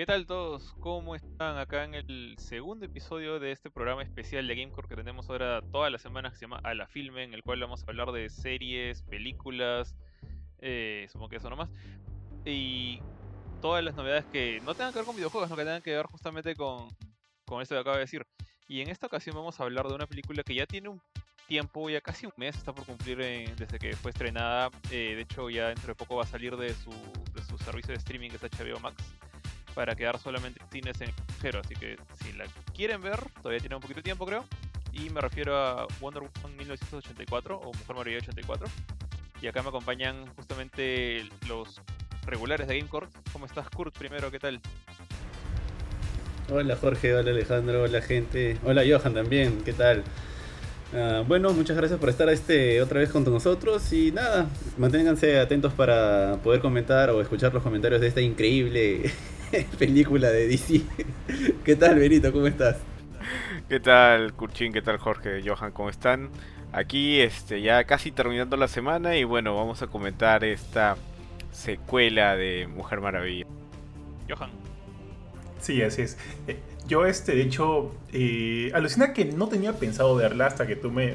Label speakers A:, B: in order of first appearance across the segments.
A: ¿Qué tal todos? ¿Cómo están acá en el segundo episodio de este programa especial de Gamecore que tenemos ahora todas las semanas que se llama A la Filme, en el cual vamos a hablar de series, películas, eh, supongo que eso nomás, y todas las novedades que no tengan que ver con videojuegos, no que tengan que ver justamente con, con esto que acabo de decir. Y en esta ocasión vamos a hablar de una película que ya tiene un tiempo, ya casi un mes está por cumplir en- desde que fue estrenada. eh, de hecho, ya dentro de poco va a salir de su, de su servicio de streaming que es HBO Max para quedar solamente en cines en extranjero. Así que si la quieren ver, todavía tiene un poquito de tiempo, creo. Y me refiero a Wonder Woman 1984 o Mujer Maravilla 84. Y acá me acompañan justamente los regulares de GameCourt. ¿Cómo estás, Kurt? Primero, ¿qué tal?
B: Hola Jorge, hola Alejandro, hola gente, hola Johan también, ¿qué tal? Ah, bueno, muchas gracias por estar este otra vez a nosotros y nada, manténganse atentos para poder comentar o escuchar los comentarios de esta increíble película de DC. ¿Qué tal Benito? ¿Cómo estás?
C: ¿Qué tal, Kurchin? ¿Qué tal, Jorge? Johan, ¿cómo están? Aquí este, ya casi terminando la semana y bueno, vamos a comentar esta secuela de Mujer Maravilla.
A: Johan.
D: Sí, así es. Eh, Yo, este, de hecho, eh, alucina que no tenía pensado verla hasta que tú me,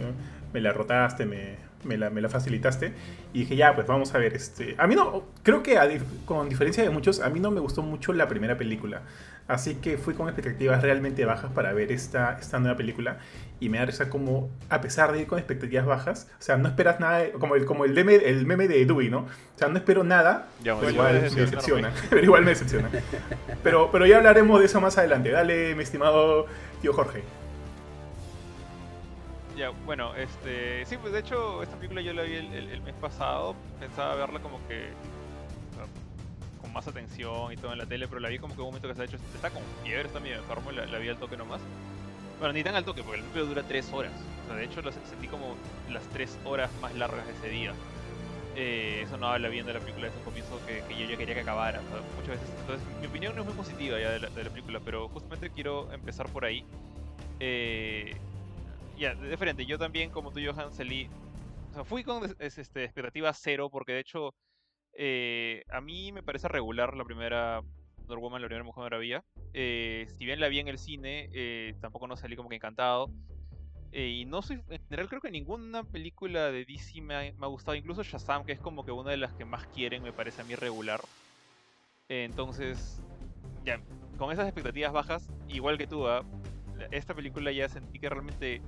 D: me la rotaste, me, me la, me la facilitaste. Y dije, ya, pues vamos a ver. Este, a mí no, creo que a con diferencia de muchos, a mí no me gustó mucho la primera película. Así que fui con expectativas realmente bajas para ver esta, esta nueva película. Y me da risa como, a pesar de ir con expectativas bajas, o sea, no esperas nada, de- como el, como el, meme, el meme de Dewey, ¿no? O sea, no espero nada,
C: Ya,
D: pero igual
A: me decepciona.
D: Pero igual me decepciona. Pero, pero ya hablaremos de eso más adelante. Dale, mi estimado tío Jorge.
A: Ya, bueno, este. Sí, pues de hecho, esta película yo la vi el, el- el mes pasado. Pensaba verla como que. sea, con más atención y todo en la tele, pero la vi como que un momento que se ha hecho. Está con fiebre, está medio enfermo, la, la vi al toque nomás. Bueno, ni tan al toque, porque el video dura 3 horas. O sea, de hecho, lo se- sentí como las 3 horas más largas de ese día. Eh, eso no habla bien de la película desde un comienzo que, que yo ya quería que acabara. o sea, muchas veces. Entonces, mi opinión no es muy positiva ya de la, de la película, pero justamente quiero empezar por ahí. Eh, ya, de de yo también, como tú, Johan, salí. O sea, fui con este, expectativa cero, porque de hecho, eh, a mí me parece regular la primera Wonder Woman, la primera Mujer Maravilla. Eh, si bien la vi en el cine, eh, tampoco no salí como que encantado. Eh, y no soy, en general, creo que ninguna película de DC me ha, gustado, incluso Shazam, que es como que una de las que más quieren, me parece a mí regular. Entonces, ya, con esas expectativas bajas, igual que tú, ¿ah? esta película ya sentí que realmente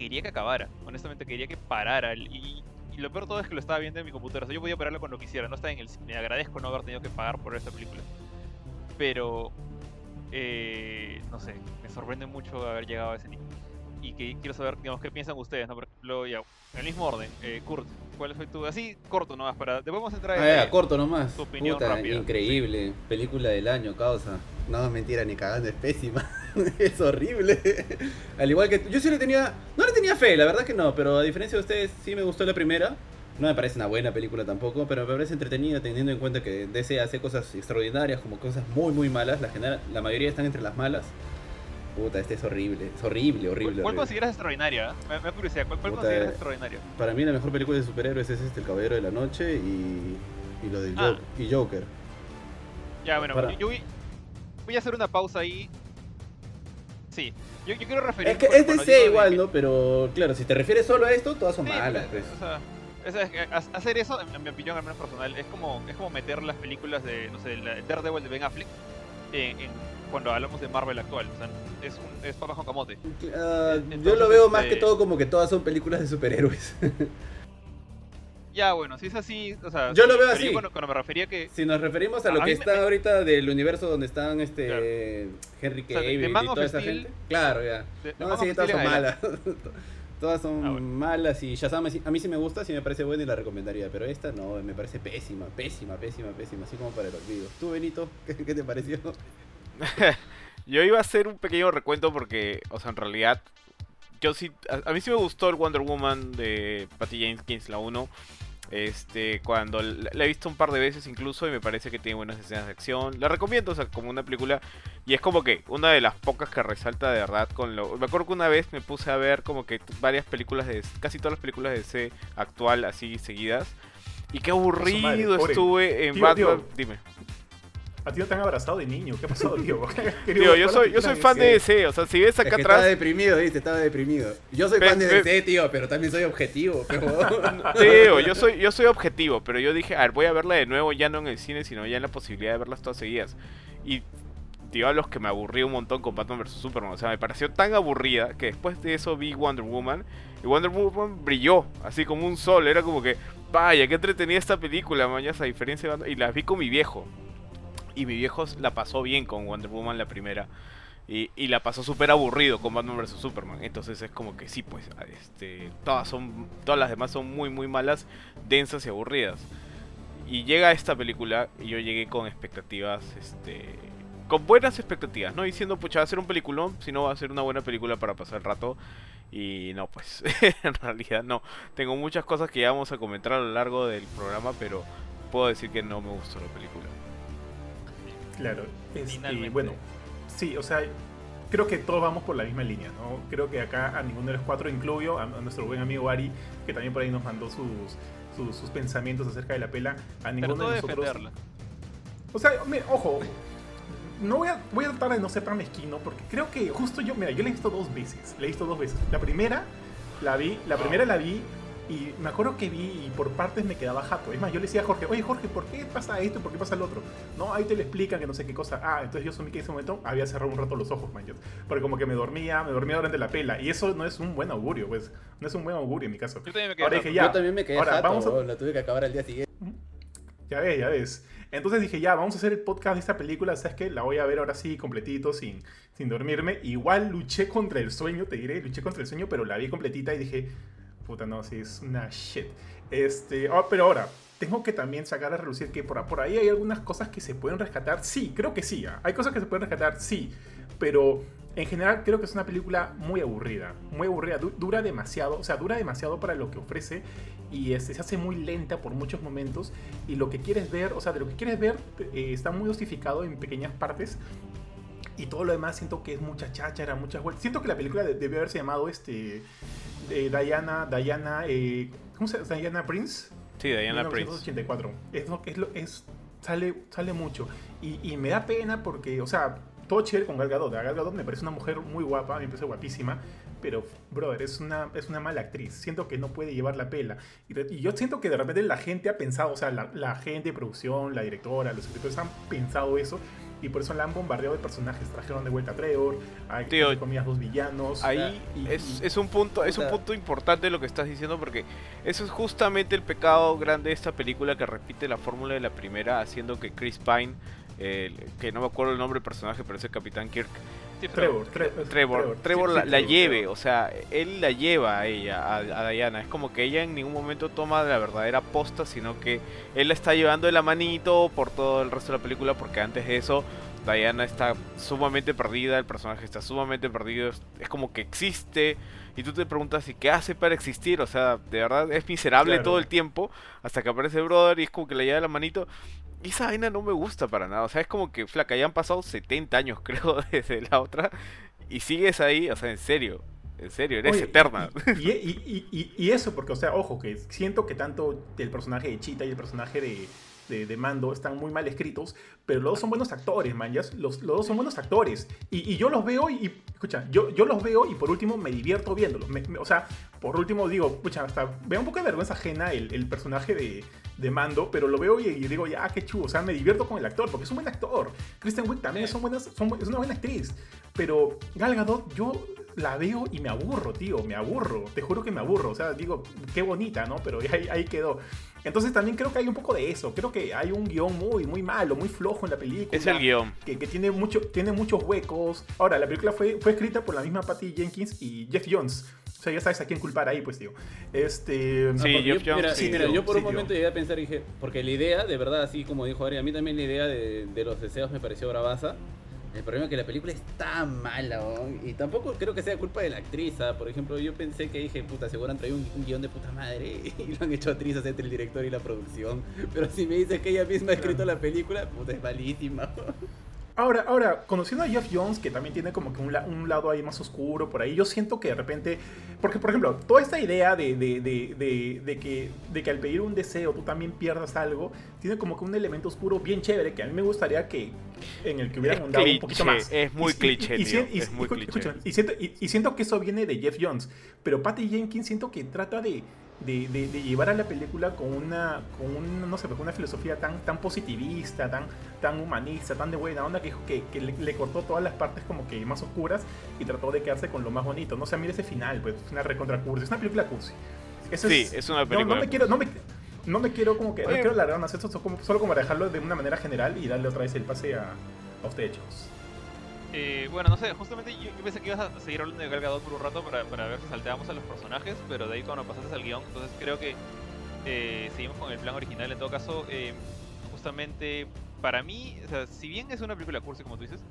A: quería que acabara. Honestamente, quería que parara. Y, y lo peor todo es que lo estaba viendo en mi computadora. O sea, yo podía pararlo cuando quisiera. No estaba en el cine. Agradezco no haber tenido que pagar por esta película. Pero, eh, no sé, me sorprende mucho haber llegado a ese nivel. Y que quiero saber, digamos, qué piensan ustedes, ¿no? Por ejemplo, ya, en el mismo orden. Eh, Kurt, ¿cuál fue tu...? Así, corto nomás, para... Vamos a entrar en
B: Ah, ya, corto nomás.
A: tu opinión
B: Puta,
A: rápida,
B: increíble. Película del año, causa. No, mentira, ni cagando, es pésima. es horrible. Al igual que yo sí le tenía, no le tenía fe, la verdad que no, pero a diferencia de ustedes sí me gustó la primera. No me parece una buena película tampoco, pero me parece entretenida teniendo en cuenta que DC hace cosas extraordinarias como cosas muy muy malas, la, genera- la mayoría están entre las malas. Puta, este es horrible, es horrible, horrible.
A: ¿Cuál, consideras extraordinaria? Me, me da curiosidad, ¿cuál, cuál
B: Puta,
A: consideras
B: eh.
A: extraordinaria?
B: Para mí la mejor película de superhéroes es este El Caballero de la Noche y, y lo del
A: Ah.
B: Joker, y Joker.
A: Ya, bueno,
B: Para-
A: yo, yo voy, voy a hacer una pausa ahí. Sí, yo, yo quiero referir.
B: Es que es DC igual, ¿no? Pero claro, si te refieres solo a esto, todas son malas. pues.
A: O sea, o sea, es hacer eso, en, mi opinión, al menos personal, es como, es como meter las películas de, no sé, la de Daredevil de Ben Affleck en, en- cuando hablamos de Marvel actual. O sea, es, un, es papas con camote.
B: Ah, yo lo veo más
A: este-
B: que todo como que todas son películas de superhéroes.
A: Ya, bueno, si es así, o sea.
B: Yo lo veo así.
A: cuando, cuando me refería que.
B: si nos referimos a
A: A
B: lo que está
A: me-
B: ahorita del universo donde están este
A: Claro.
B: Henry
A: O sea, de- de
B: Cavill
A: Man
B: y toda esa
A: Steel-
B: gente. Claro, ya.
A: de- de
B: No, sí, todas son malas. todas son
A: Ah, bueno.
B: malas y Shazam a mí sí me gusta, sí me parece buena y la recomendaría, pero esta no, me parece pésima, pésima, pésima, pésima, así como para el olvido. ¿Tú, Benito, qué, qué te pareció?
C: Yo iba a hacer un pequeño recuento porque, o sea, en realidad, yo sí, a, a mí sí me gustó el Wonder Woman de Patty Jenkins, la 1. Este, cuando la, he visto un par de veces incluso y me parece que tiene buenas escenas de acción. La recomiendo, o sea, como una película. Y es como que una de las pocas que resalta de verdad con lo... Me acuerdo que una vez me puse a ver como que varias películas de... Casi todas las películas de DC actual así seguidas. Y qué aburrido
D: pobre.
C: estuve en
D: Tío,
C: Batman.
D: tío.
C: Dime.
D: A ti no te han abrazado de niño. ¿Qué ha pasado, tío?
C: Tío, yo soy, yo soy fan de DC. O sea, si ves acá
B: Es que
C: atrás.
B: Estaba deprimido, dice, estaba deprimido. Yo soy fan de DC, tío, pero también soy objetivo. Pero...
C: Tío, yo soy, yo soy objetivo, pero yo dije, a ver, voy a verla de nuevo ya no en el cine, sino ya en la posibilidad de verlas todas seguidas. Y tío, a los que me aburrí un montón con Batman vs Superman. O sea, me pareció tan aburrida que después de eso vi Wonder Woman. Y Wonder Woman brilló, así como un sol. Era como que, vaya, qué entretenida esta película, mañas, a diferencia de Batman. Y la vi con mi viejo. Y mi viejo la pasó bien con Wonder Woman la primera. Y, y la pasó súper aburrido con Batman vs Superman. Entonces es como que sí, pues, este, todas son, todas las demás son muy, muy malas, densas y aburridas. Y llega esta película y yo llegué con expectativas, este, con buenas expectativas, no diciendo, pucha, va a ser un peliculón, sino va a ser una buena película para pasar el rato. Y no, pues, en realidad no. Tengo muchas cosas que ya vamos a comentar a lo largo del programa, pero puedo decir que no me gustó la película.
D: Claro. Este, bueno, sí, o sea, creo que todos vamos por la misma línea, ¿no? Creo que acá a ninguno de los cuatro incluyo a, a nuestro buen amigo Ari, que también por ahí nos mandó sus, sus, sus pensamientos acerca de la pela. A ninguno de nosotros.
A: defenderla.
D: O sea, ojo. No voy a, voy a tratar de no ser tan mezquino porque creo que justo yo, mira, yo la he visto dos veces. La he visto dos veces. La primera la vi, la primera la vi y me acuerdo que vi y por partes me quedaba jato. Es más, yo le decía a Jorge, oye Jorge, ¿por qué pasa esto y por qué pasa el otro? No, ahí te lo explican que no sé qué cosa. Ah, entonces yo asumí que en ese momento había cerrado un rato los ojos, man. Porque como que me dormía, me dormía durante la pela. Y eso no es un buen augurio, pues. No es un buen augurio en mi caso.
A: Yo también me quedé
D: Ahora dije, ya.
B: Yo también me quedé
D: Ahora,
B: jato,
D: vamos a-
B: la tuve que acabar al día siguiente.
D: Ya ves, ya ves. Entonces dije, ya, vamos a hacer el podcast de esta película, ¿sabes qué? La voy a ver ahora sí, completito, sin, sin dormirme. Igual luché contra el sueño, te diré, luché contra el sueño, pero la vi completita y dije, puta, no, sí, es una shit. Este, ah, pero ahora, tengo que también sacar a relucir que por, por ahí hay algunas cosas que se pueden rescatar. Sí, creo que sí. ah. Hay cosas que se pueden rescatar, sí. Pero en general creo que es una película muy aburrida. Muy aburrida. Du- dura demasiado. O sea, dura demasiado para lo que ofrece. Y este, se hace muy lenta por muchos momentos. Y lo que quieres ver, o sea, de lo que quieres ver, eh, está muy dosificado en pequeñas partes. Y todo lo demás siento que es mucha cháchara, muchas vueltas. Siento que la película de- debió haberse llamado este. eh, Diana. Diana. eh, ¿Cómo se llama? Diana Prince.
C: Sí, Diana Prince.
D: 1984. Es lo es lo es sale sale mucho y, y me da pena porque, o sea, todo chévere con Gal Gadot. Gal Gadot me parece una mujer muy guapa, me parece guapísima, pero brother, es una es una mala actriz. Siento que no puede llevar la pela. Y, y yo siento que de repente la gente ha pensado, o sea, la, la gente de producción, la directora, los escritores han pensado eso. Y por eso la han bombardeado de personajes. Trajeron de vuelta a Trevor, hay
C: Tío,
D: comillas dos villanos.
C: Ahí
D: y-
C: es,
D: y-
C: es un punto es un punto importante lo que estás diciendo porque eso es justamente el pecado grande de esta película que repite la fórmula de la primera haciendo que Chris Pine que no me acuerdo el nombre del personaje pero es el Capitán Kirk
D: Trevor, Tre-
C: Trevor Trevor
D: sí,
C: la,
D: sí,
C: la
D: Trevor,
C: lleve
D: Trevor.
C: o sea él la lleva a ella a, a Diana es como que ella en ningún momento toma la verdadera posta sino que él la está llevando de la manito por todo el resto de la película porque antes de eso Diana está sumamente perdida, el personaje está sumamente perdido, es, es como que existe y tú te preguntas ¿y qué hace para existir? O sea, de verdad es miserable
D: Claro.
C: todo el tiempo hasta que aparece el brother y es como que la lleva de la manito. Esa vaina no me gusta para nada, o sea, es como que flaca, ya han pasado 70 años creo desde la otra y sigues ahí, o sea, en serio, en serio, eres
D: Oye,
C: eterna.
D: Y, y- y- eso, porque, o sea, ojo, que siento que tanto el personaje de Chita y el personaje de, de, de Mando están muy mal escritos, pero los dos son buenos actores, man. Los, los dos son buenos actores. Y, y yo los veo y, y, escucha, yo, yo los veo y por último me divierto viéndolos. Me- me- o sea, por último digo, escucha, hasta veo un poco de vergüenza ajena el, el personaje de, de Mando, pero lo veo y, y digo, ya, qué chulo. O sea, me divierto con el actor, porque es un buen actor. Kristen Wiig también son buenas, son, es una buena actriz. Pero Gal Gadot, yo la veo y me aburro, tío, me aburro. Te juro que me aburro. O sea, digo, qué bonita, ¿no? Pero ahí, ahí quedó. Entonces también creo que hay un poco de eso. Creo que hay un guion muy, muy malo, muy flojo en la película.
C: Es el guion.
D: Que, que tiene, mucho, tiene muchos huecos. Ahora, la película fue, fue escrita por la misma Patty Jenkins y Jeff Jones. O sea, ya sabes a quién culpar ahí, pues, tío. Este...
C: Sí,
B: porque
C: Jeff
B: yo, mira,
C: sí,
B: mira, yo por
D: sí,
B: un momento llegué a pensar y dije, porque la idea, de verdad, así como dijo Ari, a mí también la idea de, de los deseos me pareció bravaza. El problema es que la película es tan mala, weón, y tampoco creo que sea culpa de la actriz. ¿ah? Por ejemplo, yo pensé que dije, puta, seguro han traído un, un guion de puta madre y lo han hecho a trizas entre el director y la producción. Pero si me dices que ella misma ha escrito la película, puta, es malísima. weón.
D: Ahora, ahora, conociendo a Jeff Jones, que también tiene como que un, un, lado ahí más oscuro por ahí, yo siento que de repente. Porque, por ejemplo, toda esta idea de, de, de, de, que, de que al pedir un deseo tú también pierdas algo, tiene como que un elemento oscuro bien chévere que a mí me gustaría que. En el que hubieran
C: andado un poquito más. Es muy cliché, y
D: siento que eso viene de Jeff Jones. Pero Patty Jenkins siento que trata de de, de, llevar a la película con una, con no sé, con una filosofía tan, tan positivista, tan, tan humanista, tan de buena onda, que, que, que le, cortó todas las partes como que más oscuras y trató de quedarse con lo más bonito. No sé, mira ese final, pues es una recontra cursi, es una película cursi.
C: sí, es, una película.
D: No, me quiero, no me, no me quiero como que, no quiero largar más esto, solo como dejarlo de una manera general y darle otra vez el pase a, a ustedes, chicos.
A: Eh, bueno, no sé, justamente yo, pensé que ibas a seguir hablando de Gal Gadot por un rato para, para, ver si salteábamos a los personajes, pero de ahí cuando pasaste al guion, entonces creo que eh, seguimos con el plan original. En todo caso, eh, justamente para mí, o sea, si bien es una película cursi, como tú dices,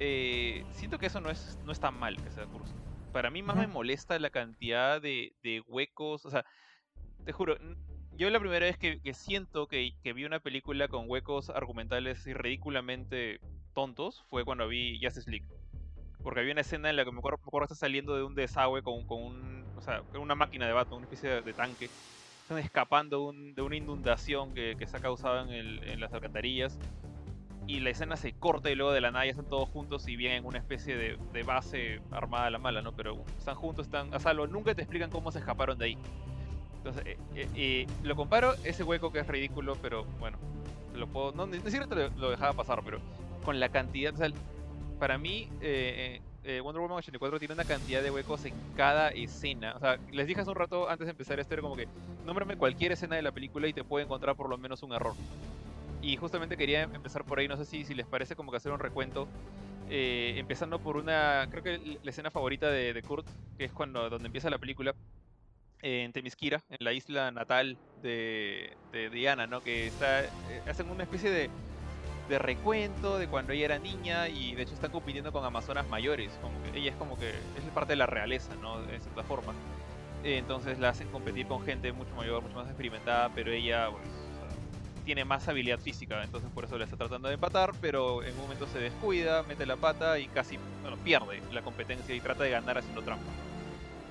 A: eh, siento que eso no es, no es tan mal que sea cursi. Para mí más me molesta la cantidad de, de, huecos, o sea, te juro, yo la primera vez que, que siento que, que, vi una película con huecos argumentales y ridículamente tontos fue cuando vi Justice League. Porque había una escena en la que me acuerdo, me está saliendo de un desagüe con, con un, o sea, una máquina de Batman, una especie de, tanque. Están escapando de una inundación que, que se ha causado en, el, en, las alcantarillas. Y la escena se corta y luego de la nada ya están todos juntos y vienen en una especie de, de base armada a la mala, ¿no? Pero están juntos, están a salvo. Nunca te explican cómo se escaparon de ahí. Entonces, eh, eh, eh, lo comparo, ese hueco que es ridículo, pero bueno, lo puedo. No, ni siquiera te lo dejaba pasar, pero con la cantidad, o sea, para mí eh, eh, eh Wonder Woman 84 tiene una cantidad de huecos en cada escena. O sea, les dije hace un rato antes de empezar esto, era como que nómbrame cualquier escena de la película y te puede encontrar por lo menos un error. Y justamente quería empezar por ahí, no sé si, si les parece como que hacer un recuento. Eh, empezando por una, creo que la escena favorita de, de, Kurt, que es cuando donde empieza la película, en Temisquira, en la isla natal de, Diana, ¿no? Que está, hacen una especie de de recuento de cuando ella era niña y de hecho están compitiendo con amazonas mayores. Como que ella es como que es parte de la realeza, ¿no? De cierta forma. Entonces la hacen competir con gente mucho mayor, mucho más experimentada, pero ella pues, tiene más habilidad física, entonces por eso la está tratando de empatar, pero en un momento se descuida, mete la pata y casi bueno, pierde la competencia y trata de ganar haciendo trampa.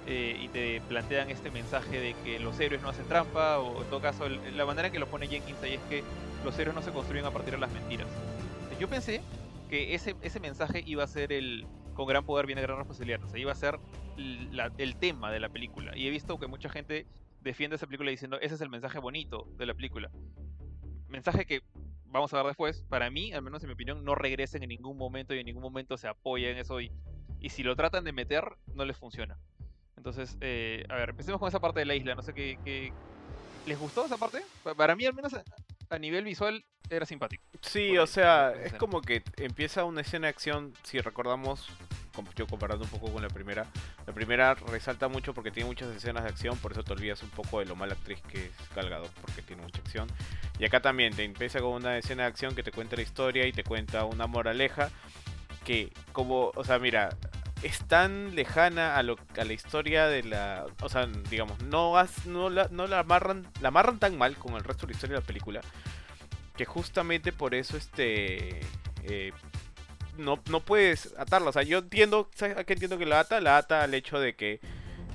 A: Eh, y te plantean este mensaje de que los héroes no hacen trampa, o en todo caso, la manera en que lo pone Jenkins ahí es que los héroes no se construyen a partir de las mentiras. Yo pensé que ese, ese mensaje iba a ser el con gran poder viene gran responsabilidad, o sea, iba a ser el tema de la película. Y he visto que mucha gente defiende esa película diciendo, ese es el mensaje bonito de la película. Mensaje que vamos a ver después, para mí, al menos en mi opinión, no regresen en ningún momento y en ningún momento se apoya en eso y, y si lo tratan de meter, no les funciona. Entonces, eh, a ver, empecemos con esa parte de la isla. No sé qué, ¿Les gustó esa parte? Para mí, al menos a nivel visual, era simpático.
C: Sí, o sea, es como que empieza una escena de acción, si recordamos, yo comparando un poco con la primera, la primera resalta mucho porque tiene muchas escenas de acción, por eso te olvidas un poco de lo mala actriz que es Galgado, porque tiene mucha acción. Y acá también te empieza con una escena de acción que te cuenta la historia y te cuenta una moraleja que como, o sea, mira, es tan lejana a, lo, a la historia de la. O sea, digamos, no, no, la, no la amarran. La amarran tan mal como el resto de la historia de la película. Que justamente por eso este. Eh, no, no puedes atarla. O sea, yo entiendo. ¿Sabes a qué entiendo que la ata? La ata al hecho de que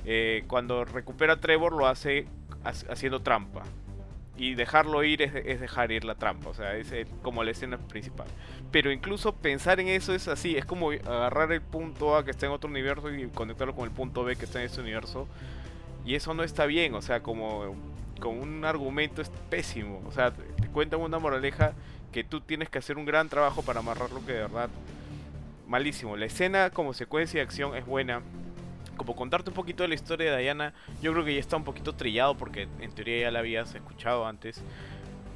C: eh, cuando recupera a Trevor lo hace haciendo trampa y dejarlo ir es, dejar ir la trampa, o sea, es como la escena principal. Pero incluso pensar en eso es así, es como agarrar el punto A que está en otro universo y conectarlo con el punto B que está en ese universo. Y eso no está bien, o sea, como con un argumento es pésimo, o sea, te cuentan una moraleja que tú tienes que hacer un gran trabajo para amarrarlo que de verdad malísimo. La escena como secuencia de acción es buena, como contarte un poquito de la historia de Diana, yo creo que ya está un poquito trillado porque en teoría ya la habías escuchado antes.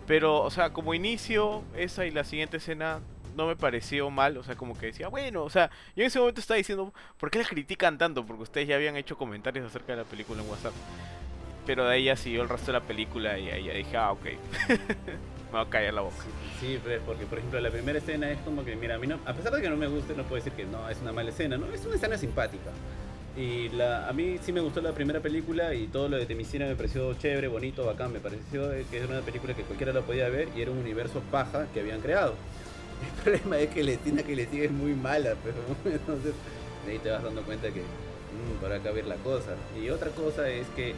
C: Pero, o sea, como inicio, esa y la siguiente escena no me pareció mal, o sea, como que decía, bueno, o sea, yo en ese momento estaba diciendo, ¿por qué la critican tanto? Porque ustedes ya habían hecho comentarios acerca de la película en WhatsApp. Pero de ahí ya siguió el resto de la película y ahí ya dije, ah, ok. me va a callar la boca.
B: Sí, pues, porque por ejemplo la primera escena es como que, mira, a mí no, a pesar de que no me guste, no puedo decir que no, es una mala escena, ¿no? Es una escena simpática. Y la, a mí sí me gustó la primera película y todo lo de Temisina me pareció chévere, bonito, bacán. Me pareció que era una película que cualquiera la podía ver y era un universo paja que habían creado. El problema es que la escena que le sigue es muy mala, pero entonces ahí te vas dando cuenta que mmm, por acá ver la cosa. Y otra cosa es que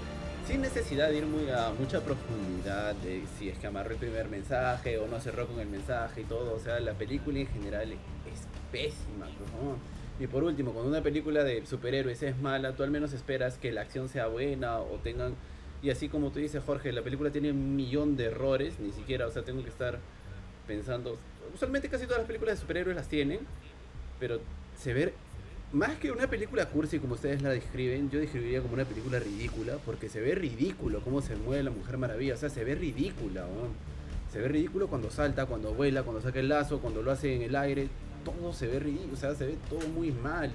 B: sin necesidad de ir muy a mucha profundidad de si es que amarró el primer mensaje o no cerró con el mensaje y todo, o sea, la película en general es pésima, ¿no? Y por último, cuando una película de superhéroes es mala, tú al menos esperas que la acción sea buena o tengan... Y así como tú dices, Jorge, la película tiene un millón de errores, ni siquiera, o sea, tengo que estar pensando... Usualmente casi todas las películas de superhéroes las tienen, pero se ve... Más que una película cursi como ustedes la describen, yo describiría como una película ridícula, porque se ve ridículo cómo se mueve la Mujer Maravilla, o sea, se ve ridícula, ¿no? Se ve ridículo cuando salta, cuando vuela, cuando saca el lazo, cuando lo hace en el aire, todo se ve ridículo, o sea, se ve todo muy mal.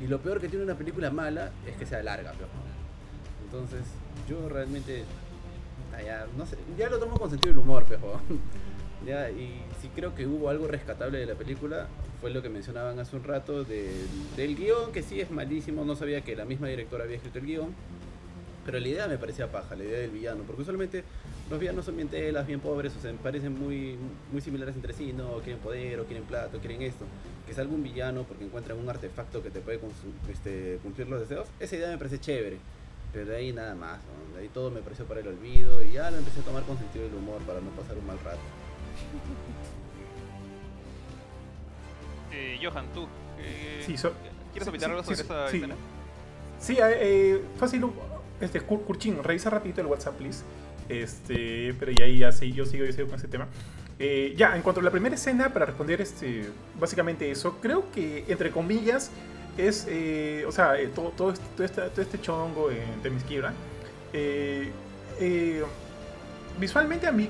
B: Y lo peor que tiene una película mala es que sea larga, pero. Entonces, yo realmente. Ya, no sé, ya lo tomo con sentido del humor, pero. Ya, y si creo que hubo algo rescatable de la película, fue lo que mencionaban hace un rato del, del guion, que sí es malísimo, no sabía que la misma directora había escrito el guion, pero la idea me parecía paja, la idea del villano, porque usualmente los villanos son bien telas, bien pobres, o sea, me parecen muy, muy similares entre sí, no quieren poder, o quieren plata, o quieren esto. Que salga un villano porque encuentran un artefacto que te puede este, cumplir los deseos, esa idea me parece chévere. Pero de ahí nada más, ¿no? de ahí todo me pareció para el olvido y ya lo empecé a tomar con sentido del humor para no pasar un mal rato.
A: Eh, Johan, tú, eh,
D: Sí, so-
A: ¿quieres
D: sí,
A: opinar
D: sí,
A: algo sobre
D: sí,
A: esa
D: sí.
A: escena?
D: Sí, eh, eh, fácil. Este, Kur- Kurchin, revisa rapidito el WhatsApp, please. Este, pero ya ahí ya sí, yo sigo, yo sigo con ese tema. Eh, ya, en cuanto a la primera escena, para responder este, básicamente eso, creo que, entre comillas, es, eh, o sea, eh, todo, todo, este, todo, este, todo este chongo en Temisquira, eh, visualmente a mí,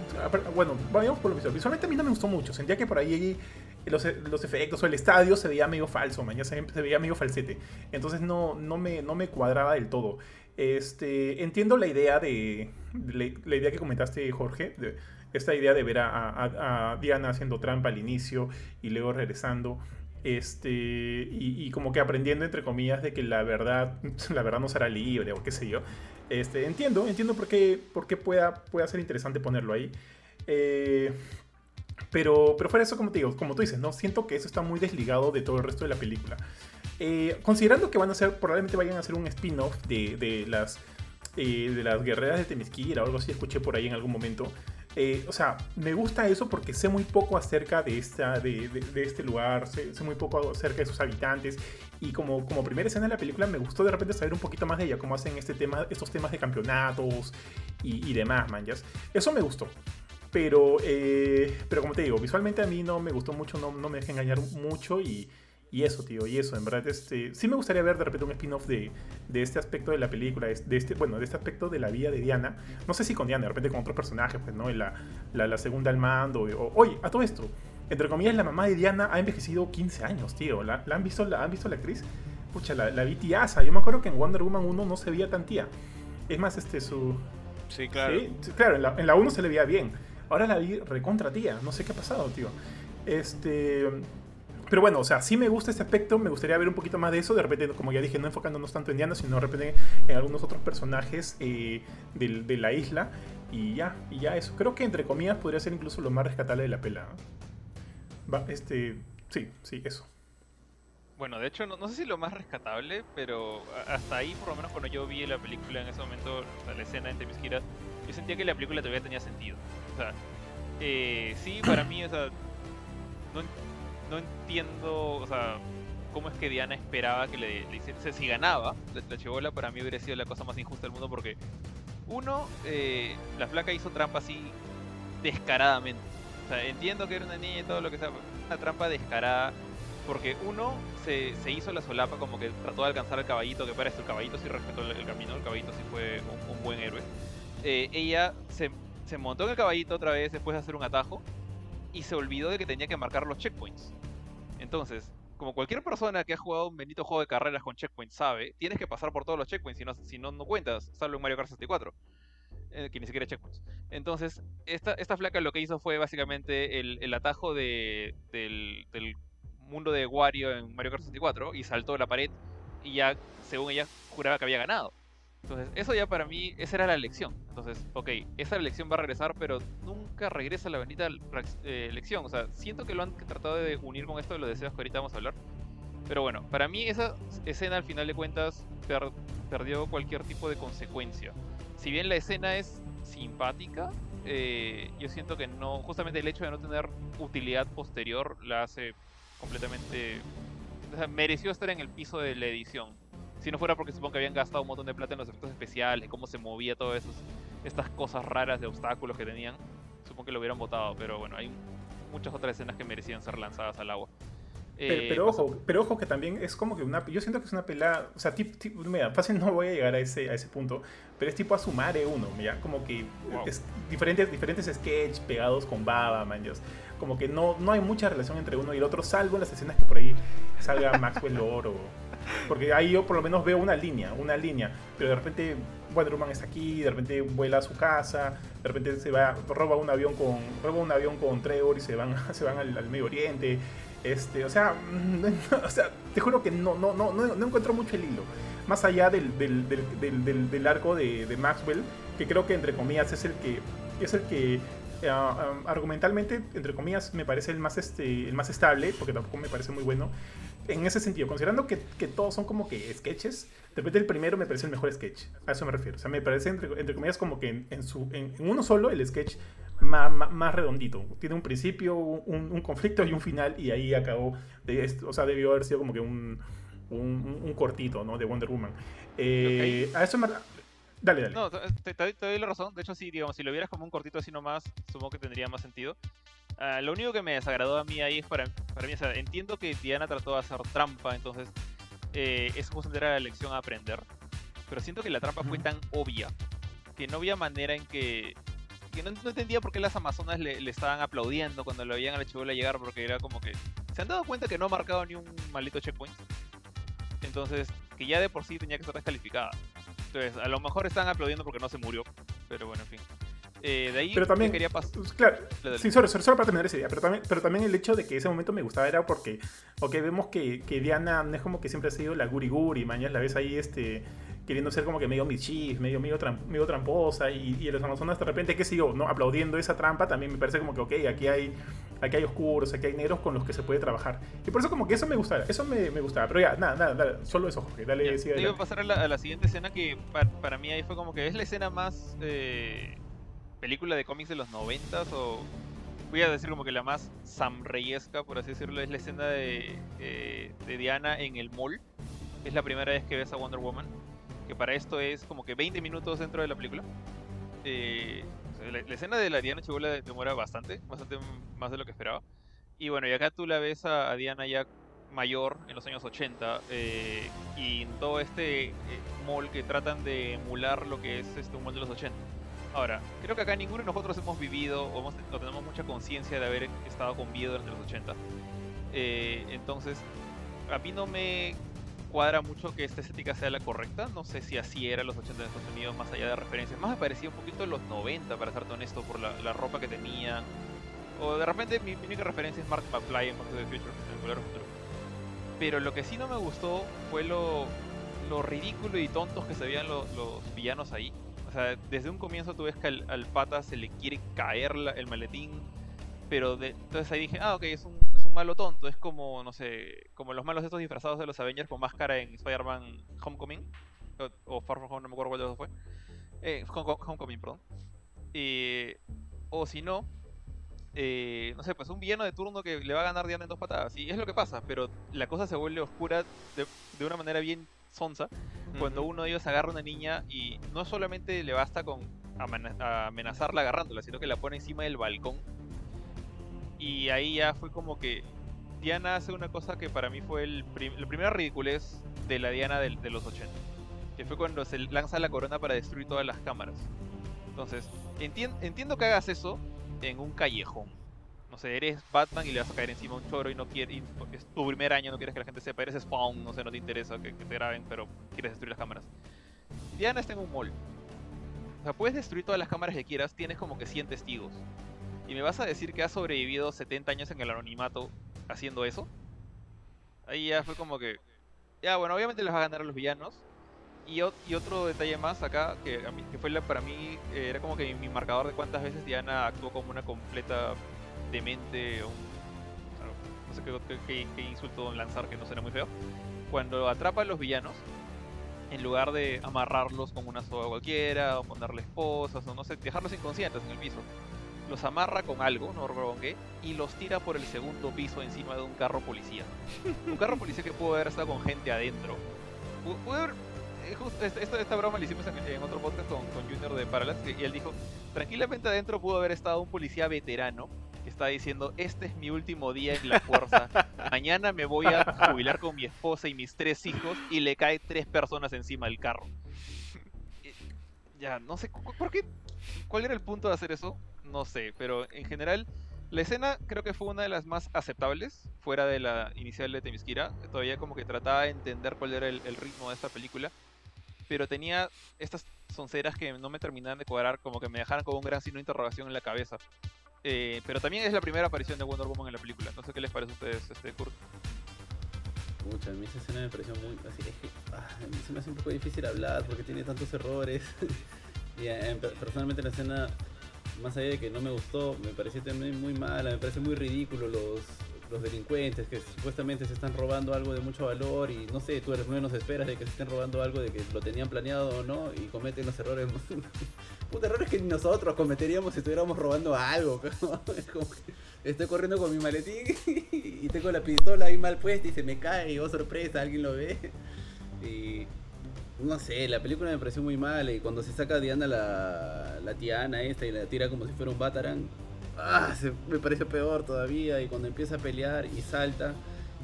D: bueno, vayamos por lo visual, visualmente a mí no me gustó mucho, sentía que por ahí los, los efectos o el estadio se veía medio falso, man, se, veía medio falsete, entonces no, no, me, no me cuadraba del todo. Este, entiendo la idea de, la, idea que comentaste Jorge, esta idea de ver a, Diana haciendo trampa al inicio y luego regresando. Este, y, como que aprendiendo entre comillas de que la verdad, la verdad no será libre o qué sé yo. Este, entiendo, entiendo por qué, por pueda, pueda ser interesante ponerlo ahí. Eh, pero, pero fuera eso, como te digo, como tú dices, no siento que eso está muy desligado de todo el resto de la película. Eh, considerando que van a hacer, probablemente vayan a hacer un spin-off de, de las eh, de las guerreras de Temisquira o algo así, escuché por ahí en algún momento. Eh, o sea, me gusta eso porque sé muy poco acerca de, esta, de- de este lugar, sé, sé muy poco acerca de sus habitantes. Y como, como primera escena de la película, me gustó de repente saber un poquito más de ella, cómo hacen este tema, estos temas de campeonatos y, y demás, manjas. Eso me gustó. Pero, eh, pero como te digo, visualmente a mí no me gustó mucho, no, no me dejé engañar mucho y, y eso, tío, y eso, en verdad, este, sí me gustaría ver de repente un spin-off de, de este aspecto de la película, de este, bueno, de este aspecto de la vida de Diana. No sé si con Diana, de repente con otros personajes, pues, ¿no? La, la, la segunda al mando, o, oye, a todo esto, entre comillas, la mamá de Diana ha envejecido 15 años, tío. ¿La, la han, visto, la, han visto la actriz? Pucha, la, la vi tiaza. Yo me acuerdo que en Wonder Woman 1 no se veía tan tía. Es más, este, su,
C: Sí, claro.
D: Sí, claro, en la, en la 1 se le veía bien. Ahora la vi recontra tía. No sé qué ha pasado, tío. Este. Pero bueno, o sea, sí me gusta este aspecto. Me gustaría ver un poquito más de eso. De repente, como ya dije, no enfocándonos tanto en Diana, sino de repente en algunos otros personajes eh, del- de, la isla. Y ya, y ya eso. Creo que entre comillas podría ser incluso lo más rescatable de la pela. Va, este. Sí, sí, eso.
A: Bueno, de hecho, no, no sé si lo más rescatable, pero hasta ahí, por lo menos cuando yo vi la película en ese momento, la escena en Temisquira, yo sentía que la película todavía tenía sentido. Sea, eh, sí, para mí, o sea, no, no entiendo, o sea, cómo es que Diana esperaba que le, le hiciera. Si ganaba, la, la chibola para mí hubiera sido la cosa más injusta del mundo porque, uno, eh, la flaca hizo trampa así descaradamente. O sea, entiendo que era una niña y todo lo que sea, una trampa descarada. Porque uno se, se hizo la solapa como que trató de alcanzar al caballito, que para esto el caballito sí respetó el, camino, el caballito sí fue un, un buen héroe. Eh, ella se, se montó en el caballito otra vez después de hacer un atajo y se olvidó de que tenía que marcar los checkpoints. Entonces, como cualquier persona que ha jugado un bendito juego de carreras con checkpoints sabe, tienes que pasar por todos los checkpoints, si no, si no, no cuentas, salvo en Mario Kart 64, eh, que ni siquiera checkpoints. Entonces, esta, esta flaca lo que hizo fue básicamente el, el atajo de, del, del mundo de Wario en Mario Kart 64 y saltó la pared y ya, según ella, juraba que había ganado. Entonces, eso ya para mí, esa era la elección. Entonces, ok, esa elección va a regresar, pero nunca regresa la bendita eh, elección. O sea, siento que lo han tratado de unir con esto de los deseos que ahorita vamos a hablar. Pero bueno, para mí esa escena al final de cuentas perdió cualquier tipo de consecuencia. Si bien la escena es simpática, eh, yo siento que no, justamente el hecho de no tener utilidad posterior la hace completamente... O sea, mereció estar en el piso de la edición. Si no fuera porque supongo que habían gastado un montón de plata en los efectos especiales, cómo se movía todas estas cosas raras de obstáculos que tenían, supongo que lo hubieran votado, pero bueno, hay muchas otras escenas que merecían ser lanzadas al agua.
D: Pero, eh, ojo, pero ojo que también es como que una. Yo siento que es una pelada. O sea, tip, mira, fácil no voy a llegar a ese, a ese punto. Pero es tipo Asumare uno, mira, como que es diferentes, diferentes sketches pegados con baba, man. Como que no, no hay mucha relación entre uno y el otro, salvo en las escenas que por ahí salga Maxwell Oro. Porque ahí yo por lo menos veo una línea, una línea. Pero de repente Wonder Woman está aquí, de repente vuela a su casa, de repente se va, roba un avión con, roba un avión con Trevor y se van, se van al, al Medio Oriente. Este, o sea, o sea, te juro que no, no, no, no, encuentro mucho el hilo. Más allá del, del, del, del arco de, de, Maxwell, que creo que entre comillas es el que es el que eh, um, argumentalmente, entre comillas, me parece el más, este, el más estable, porque tampoco me parece muy bueno. En ese sentido, considerando que, que todos son como que sketches, de repente el primero me parece el mejor sketch. A eso me refiero. O sea, me parece, entre, entre comillas, como que en, su, en, uno solo el sketch más, más, redondito. Tiene un principio, un, un, conflicto y un final, y ahí acabó. De esto, o sea, debió haber sido como que un, un, cortito, ¿no? De Wonder Woman. Eh, A eso me Dale, dale.
A: No, te, doy la razón. De hecho, sí, digamos, si lo vieras como un cortito así nomás, supongo que tendría más sentido. Ah, lo único que me desagradó a mí ahí es para, para mí, o sea, entiendo que Diana trató de hacer trampa, entonces eh, es justamente era la lección a aprender. Pero siento que la trampa fue tan obvia que no había manera en que. que no, entendía por qué las Amazonas le, estaban aplaudiendo cuando lo veían a la chivola llegar, porque era como que. ¿Se han dado cuenta que no ha marcado ni un maldito checkpoint? Entonces, que ya de por sí tenía que ser descalificada. Entonces, a lo mejor están aplaudiendo porque no se murió. Pero bueno, en fin. Eh, de ahí
D: pero también, quería pasar. Pues, claro, sí, solo, solo, para terminar esa idea, pero también, pero también el hecho de que ese momento me gustaba era porque, ok, vemos que, que Diana no es como que siempre ha sido la guri guri, mañana la ves ahí este, queriendo ser como que medio michif, medio, medio, medio tramposa, y, y los amazonas de repente, qué sé yo, ¿no? aplaudiendo esa trampa, también me parece como que, ok, aquí hay, aquí hay oscuros, aquí hay negros con los que se puede trabajar. Y por eso como que eso me gustaba, eso me, me gustaba, pero ya, nada, nada, nada solo eso, Jorge, dale,
A: ya, Iba a pasar a la, a la, siguiente escena que para, para, mí ahí fue como que es la escena más... Eh película de cómics de los noventas o voy a decir como que la más samreyesca, por así decirlo, es la escena de, eh, de Diana en el mall. Es la primera vez que ves a Wonder Woman. Que para esto es como que 20 minutos dentro de la película. Eh, la, escena de la Diana Chibola demora bastante, bastante más de lo que esperaba. Y bueno, y acá tú la ves a, Diana ya mayor en los años 80 eh, y en todo este mall que tratan de emular lo que es este mall de los 80 Ahora, creo que acá ninguno de nosotros hemos vivido o, tenemos mucha conciencia de haber estado con vida durante los 80. Eh, entonces, a mí no me cuadra mucho que esta estética sea la correcta. No sé si así era los 80 en Estados Unidos, más allá de referencias. Más me parecía un poquito los 90, para ser honesto, por la, ropa que tenían. O de repente mi, única referencia es Mark McFly en Back to the Future, en el Futuro. Pero lo que sí no me gustó fue lo ridículo y tontos que se veían los villanos ahí. O sea, desde un comienzo tú ves que al, pata se le quiere caer el maletín. Pero entonces ahí dije, ah, ok, es un, es un malo tonto. Es como, no sé, como los malos estos disfrazados de los Avengers con máscara en Spider-Man Homecoming. O, Far From Home, no me acuerdo cuál de los fue. Eh, Homecoming, perdón. o si no, eh, no sé, pues un villano de turno que le va a ganar Diana en dos patadas. Y es lo que pasa, pero la cosa se vuelve oscura de, de una manera bien sonsa cuando uno de ellos agarra a una niña y no solamente le basta con amenazarla agarrándola, sino que la pone encima del balcón. Y ahí ya fue como que Diana hace una cosa que para mí fue el la primera ridiculez de la Diana de, de los 80. Que fue cuando se lanza la corona para destruir todas las cámaras. Entonces, entiendo que hagas eso en un callejón no sé, eres Batman y le vas a caer encima un choro y no quieres, es tu primer año, no quieres que la gente sepa, eres Spawn, no sé, no te interesa que, te graben, pero quieres destruir las cámaras. Diana está en un mall. O sea, puedes destruir todas las cámaras que quieras, tienes como que 100 testigos. ¿Y me vas a decir que has sobrevivido 70 años en el anonimato haciendo eso? Ahí ya fue como que... Ya, bueno, obviamente les va a ganar a los villanos. Y, y, otro detalle más acá, que fue la, para mí, eh, era como que mi marcador de cuántas veces Diana actuó como una completa demente, un, no sé qué, qué, qué, insulto lanzar que no suena muy feo. Cuando atrapa a los villanos, en lugar de amarrarlos con una soga cualquiera, o ponerles esposas, o no sé, dejarlos inconscientes en el piso, los amarra con algo, no recuerdo qué, y los tira por el segundo piso encima de un carro policía. un carro policía que pudo haber estado con gente adentro. Pudo haber, eh, esta, esta, broma la hicimos en, otro podcast con, con Junior de Parallax, y él dijo, tranquilamente adentro pudo haber estado un policía veterano está diciendo, este es mi último día en la fuerza, mañana me voy a jubilar con mi esposa y mis tres hijos, y le cae tres personas encima del carro. Ya, no sé, ¿por qué? ¿Cuál era el punto de hacer eso? no sé, pero en general la escena creo que fue una de las más aceptables, fuera de la inicial de Temiskira. Todavía como que trataba de entender cuál era el, ritmo de esta película, pero tenía estas sonceras que no me terminaban de cuadrar, como que me dejaran con un gran signo de interrogación en la cabeza. Eh, pero también es la primera aparición de Wonder Woman en la película. No sé qué les parece a ustedes, este Kurt.
B: Mucha, a mí esa escena me pareció muy. Así es que. Ah, se me hace un poco difícil hablar porque tiene tantos errores. y eh, personalmente la escena más allá de que no me gustó, me pareció también muy mala, me parece muy ridículo los, los delincuentes que supuestamente se están robando algo de mucho valor y no sé, tú eres menos esperas de que se estén robando algo de que lo tenían planeado o no y cometen los errores. Puta, errores que nosotros cometeríamos si estuviéramos robando algo. Como que estoy corriendo con mi maletín y tengo la pistola ahí mal puesta y se me cae y oh sorpresa, alguien lo ve. Y no sé, la película me pareció muy mala y cuando se saca Diana la, la tiana esta y la tira como si fuera un Batarang, ah, me pareció peor todavía. Y cuando empieza a pelear y salta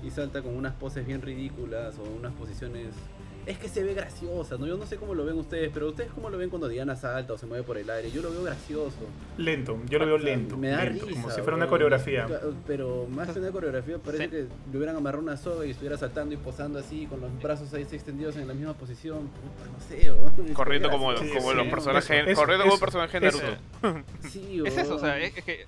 B: y salta con unas poses bien ridículas o unas posiciones es que se ve graciosa, ¿no? Yo no sé cómo lo ven ustedes, pero ustedes cómo lo ven cuando Diana salta o se mueve por el aire. Yo lo veo gracioso.
D: Lento, yo lo veo lento.
B: Me da
D: risa.
B: Como
D: si fuera una coreografía.
B: Pero más que una coreografía, parece que le hubieran amarrado una soga y estuviera saltando y posando así, con los brazos ahí extendidos en la misma posición. no sé,
C: Corriendo como, como los personajes, corriendo como personaje de Naruto.
A: Sí, es eso, o sea, es, que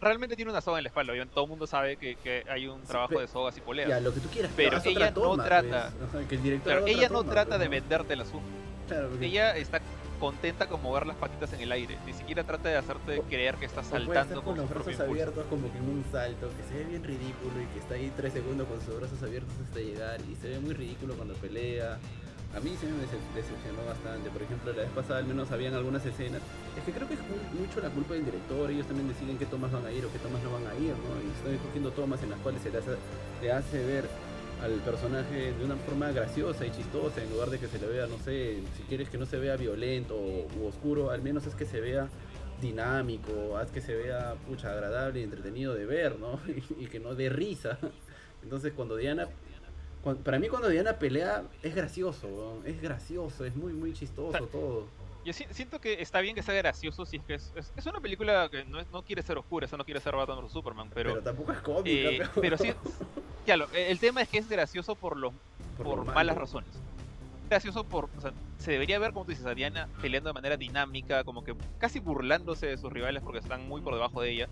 A: realmente tiene una soga en la espalda. Todo el mundo sabe que, que hay un trabajo de sogas y poleas.
B: Ya, lo que tú quieras.
A: Pero ella no trata. Pues. que el director ella no trata de venderte la suma. Ella está contenta con mover las patitas en el aire. Ni siquiera trata de hacerte creer que está saltando
B: con, los brazos abiertos como que en un salto, que se ve bien ridículo y que está ahí tres segundos con sus brazos abiertos hasta llegar y se ve muy ridículo cuando pelea. A mí se me decepcionó bastante. Por ejemplo, la vez pasada al menos habían algunas escenas. Es que creo que es mucho la culpa del director. Ellos también deciden qué tomas van a ir o qué tomas no van a ir, ¿no? Y están escogiendo tomas en las cuales se le hace, le hace ver al personaje de una forma graciosa y chistosa, en lugar de que se le vea, no sé, si quieres que no se vea violento o oscuro, al menos es que se vea dinámico, haz que se vea pucha agradable y entretenido de ver, ¿no? y, que no dé risa. Entonces cuando Diana para mí cuando Diana pelea es gracioso, es gracioso, es muy muy chistoso todo.
A: Yo siento que está bien que sea gracioso si es que es, es, una película que no, no, quiere ser oscura, eso no quiere ser Batman vs Superman, pero...
B: Pero tampoco es cómica.
A: Eh, pero sí, claro, el tema es que es gracioso por, los, por, malas razones. Gracioso por, o sea, se debería ver, como tú dices, a Diana peleando de manera dinámica, como que casi burlándose de sus rivales porque están muy por debajo de ella.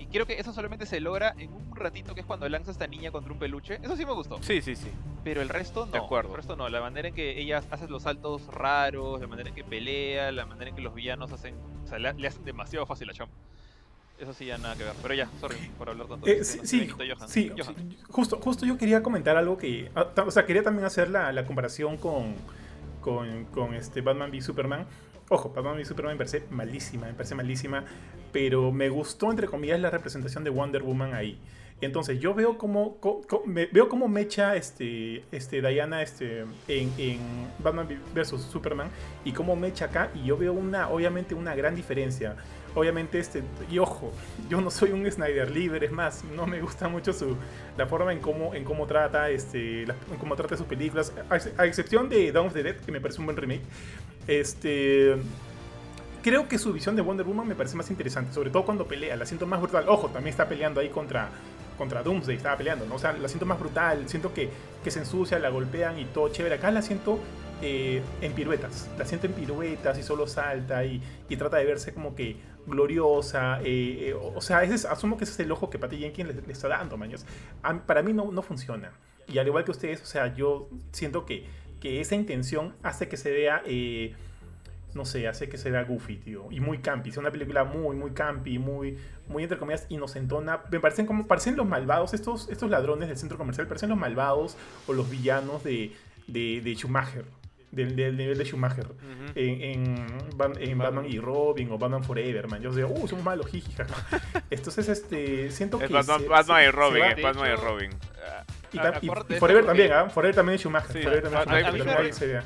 A: Y creo que eso solamente se logra en un ratito que es cuando lanza esta niña contra un peluche. Eso sí me gustó.
C: Sí, sí, sí.
A: Pero el resto no. De acuerdo. El resto no. La manera en que ella hace los saltos raros, la manera en que pelea, la manera en que los villanos hacen. O sea, le, hacen demasiado fácil a Chom. Eso sí, ya nada que ver. Pero ya, sorry por hablar tanto.
D: Eh, sí, sí, sí, Justo, justo yo quería comentar algo que. Ah, o sea, quería también hacer la, la comparación con, con, con este Batman v Superman. Ojo, Batman v Superman me parece malísima, me parece malísima, pero me gustó, entre comillas, la representación de Wonder Woman ahí. Entonces yo veo como, me, veo como mecha este, este Diana este, en, en, Batman vs Superman y como mecha acá y yo veo una, obviamente una gran diferencia. Obviamente este, y ojo, yo no soy un Snyder libre, es más, no me gusta mucho su, la forma en cómo, en cómo trata, este, en cómo trata sus películas, a, excepción de Dawn of the Dead, que me parece un buen remake. Este. Creo que su visión de Wonder Woman me parece más interesante, sobre todo cuando pelea, la siento más brutal. Ojo, también está peleando ahí contra, contra Doomsday, estaba peleando, ¿no? O sea, la siento más brutal, siento que, que se ensucia, la golpean y todo chévere. Acá la siento eh, en piruetas, la siento en piruetas y solo salta y, y trata de verse como que gloriosa. Eh, eh, o sea, ese asumo que ese es el ojo que Patty Jenkins le, está dando, maños. Para mí no, no funciona. Y al igual que ustedes, o sea, yo siento que que esa intención hace que se vea, no sé, hace que se vea goofy, tío. Y muy campi. Es una película muy, muy campi, muy, muy entre comillas inocentona. Me parecen como, parecen los malvados, estos, estos ladrones del centro comercial, parecen los malvados o los villanos de, de Schumacher. Del, del nivel de Schumacher
C: Ujú.
D: en, en, Ban- en Batman y Robin o Batman Forever, man. Yo digo, uh, somos malos, jiji, jaja. Entonces, este, siento
C: Es
D: que.
C: Batman,
D: se-
C: Batman
D: se-
C: y Robin, es Batman y Robin.
D: Y, y- y Forever también, ¿ah? Forever también es Schumacher.
C: Sí,
D: Forever también
C: a-
D: es Schumacher,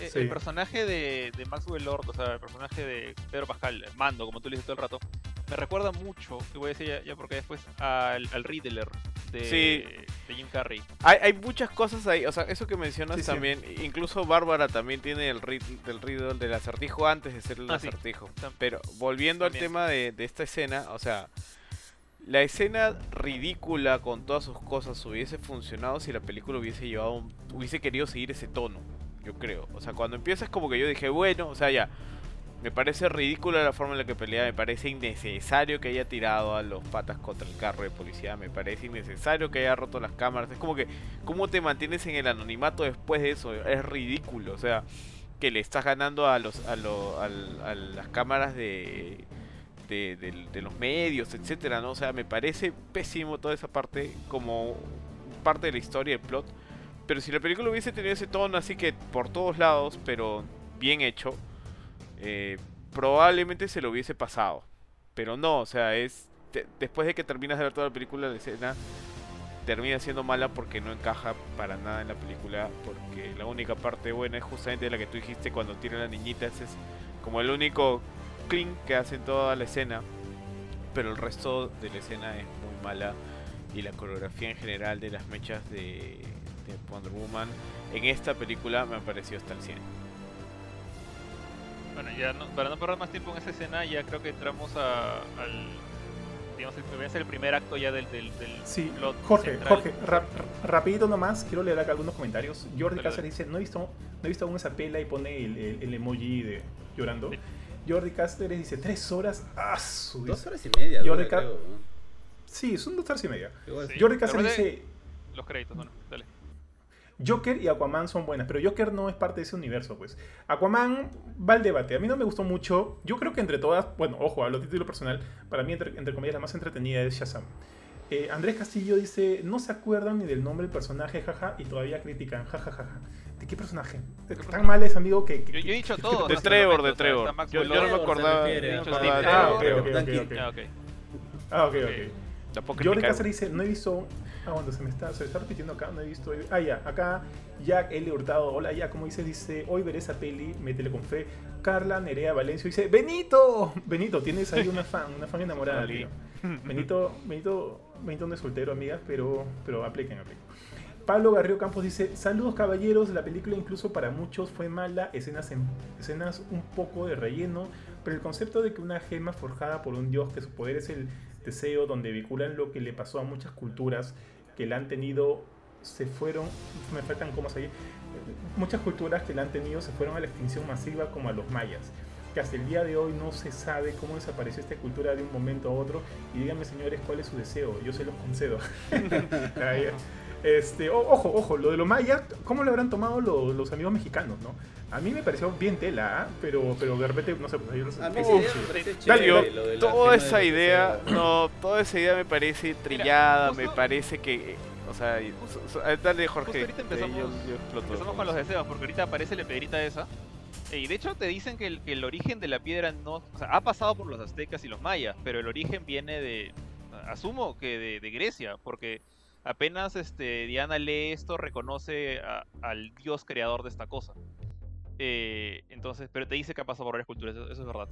A: eh,
D: Sí.
A: El personaje de, de Maxwell Lord, o sea, el personaje de Pedro Pascal, Mando, como tú le dices todo el rato, me recuerda mucho, y voy a decir ya, ya porque después, al, al Riddler de,
C: Sí.
A: de Jim Carrey.
C: Hay, hay muchas cosas ahí, o sea, eso que mencionas
D: Sí, sí.
C: también, incluso Bárbara también tiene el del riddle del acertijo antes de ser el
A: Ah,
C: acertijo. Pero volviendo al tema de, de esta escena, o sea, la escena ridícula con todas sus cosas hubiese funcionado si la película hubiese llevado, un- hubiese querido seguir ese tono, yo creo. O sea, cuando empiezas como que yo dije, bueno, o sea, ya, me parece ridícula la forma en la que pelea, me parece innecesario que haya tirado a los patas contra el carro de policía, me parece innecesario que haya roto las cámaras, es como que, ¿cómo te mantienes en el anonimato después de eso? Es ridículo, o sea, que le estás ganando a los a, lo- a las cámaras de, de, del- de los medios, etcétera, ¿no? O sea, me parece pésimo toda esa parte como parte de la historia, el plot. Pero si la película hubiese tenido ese tono así que por todos lados, pero bien hecho, eh, probablemente se lo hubiese pasado. Pero no, o sea, es después de que terminas de ver toda la película, la escena termina siendo mala porque no encaja para nada en la película, porque la única parte buena es justamente la que tú dijiste cuando tiran a la niñita, ese es como el único clink que hace en toda la escena, pero el resto de la escena es muy mala y la coreografía en general de las mechas de, de Wonder Woman en esta película me ha parecido hasta el 100.
A: Bueno, ya no- para no perder más tiempo en esa escena, ya creo que entramos a- al. Digamos, el, el primer acto ya del. del, del
D: Sí,
A: plot
D: Jorge,
A: central.
D: Jorge, ra- ra- rapidito nomás, quiero leer acá algunos comentarios. Jordi Cáceres dice, no he visto, no he visto aún esa pela y pone el, el- el emoji de llorando.
A: Sí.
D: Jordi Cáceres dice, tres horas. ¡Ah, su!
B: Dos horas y media. Creo, ¿no?
D: Sí, son dos horas y media.
A: Sí.
D: Jordi Cáceres dice,
A: Los créditos, bueno, dale.
D: Joker y Aquaman son buenas, pero Joker no es parte de ese universo, pues. Aquaman va al debate. A mí no me gustó mucho. Yo creo que entre todas, bueno, ojo, a título personal, para mí, entre, entre comillas, la más entretenida es Shazam. Eh, Andrés Castillo dice, no se acuerdan ni del nombre del personaje, jaja, y todavía critican, jajajaja. ¿De qué personaje? Tan mal es, amigo, que... que-
A: Yo, yo he dicho todo.
C: De Trevor, de Trevor. Yo, yo no me acordaba.
A: ah,
D: ok, ok, ok.
A: Ah, ok.
D: Ah, ok,
C: criticar.
D: Cáceres dice, no he visto... Ah, bueno, se me está, se me está repitiendo acá, no he visto... Ah, ya, acá Jack L. Hurtado, hola, ya, como dice, dice, hoy veré esa peli, métele con fe. Carla Nerea Valencia dice, Benito, Benito, tienes ahí una fan, una fan enamorada, tío. Benito, Benito, Benito no es soltero, amigas, pero, pero apliquen, apliquen. Pablo Garrido Campos dice, saludos caballeros, la película incluso para muchos fue mala, escenas, en- escenas un poco de relleno, pero el concepto de que una gema forjada por un dios, que su poder es el deseo, donde vinculan lo que le pasó a muchas culturas que la han tenido, se fueron, me faltan comas ahí, muchas culturas que la han tenido se fueron a la extinción masiva como a los mayas que hasta el día de hoy no se sabe cómo desapareció esta cultura de un momento a otro. Y díganme, señores, cuál es su deseo. Yo se los concedo. Este, o- ojo, ojo, lo de los mayas, ¿cómo lo habrán tomado lo- los amigos mexicanos, no? A mí me pareció bien tela, ¿ah? pero, pero de repente, no sé, pues ellos...
B: A mí me
C: Dale,
B: chévere,
C: yo-
B: lo de
C: toda esa idea, no, toda esa idea me parece trillada, me
A: justo-
C: parece que, eh, o sea, eh, dale Jorge,
A: Justo ahorita
C: eh,
A: empezamos-
C: yo- yo.
A: Empezamos con los deseos, porque ahorita aparece la piedrita esa. eh, Y de hecho te dicen que el, que el origen de la piedra no... O sea, ha pasado por los aztecas y los mayas, pero el origen viene de... Asumo que de, de Grecia, porque apenas este, Diana lee esto, reconoce a- al dios creador de esta cosa. Eh, entonces, pero te dice que ha pasado por varias culturas, eso, eso es verdad.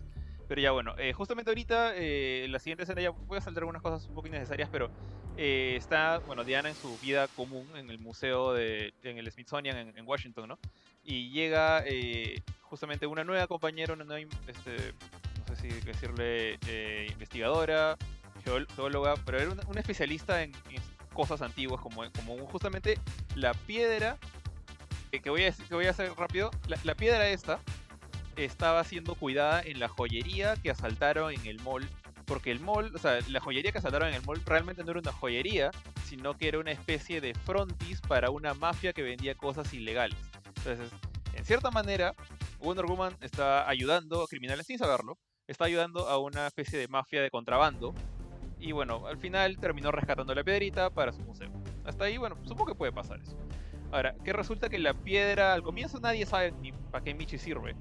A: Pero ya bueno, eh, justamente ahorita, eh, la siguiente escena, ya voy a saltar algunas cosas un poco innecesarias, pero eh, está, bueno, Diana en su vida común en el museo de, en el Smithsonian en, en Washington, ¿no? Y llega eh, justamente una nueva compañera, una nueva, este, no sé si decirle eh, investigadora, geóloga, pero era una, especialista en, en cosas antiguas, como, como justamente la piedra, que, voy a, que voy a hacer rápido, la, la piedra esta estaba siendo cuidada en la joyería que asaltaron en el mall porque el mall, o sea, la joyería que asaltaron en el mall realmente no era una joyería, sino que era una especie de frontis para una mafia que vendía cosas ilegales. Entonces, en cierta manera, Wonder Woman está ayudando a criminales sin saberlo, está ayudando a una especie de mafia de contrabando. Y bueno, al final terminó rescatando la piedrita para su museo. Hasta ahí, bueno, supongo que puede pasar eso. Ahora, que resulta que la piedra, al comienzo nadie sabe ni para qué Michi sirve.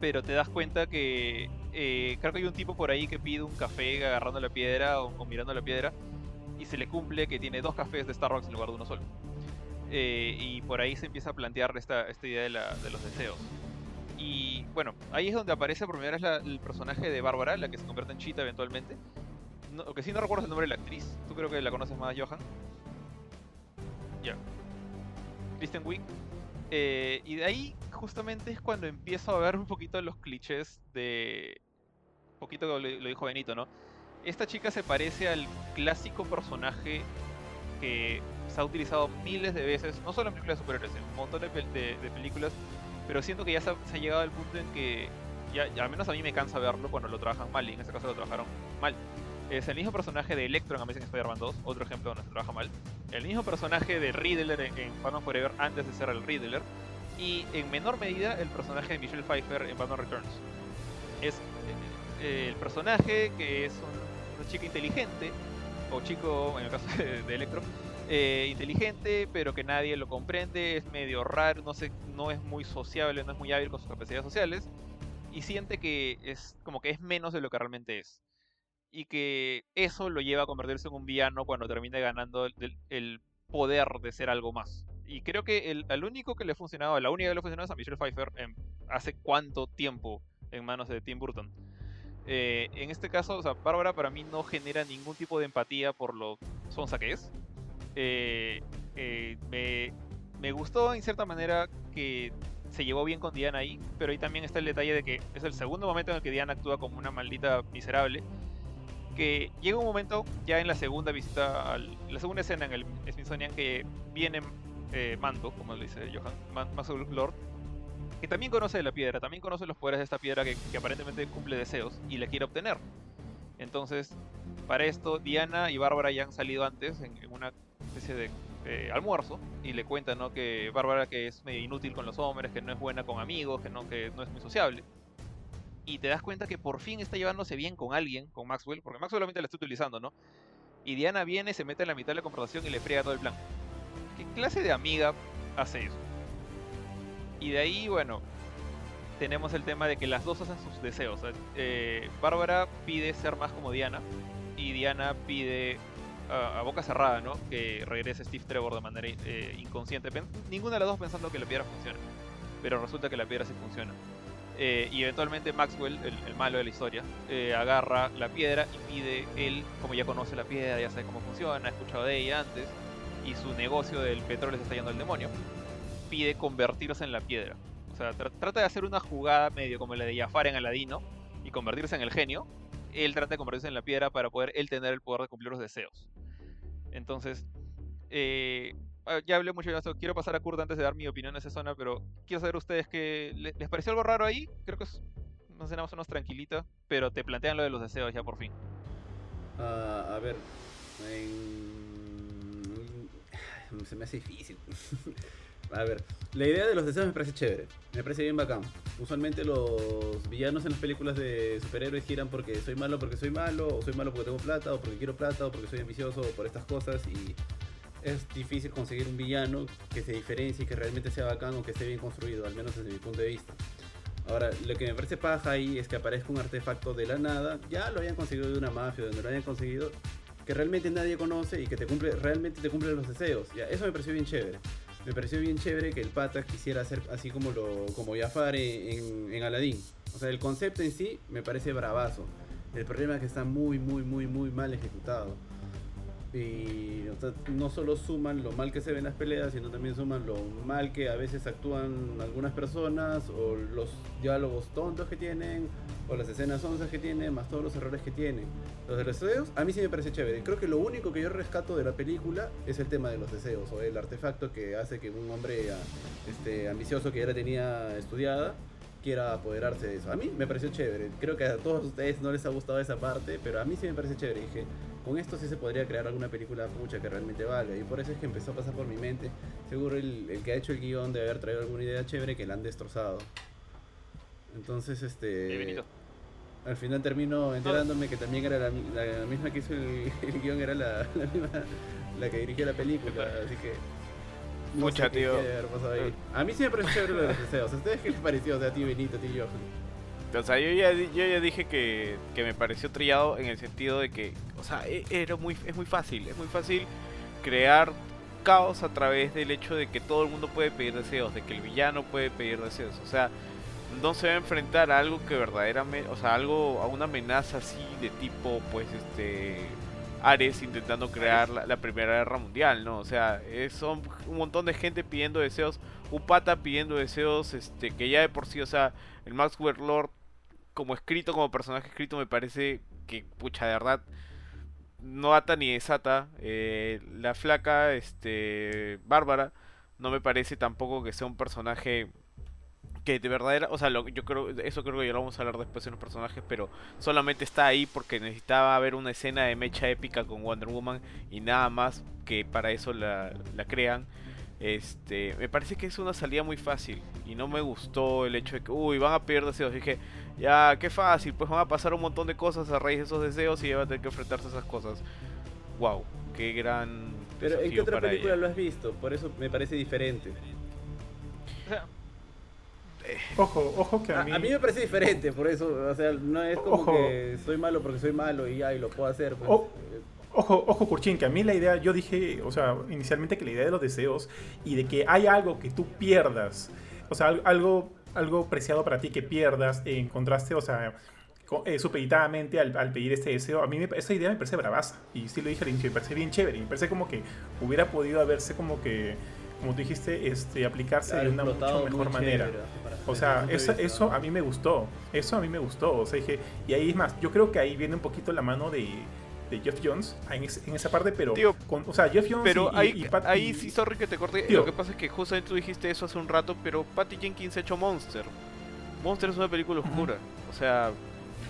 A: Pero te das cuenta que eh, creo que hay un tipo por ahí que pide un café agarrando la piedra o, mirando la piedra. Y se le cumple que tiene dos cafés de Starbucks en lugar de uno solo. Eh, y por ahí se empieza a plantear esta, idea de, de los deseos. Y bueno, ahí es donde aparece por primera vez el personaje de Bárbara, la que se convierte en Cheetah eventualmente. No, que sí no recuerdo el nombre de la actriz. Tú creo que la conoces más, Johan. Ya. Kristen Wiig. Eh, y de ahí justamente es cuando empiezo a ver un poquito los clichés de... Un poquito lo, lo dijo Benito, ¿no? Esta chica se parece al clásico personaje que se ha utilizado miles de veces, no solo en películas de superhéroes, en un montón de, películas pero siento que ya se ha, llegado al punto en que, ya, al menos a mí me cansa verlo cuando lo trabajan mal, y en este caso lo trabajaron mal. Es el mismo personaje de Electro en Amazing Spider-Man 2, otro ejemplo donde se trabaja mal. El mismo personaje de Riddler en, Batman Forever antes de ser el Riddler. Y en menor medida el personaje de Michelle Pfeiffer en Batman Returns. Es eh, el personaje que es una chica inteligente, o chico en el caso de Electro, eh, inteligente, pero que nadie lo comprende, es medio raro, no, no es muy sociable, no es muy hábil con sus capacidades sociales, y siente que es como que es menos de lo que realmente es. Y que eso lo lleva a convertirse en un villano cuando termine ganando el, poder de ser algo más. Y creo que el, único que le ha funcionado, la única que le ha funcionado es a Michelle Pfeiffer en hace cuánto tiempo en manos de Tim Burton. Eh, en este caso, o sea, Bárbara para mí no genera ningún tipo de empatía por lo sonsa que es. Eh, eh, me, me, gustó en cierta manera que se llevó bien con Diana ahí, pero ahí también está el detalle de que es el segundo momento en el que Diana actúa como una maldita miserable. Que llega un momento ya en la segunda visita, al, la segunda escena en el Smithsonian que viene eh, Mando, como le dice Johan, Lord, que también conoce la piedra, también conoce los poderes de esta piedra que, que aparentemente cumple deseos y la quiere obtener. Entonces, para esto, Diana y Bárbara ya han salido antes en, una especie de eh, almuerzo y le cuentan ¿no? que Bárbara que es medio inútil con los hombres, que no es buena con amigos, que no, que no es muy sociable. Y te das cuenta que por fin está llevándose bien con alguien, con Maxwell, porque Maxwell solamente la está utilizando, ¿no? Y Diana viene, se mete en la mitad de la conversación y le friega todo el plan. ¿Qué clase de amiga hace eso? Y de ahí, bueno, tenemos el tema de que las dos hacen sus deseos. Eh, Bárbara pide ser más como Diana y Diana pide a, boca cerrada, ¿no? Que regrese Steve Trevor de manera eh, inconsciente. ninguna de las dos pensando que la piedra funciona, pero resulta que la piedra sí funciona. Eh, y eventualmente Maxwell, el, malo de la historia, agarra la piedra y pide, él, como ya conoce la piedra, ya sabe cómo funciona, ha escuchado de ella antes, y su negocio del petróleo se está yendo al demonio, pide convertirse en la piedra. O sea, trata de hacer una jugada medio como la de Jafar en Aladino y convertirse en el genio. Él trata de convertirse en la piedra para poder él tener el poder de cumplir los deseos. Entonces, eh, ya hablé mucho de esto. Quiero pasar a Kurt antes de dar mi opinión en esa zona, pero quiero saber ustedes que les pareció algo raro ahí. Creo que es más o menos tranquilita, pero te plantean lo de los deseos ya por fin.
B: Uh, a ver, se me hace difícil. A ver, la idea de los deseos me parece chévere, me parece bien bacán. Usualmente los villanos en las películas de superhéroes giran porque soy malo porque soy malo, o soy malo porque tengo plata, o porque quiero plata, o porque soy ambicioso, o por estas cosas, y es difícil conseguir un villano que se diferencie que realmente sea bacán o que esté bien construido, al menos desde mi punto de vista. Ahora, lo que me parece paja ahí es que aparezca un artefacto de la nada, ya lo hayan conseguido de una mafia, donde lo hayan conseguido, que realmente nadie conoce y que te cumple, realmente te cumple los deseos. Ya, eso me pareció bien chévere me pareció bien chévere que el pata quisiera hacer así como lo como Jafar en, en Aladdin. O sea, el concepto en sí me parece bravazo. El problema es que está muy, muy, muy, muy mal ejecutado. Y no solo suman lo mal que se ven las peleas, sino también suman lo mal que a veces actúan algunas personas, o los diálogos tontos que tienen, o las escenas onzas que tienen, más todos los errores que tienen. Los de los deseos, a mí sí me parece chévere. Creo que lo único que yo rescato de la película es el tema de los deseos, o el artefacto que hace que un hombre este, ambicioso que ya la tenía estudiada, quiera apoderarse de eso. A mí me pareció chévere. Creo que a todos ustedes no les ha gustado esa parte, pero a mí sí me parece chévere. Dije, con esto sí se podría crear alguna película mucha que realmente valga. Y por eso es que empezó a pasar por mi mente. Seguro el, el que ha hecho el guion debe haber traído alguna idea chévere que la han destrozado. Entonces, este... Al final termino enterándome que también era la, la misma que hizo el, el guion, era la, la misma la que dirigió la película, así que... no
C: Pucha,
B: qué
C: tío.
B: A mí sí me pareció chévere lo de los deseos. ¿A ustedes qué les pareció? O sea, a ti Benito, a ti Johan.
C: O sea, yo ya, yo ya dije que, que me pareció trillado en el sentido de que, o sea, e- era muy, es muy fácil, es muy fácil crear caos a través del hecho de que todo el mundo puede pedir deseos, de que el villano puede pedir deseos, o sea, no se va a enfrentar a algo que verdaderamente, o sea, algo, a una amenaza así de tipo, pues, este, Ares intentando crear la, Primera Guerra Mundial, ¿no? O sea, es- son un montón de gente pidiendo deseos, un pata pidiendo deseos, este, que ya de por sí, o sea, el Max Lord como escrito, como personaje escrito, me parece que, pucha, de verdad, no ata ni desata. Eh, la flaca, este, Bárbara, no me parece tampoco que sea un personaje que de verdad era, o sea, lo- yo creo, eso creo que ya lo vamos a hablar después en los personajes, pero solamente está ahí porque necesitaba ver una escena de mecha épica con Wonder Woman y nada más que para eso la, la crean. Este, me parece que es una salida muy fácil y no me gustó el hecho de que, uy, van a pedir deseos. Dije, ya, qué fácil, pues van a pasar un montón de cosas a raíz de esos deseos y ella va a tener que enfrentarse a esas cosas. Wow, qué gran.
B: Pero ¿en qué otra
C: para
B: película
C: ella.
B: lo has visto? Por eso me parece diferente.
A: O sea,
D: Ojo, ojo que a
B: A,
D: mí...
B: a mí me parece diferente, por eso, o sea, no es como
D: Ojo.
B: que soy malo porque soy malo y ya, y lo puedo hacer. Pues.
D: O- Ojo, ojo, Kurchin, que a mí la idea, yo dije, o sea, inicialmente que la idea de los deseos y de que hay algo que tú pierdas, o sea, al- algo, algo preciado para ti que pierdas en contraste, o sea, eh, supeditadamente al, al pedir este deseo, a mí me- esa idea me parece bravaza. Y sí lo dije al inicio, me parece bien chévere, me parece como que hubiera podido haberse como que, como tú dijiste, este, aplicarse
B: Claro,
D: de una mucho mejor manera. O sea, eso, eso a mí me gustó. Eso a mí me gustó. O sea, dije, y ahí es más, yo creo que ahí viene un poquito la mano de, de Jeff Jones en, ese- en esa parte, pero.
C: Tío,
D: con- o sea, Jeff Jones.
C: Pero
D: y-
C: ahí,
D: y Pat-
C: ahí
D: y-
C: sí, sorry que te corte.
D: Tío.
C: Lo que pasa es que justamente tú dijiste eso hace un rato, pero Patty Jenkins ha hecho Monster. Monster es una película oscura. O sea,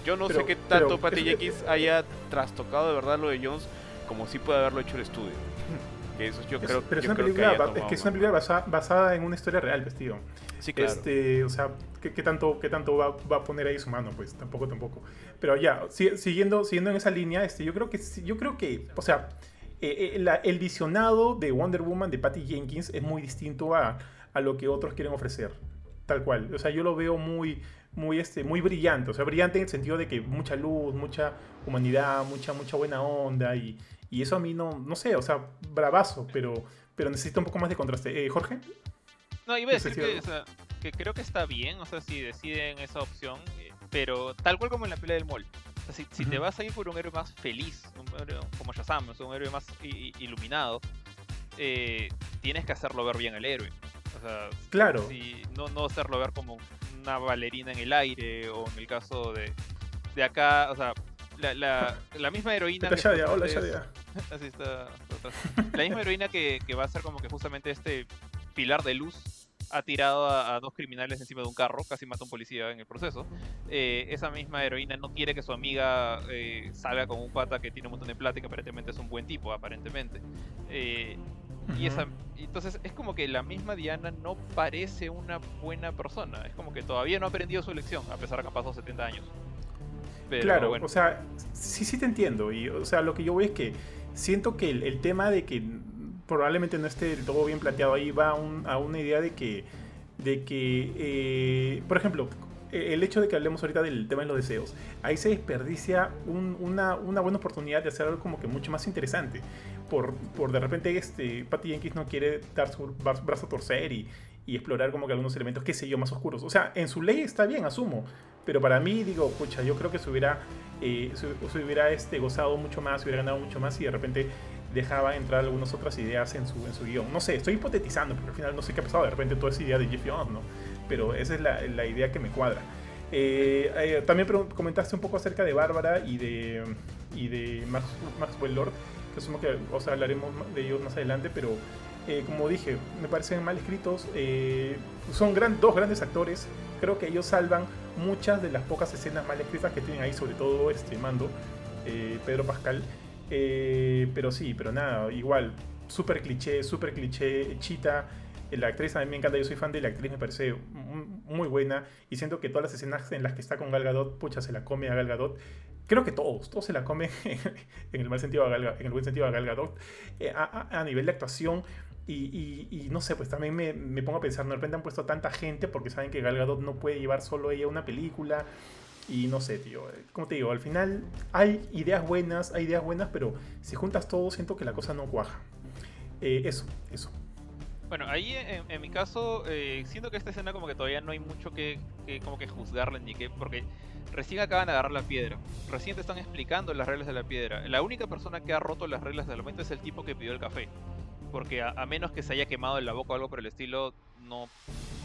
C: yo no sé
D: Pero-
C: qué tanto
D: pero
C: Patty
D: es-
C: Jenkins haya trastocado de verdad lo de Jones, como sí puede haberlo hecho el estudio. que eso yo
D: es-
C: creo,
D: pero es
C: yo
D: una
C: creo que
D: película, ba- es que es una película basa- basada en una historia real, tío.
C: Sí, claro.
D: Este, o sea, ¿qué, qué tanto, qué tanto va, va a poner ahí su mano? Pues tampoco, tampoco. Pero ya, si- siguiendo, siguiendo en esa línea, este, yo creo que, yo creo que, o sea, eh, eh, la- el visionado de Wonder Woman de Patty Jenkins es muy distinto a, a lo que otros quieren ofrecer. Tal cual. O sea, yo lo veo muy, muy, este, muy brillante. O sea, brillante en el sentido de que mucha luz, mucha humanidad, mucha, mucha buena onda. Y, y eso a mí no, no sé, o sea, bravazo, pero, pero necesita un poco más de contraste. Eh, Jorge.
A: No, iba a decir que, o sea, que creo que está bien, o sea, si deciden esa opción, eh, pero tal cual como en la pelea del mall. O sea, si, si te vas a ir por un héroe más feliz, un héroe como Shazam, o sea, un héroe más iluminado, eh, tienes que hacerlo ver bien al héroe. O sea,
D: Claro.
A: si, no, no hacerlo ver como una bailarina en el aire, o en el caso de, de acá, o sea, la, la, la misma heroína... Que
D: Shadia, hola
A: es-. Así está. La misma heroína que, que va a ser como que justamente este pilar de luz ha tirado a, a dos criminales encima de un carro, casi mata a un policía en el proceso. Eh, esa misma heroína no quiere que su amiga eh, salga con un pata que tiene un montón de plata y que aparentemente es un buen tipo, aparentemente. Eh, y esa, entonces es como que la misma Diana no parece una buena persona. Es como que todavía no ha aprendido su lección, a pesar de que han pasado 70 años. Pero
D: claro,
A: bueno.
D: o sea, sí, sí te entiendo. Y, o sea, lo que yo voy es que siento que el, el tema de que probablemente no esté del todo bien planteado ahí va un- a una idea de que, de que eh, por ejemplo, eh, el hecho de que hablemos ahorita del tema de los deseos, ahí se desperdicia un- una, buena oportunidad de hacer algo como que mucho más interesante. Por, por de repente, este, Patty Jenkins no quiere dar su bra- brazo a torcer y, y explorar como que algunos elementos, qué sé yo, más oscuros. O sea, en su ley está bien, asumo. Pero para mí, digo, pucha, yo creo que se hubiera, eh, se hubiera este, gozado mucho más, se hubiera ganado mucho más y de repente dejaba entrar algunas otras ideas en su, en su guion. No sé, estoy hipotetizando, porque al final no sé qué ha pasado. De repente toda esa idea de Jeff Jones, ¿no? Pero esa es la, la idea que me cuadra. Eh, eh, también comentaste un poco acerca de Bárbara y de, y de Max, Maxwell Lord, que asumo que o sea, hablaremos de ellos más adelante, pero eh, como dije, me parecen mal escritos. eh, son gran, dos grandes actores. Creo que ellos salvan muchas de las pocas escenas mal escritas que tienen ahí, sobre todo este Mando, eh, Pedro Pascal. Eh, pero sí, pero nada, igual, súper cliché, súper cliché, Chita. eh, La actriz a mí me encanta, yo soy fan de la actriz, me parece mu- muy buena. Y siento que todas las escenas en las que está con Gal Gadot, pucha, se la come a Gal Gadot. Creo que todos, todos se la comen en el mal sentido a Gal, Ga- en el buen sentido a Gal Gadot. Eh, a, nivel de actuación, y no sé, pues también me, me pongo a pensar, de repente han puesto tanta gente porque saben que Gal Gadot no puede llevar solo ella una película. Y no sé, tío, eh, como te digo, al final hay ideas buenas, hay ideas buenas, pero si juntas todo siento que la cosa no cuaja. Eh, eso, eso.
A: Bueno, ahí en, en mi caso, eh, siento que esta escena como que todavía no hay mucho que, que como que juzgarle ni que, porque recién acaban de agarrar la piedra, recién te están explicando las reglas de la piedra. La única persona que ha roto las reglas del momento es el tipo que pidió el café, porque a, a menos que se haya quemado en la boca o algo por el estilo, no,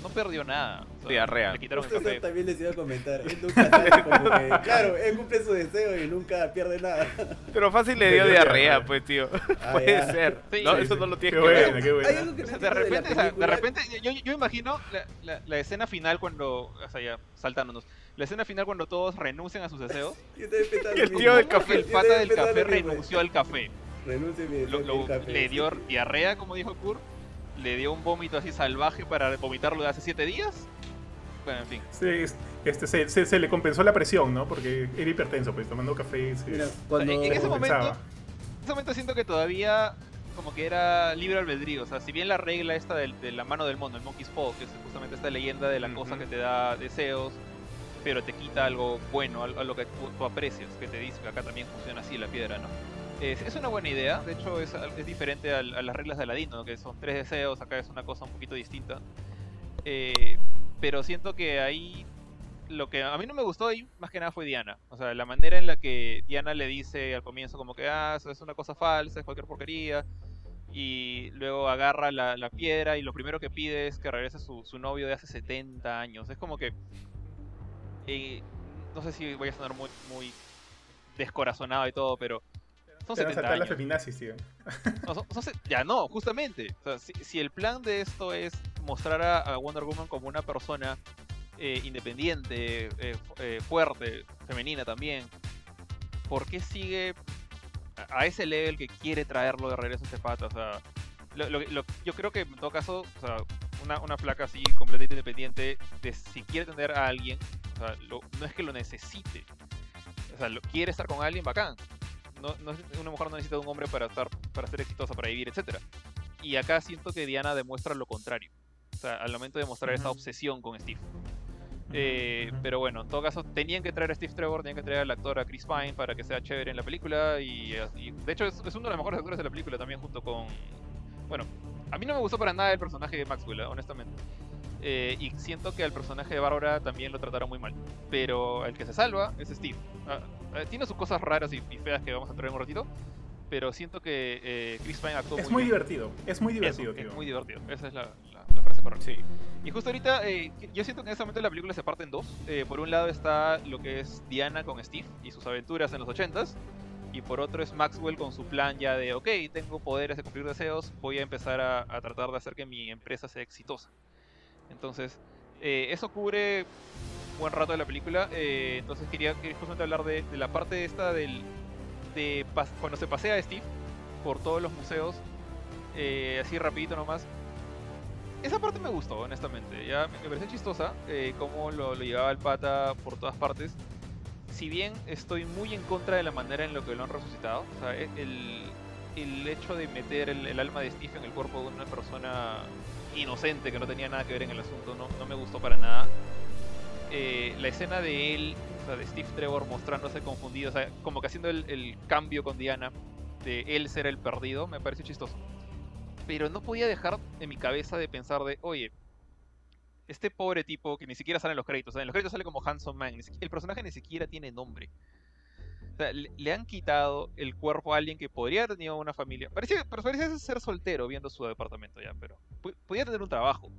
A: no perdió nada. O sea,
C: Diarrea.
A: Le quitaron el
B: eso
A: café.
B: también les iba a comentar. Él nunca sale como que. Claro, él cumple su deseo y nunca pierde nada.
C: Pero fácil le dio diarrea, pues, tío.
B: Ah,
C: Puede
B: ya.
C: ser.
A: Sí,
C: no,
A: sí,
C: eso
D: sí.
C: no lo
D: Qué
C: tienes que
D: buena,
C: ver.
D: qué buena.
B: Hay algo que
A: O sea, de repente,
B: la
A: o sea, de repente yo, yo imagino la, la- la escena final cuando, o sea, ya saltándonos, la escena final cuando todos renuncian a sus deseos.
C: Y el tío del café.
A: El pata del café renunció al café. Lo-
B: del café,
A: le
B: sí.
A: dio diarrea, como dijo Kurt. Le dio un vómito así salvaje para vomitarlo de hace 7 días. Bueno, en fin.
D: Sí, es- este, se, se- se le compensó la presión, ¿no? Porque era hipertenso, pues tomando café. se-
B: Mira,
A: O sea,
B: cuando.
A: en ese momento,
D: compensaba.
A: en ese momento siento que todavía como que era libre albedrío. O sea, si bien la regla esta del- de, la mano del mono, el Monkey's Paw, que es justamente esta leyenda de la cosa que te da deseos, pero te quita algo bueno, al- algo que tú, tú aprecias, que te dice que acá también funciona así la piedra, ¿no? Es, es una buena idea, de hecho es, es diferente a, las reglas de Aladino, ¿no? que son tres deseos, acá es una cosa un poquito distinta. Eh, pero siento que ahí lo que a mí no me gustó ahí más que nada fue Diana. O sea, la manera en la que Diana le dice al comienzo como que, ah, eso es una cosa falsa, es cualquier porquería. Y luego agarra la, la piedra y lo primero que pide es que regrese su, su novio de hace 70 años. Es como que... eh, no sé si voy a sonar muy, muy descorazonado y todo, pero... Son
D: Te van
A: 70
D: a saltar las
A: años.
D: feminazis, tío.
A: No, son- son se- ya no, justamente. O sea, si, si el plan de esto es mostrar a, Wonder Woman como una persona eh, independiente, eh, eh, fuerte, femenina también, ¿por qué sigue a, a ese level que quiere traerlo de regreso a este pata? O sea, lo- lo- lo- yo creo que en todo caso, o sea, una, una flaca así completamente independiente, de si quiere tener a alguien, o sea, no es que lo necesite. O sea, quiere estar con alguien bacán. No, no una mujer no necesita de un hombre para estar para ser exitosa, para vivir, etcétera. Y acá siento que Diana demuestra lo contrario. O sea, al momento de mostrar esa
D: Ujú.
A: obsesión con Steve. Eh, pero bueno, en todo caso, tenían que traer a Steve Trevor, tenían que traer al actor a Chris Pine para que sea chévere en la película. Y, y de hecho, es, es uno de los mejores actores de la película también, junto con. Bueno, a mí no me gustó para nada el personaje de Maxwell, eh, honestamente. Eh, y siento que al personaje de Bárbara también lo trataron muy mal. Pero el que se salva es Steve. Ah, ah, tiene sus cosas raras y, y feas que vamos a traer en un ratito. Pero siento que eh, Chris Pine actuó
D: Es
A: muy bien.
D: divertido, es muy divertido,
A: Eso,
D: tío.
A: Es muy divertido, esa es la, la- la frase correcta.
C: Sí.
A: Y justo ahorita, eh, yo siento que en este momento la película se parte en dos. Eh, por un lado está lo que es Diana con Steve y sus aventuras en los 80s. Y por otro es Maxwell con su plan ya de, ok, tengo poderes de cumplir deseos, voy a empezar a, a tratar de hacer que mi empresa sea exitosa. Entonces, eh, eso cubre buen rato de la película. eh, entonces quería, justamente hablar de, la parte esta del, de pas- cuando se pasea Steve por todos los museos, eh, así rapidito nomás. Esa parte me gustó, honestamente. Ya me, me pareció chistosa cómo lo, llevaba el pata por todas partes. Si bien estoy muy en contra de la manera en la que lo han resucitado, o sea, e- el, el hecho de meter el, el alma de Steve en el cuerpo de una persona inocente que no tenía nada que ver en el asunto no, no me gustó para nada. Eh, la escena de él, o sea, de Steve Trevor mostrándose confundido, o sea, como que haciendo el, cambio con Diana, de él ser el perdido, me pareció chistoso pero no podía dejar en mi cabeza de pensar de, oye, este pobre tipo que ni siquiera sale en los créditos, o sea, en los créditos sale como Handsome Man, el personaje ni siquiera tiene nombre. Le, han quitado el cuerpo a alguien que podría haber tenido una familia. Parecía, parecía ser soltero viendo su departamento ya, pero podía tener un trabajo,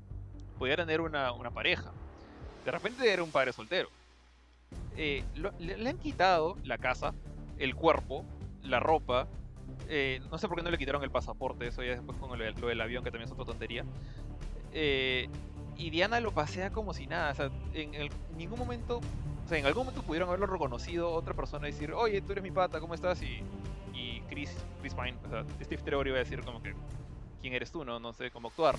A: podía tener una, una pareja. De repente era un padre soltero. Eh, le, han quitado la casa, el cuerpo, la ropa, Eh, no sé por qué no le quitaron el pasaporte, eso ya después con lo, del- avión, que también es otra tontería. Eh, y Diana lo pasea como si nada, o sea, en el- ningún momento, sea, en algún momento pudieron haberlo reconocido otra persona y decir, oye, tú eres mi pata, ¿cómo estás? Y, y Chris, Chris Pine, o sea, Steve Trevor iba a decir como que, ¿quién eres tú? No, no sé cómo actuar.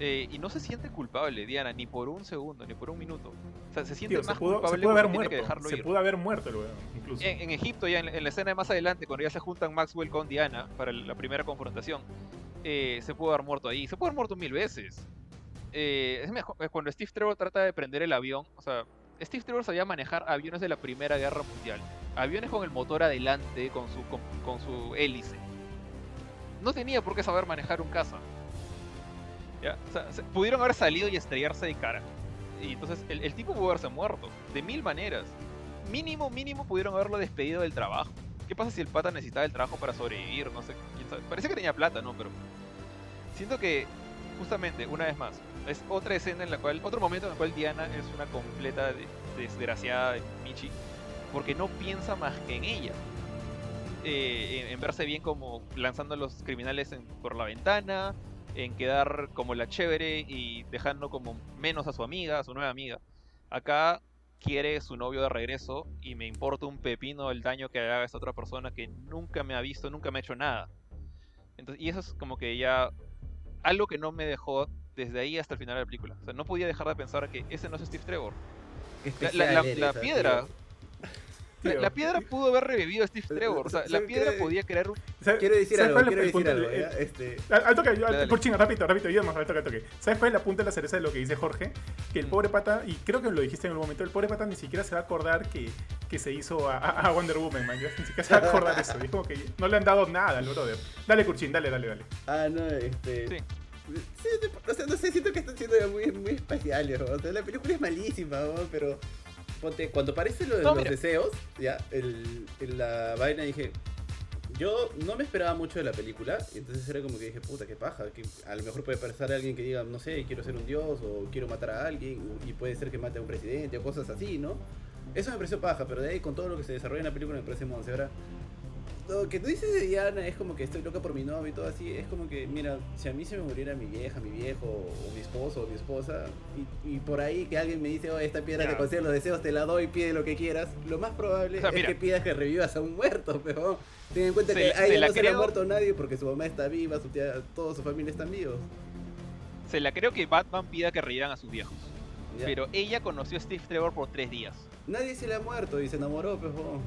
A: Eh, y no se siente culpable, Diana, ni por un segundo, ni por un minuto. O sea, se siente
D: Tío, se
A: más
D: pudo, se
A: culpable
D: pudo haber
A: tiene que
D: muerto.
A: dejarlo
D: Se
A: ir.
D: pudo haber muerto el weón, incluso.
A: En, en Egipto, ya en, en la escena de más adelante, cuando ya se juntan Maxwell con Diana para la primera confrontación, eh, se pudo haber muerto ahí. Se pudo haber muerto mil veces. Eh, es mejor, cuando Steve Trevor trata de prender el avión, o sea, Steve Trevor sabía manejar aviones de la Primera Guerra Mundial. Aviones con el motor adelante, con su, con, su hélice. No tenía por qué saber manejar un caza. ¿Ya? O sea, se- pudieron haber salido y estrellarse de cara. Y entonces el, el tipo pudo haberse muerto. De mil maneras. Mínimo, mínimo pudieron haberlo despedido del trabajo. ¿Qué pasa si el pata necesitaba el trabajo para sobrevivir? No sé, quién sabe. Parece que tenía plata, ¿no? Pero siento que, justamente, una vez más, es otra escena en la cual, otro momento en el cual Diana es una completa de- desgraciada de Michi, porque no piensa más que en ella. Eh, en, verse bien como lanzando a los criminales por la ventana, en quedar como la chévere y dejando como menos a su amiga, a su nueva amiga. Acá quiere su novio de regreso y me importa un pepino el daño que haga esta otra persona que nunca me ha visto, nunca me ha hecho nada. Entonces, y eso es como que ya algo que no me dejó desde ahí hasta el final de la película. O sea, no podía dejar de pensar que ese no es Steve Trevor. La, la- la- la piedra,
B: tío.
A: la, piedra pudo haber revivido a Steve Trevor. O sea, la
B: ¿Sabe
A: piedra podía crear un...
D: ¿sabes-
B: Quiero decir
D: ¿sabes
B: algo,
D: cuál es
B: quiero
D: el
B: decir algo.
D: El-
B: ¿ya? Este,
D: Al, al toque, al-
A: Dale, dale.
D: corchín, rápido, rápido, yo más, al toque, al toque. ¿Sabes cuál es la punta de la cereza de lo que dice Jorge? Que el
A: Mm.
D: pobre pata, y creo que lo dijiste en algún momento, el pobre pata ni siquiera se va a acordar que, que se hizo a, a- Wonder Woman, man. Ni siquiera se va a acordar de eso. Es como que no le han dado nada al brother. Dale, Curchín, dale, dale, dale.
B: Ah, no, este.
A: Sí.
B: Sí, o sea, no sé, siento que están siendo muy, muy espaciales. O sea, la película es malísima, ¿no? pero ponte, cuando aparece lo de
A: No,
B: los deseos, ya, el, en la vaina dije, yo no me esperaba mucho de la película, y entonces era como que dije, puta, qué paja, que a lo mejor puede pasar alguien que diga, no sé, quiero ser un dios, o quiero matar a alguien, y puede ser que mate a un presidente, o cosas así, ¿no? Eso me pareció paja, pero de ahí con todo lo que se desarrolla en la película me parece monse. Ahora, lo que tú dices de Diana es como que estoy loca por mi novio y todo así. Es como que, mira, si a mí se me muriera mi vieja, mi viejo, o mi esposo, o mi esposa, y, y por ahí que alguien me dice, oh, esta piedra te concede los deseos, te la doy, pide lo que quieras, lo más probable
A: O sea,
B: es
A: mira.
B: que pidas que revivas a un muerto, pero ten en cuenta
A: Se
B: que
A: la-
B: a
A: se
B: ella
A: la
B: no se le ha muerto nadie porque su mamá está viva, su tía, toda su familia están vivos.
A: Se la creo que Batman pida que revivieran a sus viejos.
B: ¿ya?
A: Pero ella conoció a Steve Trevor por tres días.
B: Nadie se le ha muerto y se enamoró, pero...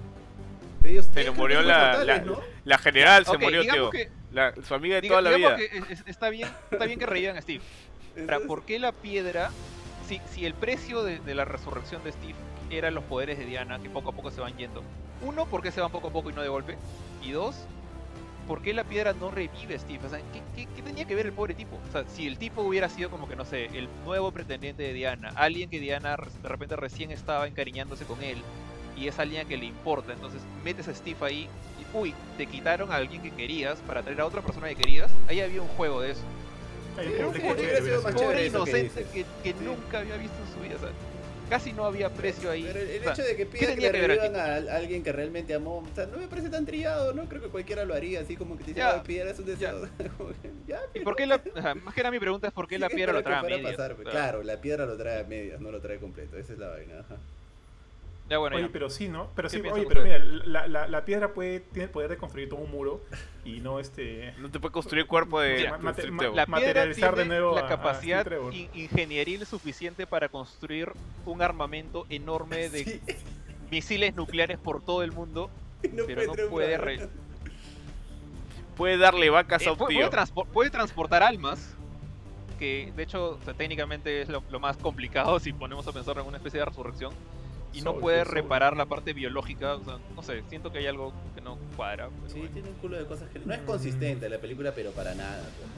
B: Ellos, ellos
C: murió la,
B: mortales,
C: la,
B: ¿no?
C: la general, se murió, tío.
A: que-
C: La- su amiga de
A: diga-
C: toda la vida.
A: que es- es- está, bien, está bien que revivan a Steve. Ahora, ¿por qué la piedra? Si, si el precio de, de la resurrección de Steve eran los poderes de Diana, que poco a poco se van yendo. Uno, ¿por qué se van poco a poco y no de golpe? Y dos, ¿por qué la piedra no revive a Steve? O sea, ¿qué, qué- qué tenía que ver el pobre tipo? O sea, si el tipo hubiera sido como que, no sé, el nuevo pretendiente de Diana, alguien que Diana de repente recién estaba encariñándose con él, y es alguien que le importa, entonces metes a Steve ahí, y uy, te quitaron a alguien que querías para traer a otra persona que querías, ahí había un juego de eso.
D: Un.
A: Pobre
B: que
A: inocente
B: dices.
A: que, que
B: Sí.
A: nunca había visto en su vida, o sea, casi no había precio ahí.
B: Pero el, el
A: O sea,
B: hecho de que pida que
A: que
B: revivan a, alguien que realmente amó, o sea, no me parece tan trillado, ¿no? Creo que cualquiera lo haría, así como que te dice,
A: Ya,
B: "Oh, pidieras un deseo. Que, ya,
A: ¿Y por qué la, más que nada mi pregunta es por qué la
B: Sí,
A: piedra lo trae a
B: que
A: medias?
B: pasar, pues. Claro, la piedra lo trae a medias, no lo trae completo, esa es la vaina, ajá.
A: Ya bueno,
D: Oye,
A: ya.
D: pero sí, ¿no? Pero
A: ¿Qué
D: sí, oye, pero mira, la, la, la piedra puede, tiene el poder de construir todo un muro y no este...
C: No te puede construir el cuerpo de,
A: Mira,
D: mate- ma-
A: la piedra
D: materializar de
A: tiene
D: nuevo
A: la
D: a- a
A: capacidad
D: Trevor.
A: in- ingenieril suficiente para construir un armamento enorme de
B: Sí,
A: misiles nucleares por todo el mundo,
B: no
A: pero no puede re-
C: Puede darle vacas
A: Eh,
C: a un
A: pu-
C: tío.
A: puede, transpo- puede transportar almas, que de hecho o sea, técnicamente es lo, lo más complicado si ponemos a pensar en una especie de resurrección. Y no puede reparar la parte biológica, o sea, no sé, siento que hay algo que no cuadra. pero
B: Sí,
A: bueno.
B: tiene un culo de cosas que no es consistente la película, pero para nada. pues.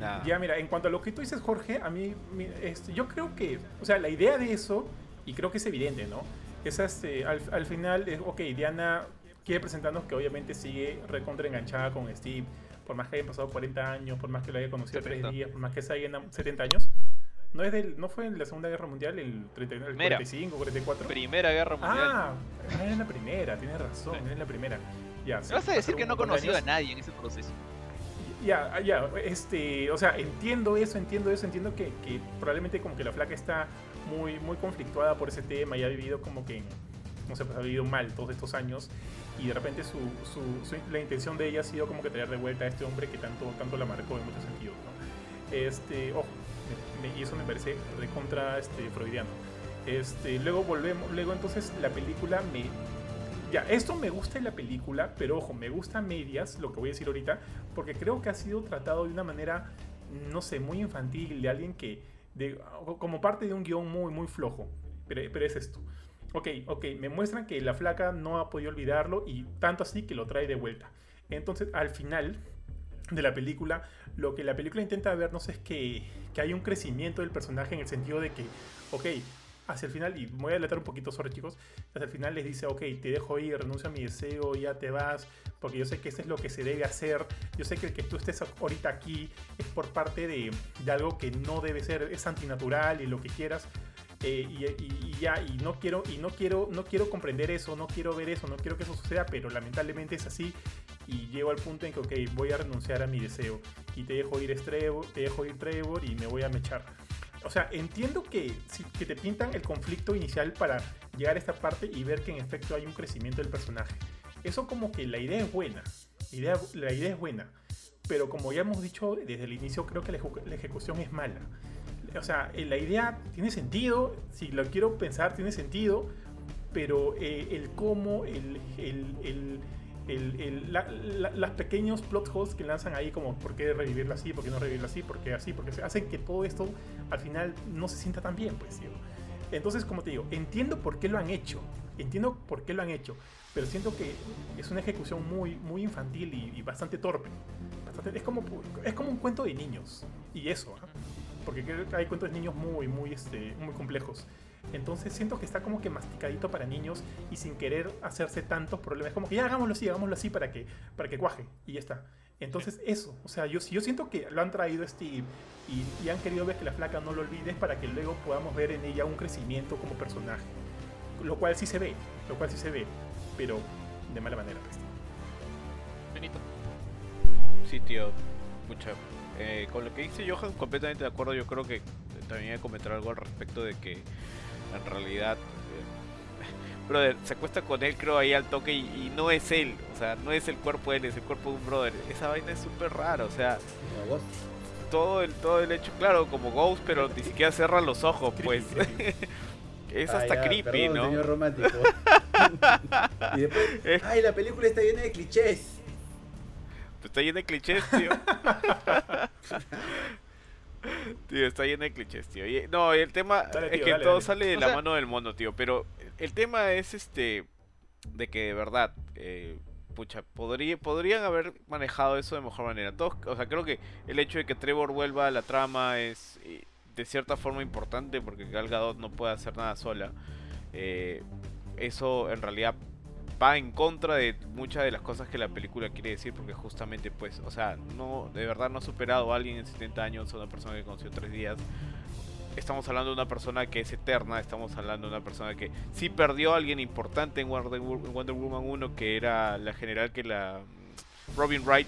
C: Nada.
D: Ya, mira, en cuanto a lo que tú dices, Jorge, a mí, este, yo creo que, o sea, la idea de eso, y creo que es evidente, ¿no? Es este, al, al final, es, ok, Diana quiere presentarnos que obviamente sigue recontra enganchada con Steve, por más que hayan pasado 40 años, por más que lo haya conocido
A: 70.
D: tres días, por más que se hayan enam- 70 años. ¿No, es del, ¿No fue en la Segunda Guerra Mundial, el, 30 el
A: Mira.
D: 45, 44?
A: Primera Guerra Mundial.
D: Ah, era la primera, tienes razón, es la primera. Ya,
A: Me
D: sí,
A: vas a decir que no conoció a nadie en ese proceso.
D: Ya, ya, este, o sea, entiendo eso, entiendo eso, entiendo que, que probablemente como que la flaca está muy, muy conflictuada por ese tema y ha vivido como que, no sé, pues ha vivido mal todos estos años y de repente su, su- su- la intención de ella ha sido como que traer de vuelta a este hombre que tanto, tanto la marcó en muchos sentidos, ¿no? Este, ojo, y eso me parece recontra este, freudiano. Este, luego volvemos, luego entonces la película me, ya, esto me gusta en la película, pero ojo, me gusta medias, lo que voy a decir ahorita, porque creo que ha sido tratado de una manera, no sé, muy infantil, de alguien que, de, como parte de un guion muy, muy flojo. Pero, pero es esto. Ok, ok, me muestran que la flaca no ha podido olvidarlo y tanto así que lo trae de vuelta. Entonces, al final de la película, lo que la película intenta vernos es que, que hay un crecimiento del personaje en el sentido de que, ok, hacia el final, y voy a adelantar un poquito sobre chicos, hacia el final les dice, ok, te dejo ir, renuncia a mi deseo, ya te vas, porque yo sé que eso es lo que se debe hacer, yo sé que el que tú estés ahorita aquí es por parte de, de algo que no debe ser, es antinatural y lo que quieras, eh, y, y- y ya, y no quiero, y no quiero, no quiero comprender eso, no quiero ver eso, no quiero que eso suceda, pero lamentablemente es así, y llego al punto en que, ok, voy a renunciar a mi deseo, y te dejo ir Trevor, te dejo ir Trevor, y me voy a mechar. O sea, entiendo que, que te pintan el conflicto inicial para llegar a esta parte y ver que en efecto hay un crecimiento del personaje. Eso como que la idea es buena. La idea, la idea es buena. Pero como ya hemos dicho desde el inicio, creo que la ejecución es mala. O sea, eh, la idea tiene sentido, si lo quiero pensar tiene sentido, pero eh, el cómo, el, el, el, el- la- la- las pequeños plot holes que lanzan ahí, como por qué revivirla así, por qué no revivirla así, por qué así, porque hacen que todo esto al final no se sienta tan bien, pues, digo. Entonces, como te digo, entiendo por qué lo han hecho, entiendo por qué lo han hecho, pero siento que es una ejecución muy, muy infantil y, y bastante torpe. Bastante- es, como, es como un cuento de niños, y eso, ¿ah? Porque hay cuentos de niños muy, muy, este, muy complejos. Entonces siento que está como que masticadito para niños y sin querer hacerse tantos problemas. Como que ya hagámoslo así, hagámoslo así para que, para que cuaje y ya está. Entonces eso, o sea, yo, yo siento que lo han traído Steve y, y han querido ver que la flaca no lo olvides para que luego podamos ver en ella un crecimiento como personaje. Lo cual sí se ve, lo cual sí se ve, pero de mala manera. pues.
A: Benito.
C: Sí, tío. Pucha. Eh, con lo que dice Johan, completamente de acuerdo. Yo creo que también hay que comentar algo al respecto de que en realidad. eh, brother, se acuesta con él, creo, ahí al toque y, y no es él. O sea, no es el cuerpo de él, es el cuerpo de un brother. Esa vaina es súper rara. O sea, todo el, todo el hecho, claro, como Ghost, pero ni siquiera cierra los ojos, pues. Es
B: Ah,
C: hasta
B: ya,
C: creepy,
B: perdón,
C: ¿no?
B: señor romántico. y después,
C: Es-
B: ay, la película está llena de clichés.
C: Está lleno de clichés, tío. tío, está lleno de clichés, tío. Y- no, el tema
D: Dale,
C: es que
D: dale,
C: todo
D: dale.
C: sale de
A: O
C: la
A: sea-
C: mano del mono, tío. Pero el tema es este de que de verdad, eh, pucha, podría, podrían haber manejado eso de mejor manera. Todos, o sea, creo que el hecho de que Trevor vuelva a la trama es eh, de cierta forma importante porque Gal Gadot no puede hacer nada sola. Eh, eso en realidad va en contra de muchas de las cosas que la película quiere decir porque justamente pues, o sea, no de verdad no ha superado a alguien en 70 años, a una persona que conoció tres días. Estamos hablando de una persona que es eterna, estamos hablando de una persona que sí perdió a alguien importante en Wonder, Woman 1, que era la general que la Robin Wright,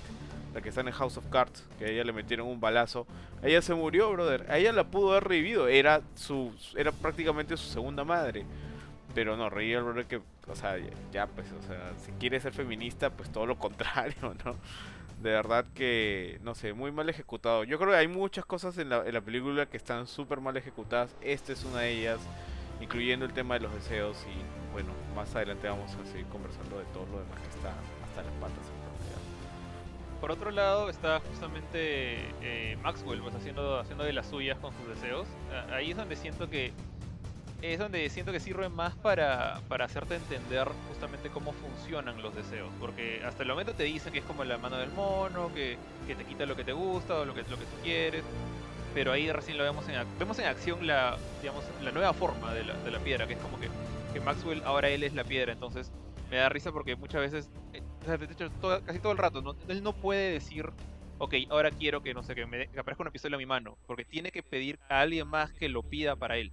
C: la que está en House of Cards, que a ella le metieron un balazo. Ella se murió, brother. Ella la pudo haber revivido. Era su era prácticamente su segunda madre. Pero no, reí el brother que, o sea, ya, pues, o sea, si quiere ser feminista, pues todo lo contrario, ¿no? De verdad que, no sé, muy mal ejecutado. Yo creo que hay muchas cosas en la, película que están súper mal ejecutadas. Esta es una de ellas, incluyendo el tema de los deseos. Y bueno, más adelante vamos a seguir conversando de todo lo demás que está hasta las patas. en.
A: Por otro lado está justamente eh, Maxwell pues haciendo, haciendo de las suyas con sus deseos. Ah, Ahí es donde siento que es donde siento que sirve más para, para hacerte entender justamente cómo funcionan los deseos. Porque hasta el momento te dicen que es como la mano del mono, que, que te quita lo que te gusta o lo que, lo que tú quieres. Pero ahí recién lo vemos en, vemos en acción la, digamos, la nueva forma de la, de la piedra, que es como que, que Maxwell ahora él es la piedra. Entonces me da risa porque muchas veces, eh, de hecho casi todo el rato, ¿no? él no puede decir, ok, ahora quiero que, no sé, que me que aparezca una pistola en mi mano, porque tiene que pedir a alguien más que lo pida para él.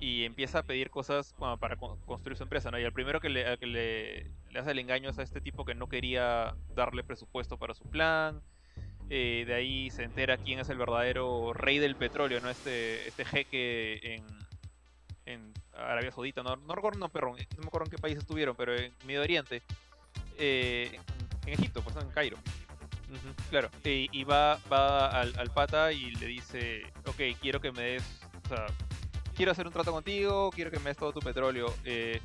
A: Y empieza a pedir cosas bueno, para con- construir su empresa, ¿no? Y al primero que le, al que le, le hace el engaño a este tipo que no quería darle presupuesto para su plan. Eh, de ahí se entera quién es el verdadero rey del petróleo, ¿no? Este, este jeque en, en Arabia Saudita, no, no recuerdo, no, pero, no me acuerdo en qué país estuvieron, pero en Medio Oriente, eh, en Egipto, pues en Cairo. Claro, y, y va, va al, al pata y le dice, ok, quiero que me des, o sea, quiero hacer un trato contigo, quiero que me des todo tu petróleo, eh,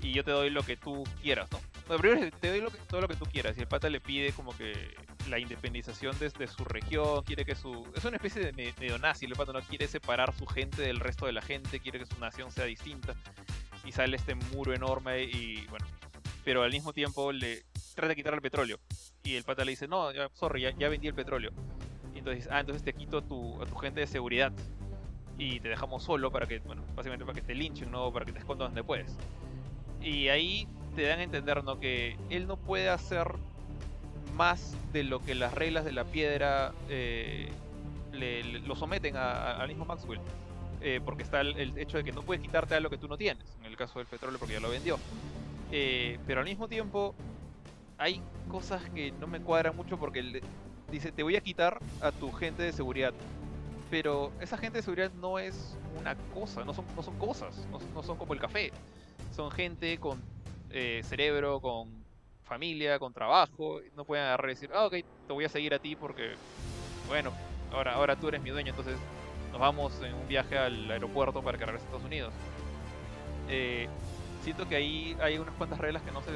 A: y yo te doy lo que tú quieras, ¿no? Primero te doy todo lo que tú quieras, y el pata le pide como que la independización de, de su región, quiere que su... Es una especie de me- medio nazi, el pata no quiere separar su gente del resto de la gente, quiere que su nación sea distinta, y sale este muro enorme y bueno, pero al mismo tiempo le trata de quitar el petróleo. Y el pata le dice, no, sorry, ya, vendí el petróleo. Y entonces, ah, entonces te quito a tu gente de seguridad. Y te dejamos solo para que, bueno, básicamente para que te linchen, ¿no? Para que te escondas donde puedes. Y ahí te dan a entender, ¿no? Que él no puede hacer más de lo que las reglas de la piedra eh, le, le- lo someten al mismo Maxwell. Eh, porque está el, el hecho de que no puedes quitarte algo que tú no tienes, en el caso del petróleo porque ya lo vendió. Eh, pero al mismo tiempo hay cosas que no me cuadran mucho porque le- dice, te voy a quitar a tu gente de seguridad. Pero esa gente de seguridad no es una cosa, no son, no son cosas, no, no son como el café. Son gente con eh, cerebro, con familia, con trabajo. No pueden agarrar y decir, ah, ok, te voy a seguir a ti porque, bueno, ahora, ahora tú eres mi dueño, entonces nos vamos en un viaje al aeropuerto para que regrese a Estados Unidos. Eh, siento que ahí hay unas cuantas reglas que no se,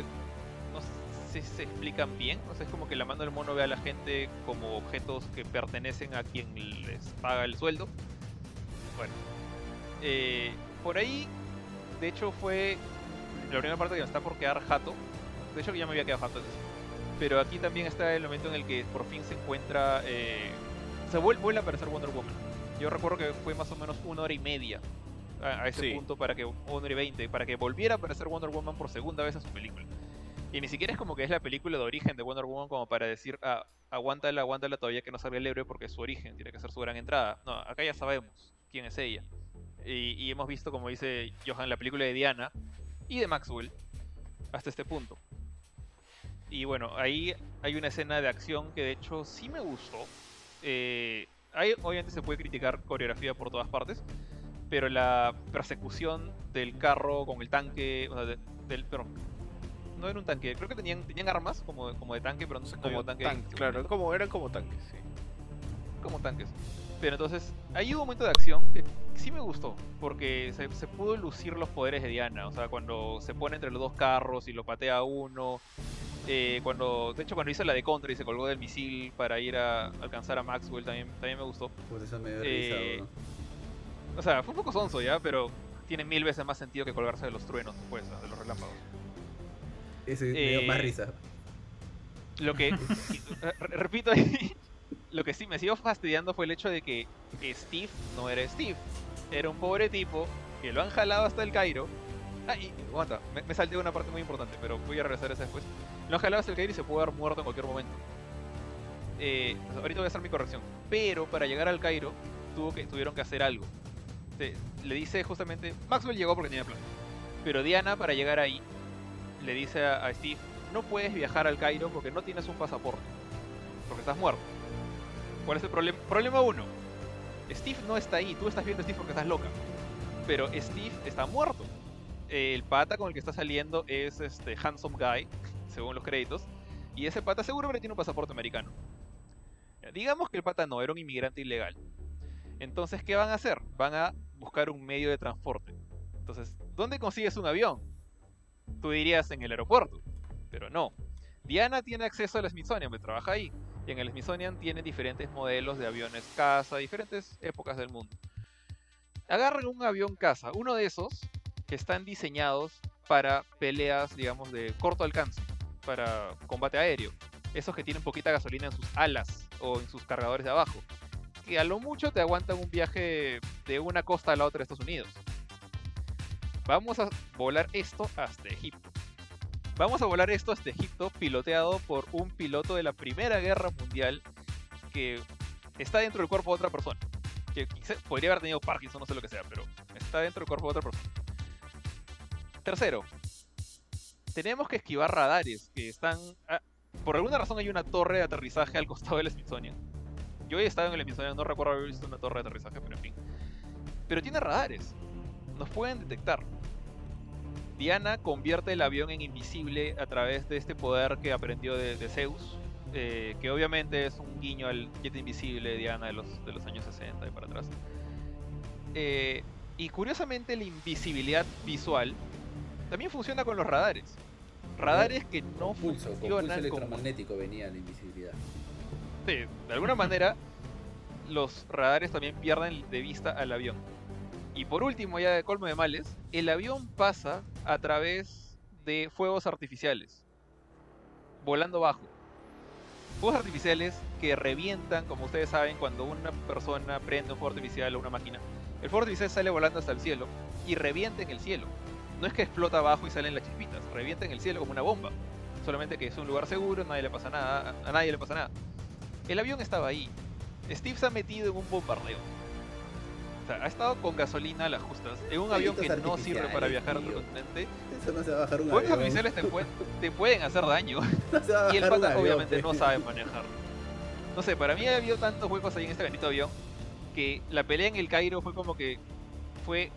A: se explican bien. O sea, es como que la mano del mono ve a la gente como objetos que pertenecen a quien les paga el sueldo. Bueno, eh, por ahí, de hecho, fue la primera parte que me está por quedar jato. De hecho, que ya me había quedado jato antes. Pero aquí también está el momento en el que por fin se encuentra. eh, se vuel- vuelve a aparecer Wonder Woman. Yo recuerdo que fue más o menos una hora y media a, a ese
C: Sí.
A: punto para que. Una hora y veinte, para que volviera a aparecer Wonder Woman por segunda vez en su película. Y ni siquiera es como que es la película de origen de Wonder Woman como para decir, ah, aguántala, aguántala todavía que no salga el héroe porque es su origen, tiene que ser su gran entrada. No, acá ya sabemos quién es ella. Y, hemos visto, como dice Johan, la película de Diana y de Maxwell hasta este punto. Y bueno, ahí hay una escena de acción que de hecho sí me gustó. Eh, ahí obviamente se puede criticar coreografía por todas partes, pero la persecución del carro con el tanque, o sea, de- del, perdón, no era un tanque, creo que tenían, tenían armas como, como de tanque, pero no sé como tanque.
C: Tan- claro, como, eran como tanques, sí.
A: como tanques. Pero entonces, ahí hubo un momento de acción que sí me gustó, porque se, se pudo lucir los poderes de Diana. O sea, cuando se pone entre los dos carros y lo patea a uno. eh, cuando, de hecho, cuando hizo la de contra y se colgó del misil para ir a alcanzar a Maxwell, también, también me gustó.
B: Puta, eso me dio
A: Eh,
B: risa, weón.
A: O sea, fue un poco sonso ya, pero tiene mil veces más sentido que colgarse de los truenos, pues, de los relámpagos.
B: Ese me dio más
A: eh,
B: risa.
A: Lo que, re- repito ahí, lo que sí me siguió fastidiando fue el hecho de que Steve no era Steve. Era un pobre tipo que lo han jalado hasta el Cairo. Ah, y aguanta, me, me salté una parte muy importante, pero voy a regresar a esa después. Lo han jalado hasta el Cairo y se puede haber muerto en cualquier momento. Eh, ahorita voy a hacer mi corrección. Pero para llegar al Cairo tuvo que, tuvieron que hacer algo. Se- le dice justamente, Maxwell llegó porque tenía plan. Pero Diana para llegar ahí le dice a, Steve, no puedes viajar al Cairo porque no tienes un pasaporte. Porque estás muerto. ¿Cuál es el problema? Problema uno. Steve no está ahí. Tú estás viendo a Steve porque estás loca. Pero Steve está muerto. El pata con el que está saliendo es este Handsome Guy, según los créditos. Y ese pata seguramente tiene un pasaporte americano. Digamos que el pata no, era un inmigrante ilegal. Entonces, ¿qué van a hacer? Van a buscar un medio de transporte. Entonces, ¿dónde consigues un avión? Tú dirías en el aeropuerto. Pero no. Diana tiene acceso al Smithsonian, me trabaja ahí. Y en el Smithsonian tienen diferentes modelos de aviones caza, diferentes épocas del mundo. Agarren un avión caza, uno de esos que están diseñados para peleas, digamos, de corto alcance, para combate aéreo. Esos que tienen poquita gasolina en sus alas o en sus cargadores de abajo. Que a lo mucho te aguantan un viaje de una costa a la otra de Estados Unidos. Vamos a volar esto hasta Egipto. Vamos a volar esto hasta Egipto piloteado por un piloto de la Primera Guerra Mundial que está dentro del cuerpo de otra persona. Que quizá- podría haber tenido Parkinson, no sé lo que sea, pero está dentro del cuerpo de otra persona. Tercero, tenemos que esquivar radares que están... ah, por alguna razón hay una torre de aterrizaje al costado del Smithsonian. Yo he estado en el Smithsonian, no recuerdo haber visto una torre de aterrizaje, pero en fin. Pero tiene radares. Nos pueden detectar. Diana convierte el avión en invisible a través de este poder que aprendió de, de Zeus. eh, que obviamente es un guiño al jet invisible de Diana de los, de los años 60 y para atrás. Eh, y curiosamente la invisibilidad visual también funciona con los radares. Radares que no
B: Con pulso, con pulso
A: funcionan como
B: electromagnético venía la invisibilidad.
A: Sí, de alguna manera los radares también pierden de vista al avión. Y por último, ya de colmo de males, el avión pasa a través de fuegos artificiales, volando bajo. Fuegos artificiales que revientan, como ustedes saben, cuando una persona prende un fuego artificial o una máquina. El fuego artificial sale volando hasta el cielo y revienta en el cielo. No es que explota abajo y salen las chispitas, revienta en el cielo como una bomba. Solamente que es un lugar seguro, nadie le pasa nada, a nadie le pasa nada. El avión estaba ahí. Steve se ha metido en un bombardeo. O sea, ha estado con gasolina a las justas, en un avión que no sirve para viajar a otro continente.
B: Eso no se va a bajar un avión.
A: artificiales te, pue- te pueden hacer daño.
B: No se va a
A: Y el pata
B: avión,
A: obviamente
B: pues.
A: no sabe manejar. No sé, para mí ha habido tantos huecos ahí en este bendito avión que la pelea en el Cairo fue como que fue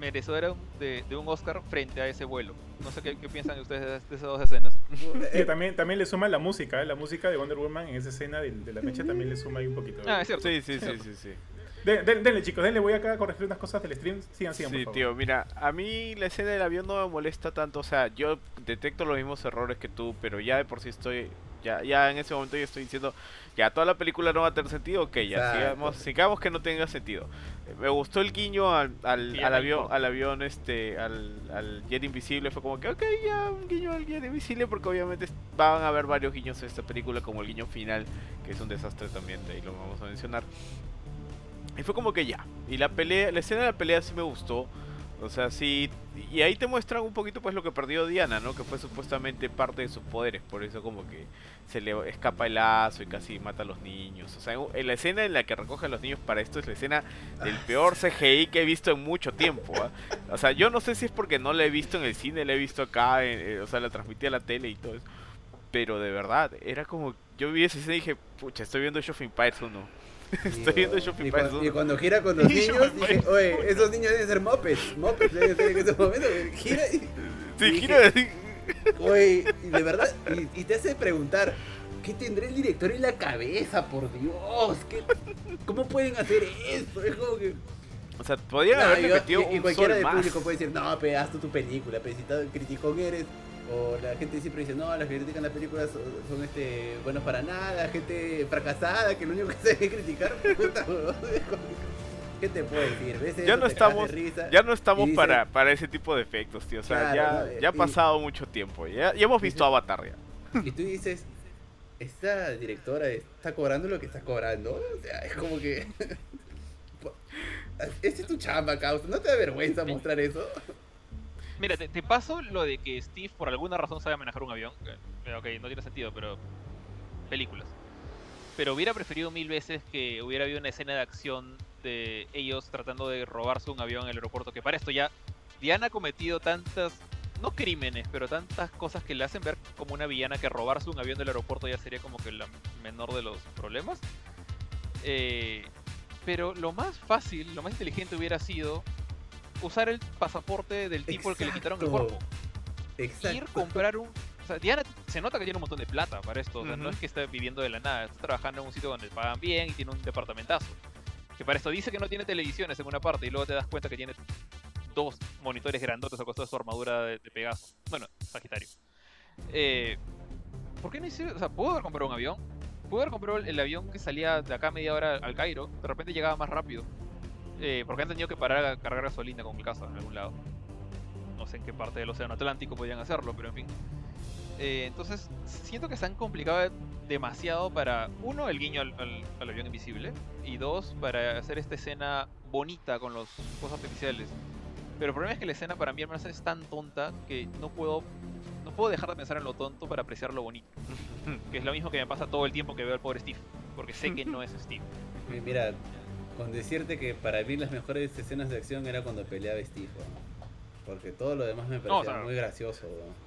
A: merecedora de, de un Oscar frente a ese vuelo. No sé qué, qué piensan ustedes de, de esas dos escenas.
D: Sí, también, también le suma la música, ¿eh? la música de Wonder Woman en esa escena de, de la mecha también le suma ahí un poquito.
A: Ah, es cierto.
C: Sí, sí, sí, sí, sí.
D: De- de- denle chicos, denle, voy acá a corregir unas cosas del stream. Sigan, sigan,
C: Sí,
D: por favor.
C: tío, mira, a mí la escena del avión no me molesta tanto, o sea, yo detecto los mismos errores que tú, pero ya de por sí estoy, ya, ya en ese momento yo estoy diciendo, ya toda la película no va a tener sentido, ok, ya, sigamos, sigamos que no tenga sentido. Me gustó el guiño al, al,
A: Sí,
C: al avión, al avión, este, al, al jet invisible, fue como que, ok, ya, un guiño al jet invisible, porque obviamente van a haber varios guiños en esta película, como el guiño final, que es un desastre también, de ahí lo vamos a mencionar. Y fue como que ya. Y la pelea, la escena de la pelea sí me gustó. O sea, sí. Y ahí te muestran un poquito pues lo que perdió Diana, ¿no? Que fue supuestamente parte de sus poderes. Por eso como que se le escapa el lazo y casi mata a los niños. O sea, en la escena en la que recoge a los niños para esto es la escena del peor CGI que he visto en mucho tiempo. ¿ah? O sea, yo no sé si es porque no la he visto en el cine, la he visto acá, en- eh, o sea, la transmití a la tele y todo eso. Pero de verdad, era como... Yo vi esa escena y dije, pucha, estoy viendo Age of Empires 1. Estoy viendo Shopping
B: y, cuando, y cuando gira con los niños, dije, oye, esos niños deben ser mopeds. Mopeds deben ser en ese momento. Gira y,
C: Sí,
B: dije,
C: gira así.
B: oye, y de verdad, y, y te hace preguntar, ¿qué tendrá el director en la cabeza, por Dios? ¿Qué, ¿Cómo pueden hacer eso? Es como que...
C: O sea, podían
B: Nah,
C: haberle
B: yo-
C: metido
B: y, y
C: un
B: cualquiera
C: sol
B: del
C: más.
B: público puede decir, no, pe, haz tú tu película, pe, si criticón eres. O la gente siempre dice, no, las que critican las películas son, son, este, buenos para nada, gente fracasada, que lo único que sabe es criticar. Puta, ¿Qué te puedo decir? ¿Ves
C: Ya no
B: de
C: estamos,
B: risa?
C: ya no estamos
B: y dice-
C: para, para ese tipo de efectos, tío. O sea,
B: Claro,
C: ya,
B: no,
C: ya ha
B: y-
C: pasado mucho tiempo. Ya, ya hemos visto
B: Dice-
C: Avatar ya.
B: Y tú dices, esta directora está cobrando lo que está cobrando. O sea, es como que... Esa es tu chamba, causa. ¿No te da vergüenza mostrar eso?
A: Mira, te, paso lo de que Steve por alguna razón sabe manejar un avión. que, eh, Ok, no tiene sentido, pero. Películas. Pero hubiera preferido mil veces que hubiera habido una escena de acción de ellos tratando de robarse un avión en el aeropuerto. Que para esto ya. Diana ha cometido tantas. No crímenes, pero tantas cosas que le hacen ver como una villana que robarse un avión del aeropuerto ya sería como que la menor de los problemas. Eh, pero lo más fácil, lo más inteligente hubiera sido usar el pasaporte del tipo al que le quitaron el cuerpo.
B: Exacto.
A: Ir, comprar un... O sea, Diana se nota que tiene un montón de plata para esto. O sea, no es que esté viviendo de la nada. Está trabajando en un sitio donde pagan bien y tiene un departamentazo. Que para esto dice que no tiene televisiones en una parte y luego te das cuenta que tiene dos monitores grandotes al costado de su armadura de, de Pegaso. Bueno, Sagitario. Eh, ¿Por qué no hice...? O sea, ¿puedo haber comprado un avión? Pudo haber comprado el, el avión que salía de acá media hora al Cairo. De repente llegaba más rápido. Eh, porque han tenido que parar a cargar gasolina con mi casa en algún lado. No sé en qué parte del Océano Atlántico podían hacerlo, pero en fin. Eh, entonces, siento que se han complicado demasiado para, uno, el guiño al, al- al avión invisible, y dos, para hacer esta escena bonita con los fuegos artificiales. Pero el problema es que la escena para mí al menos es tan tonta que no puedo, no puedo dejar de pensar en lo tonto para apreciar lo bonito. Que es lo mismo que me pasa todo el tiempo que veo al pobre Steve, porque sé que no es Steve.
B: Mi- Mira, con decirte que para mí las mejores escenas de acción era cuando peleaba Steve. ¿no? Porque todo lo demás me
A: No,
B: parecía
A: o sea-
B: muy gracioso.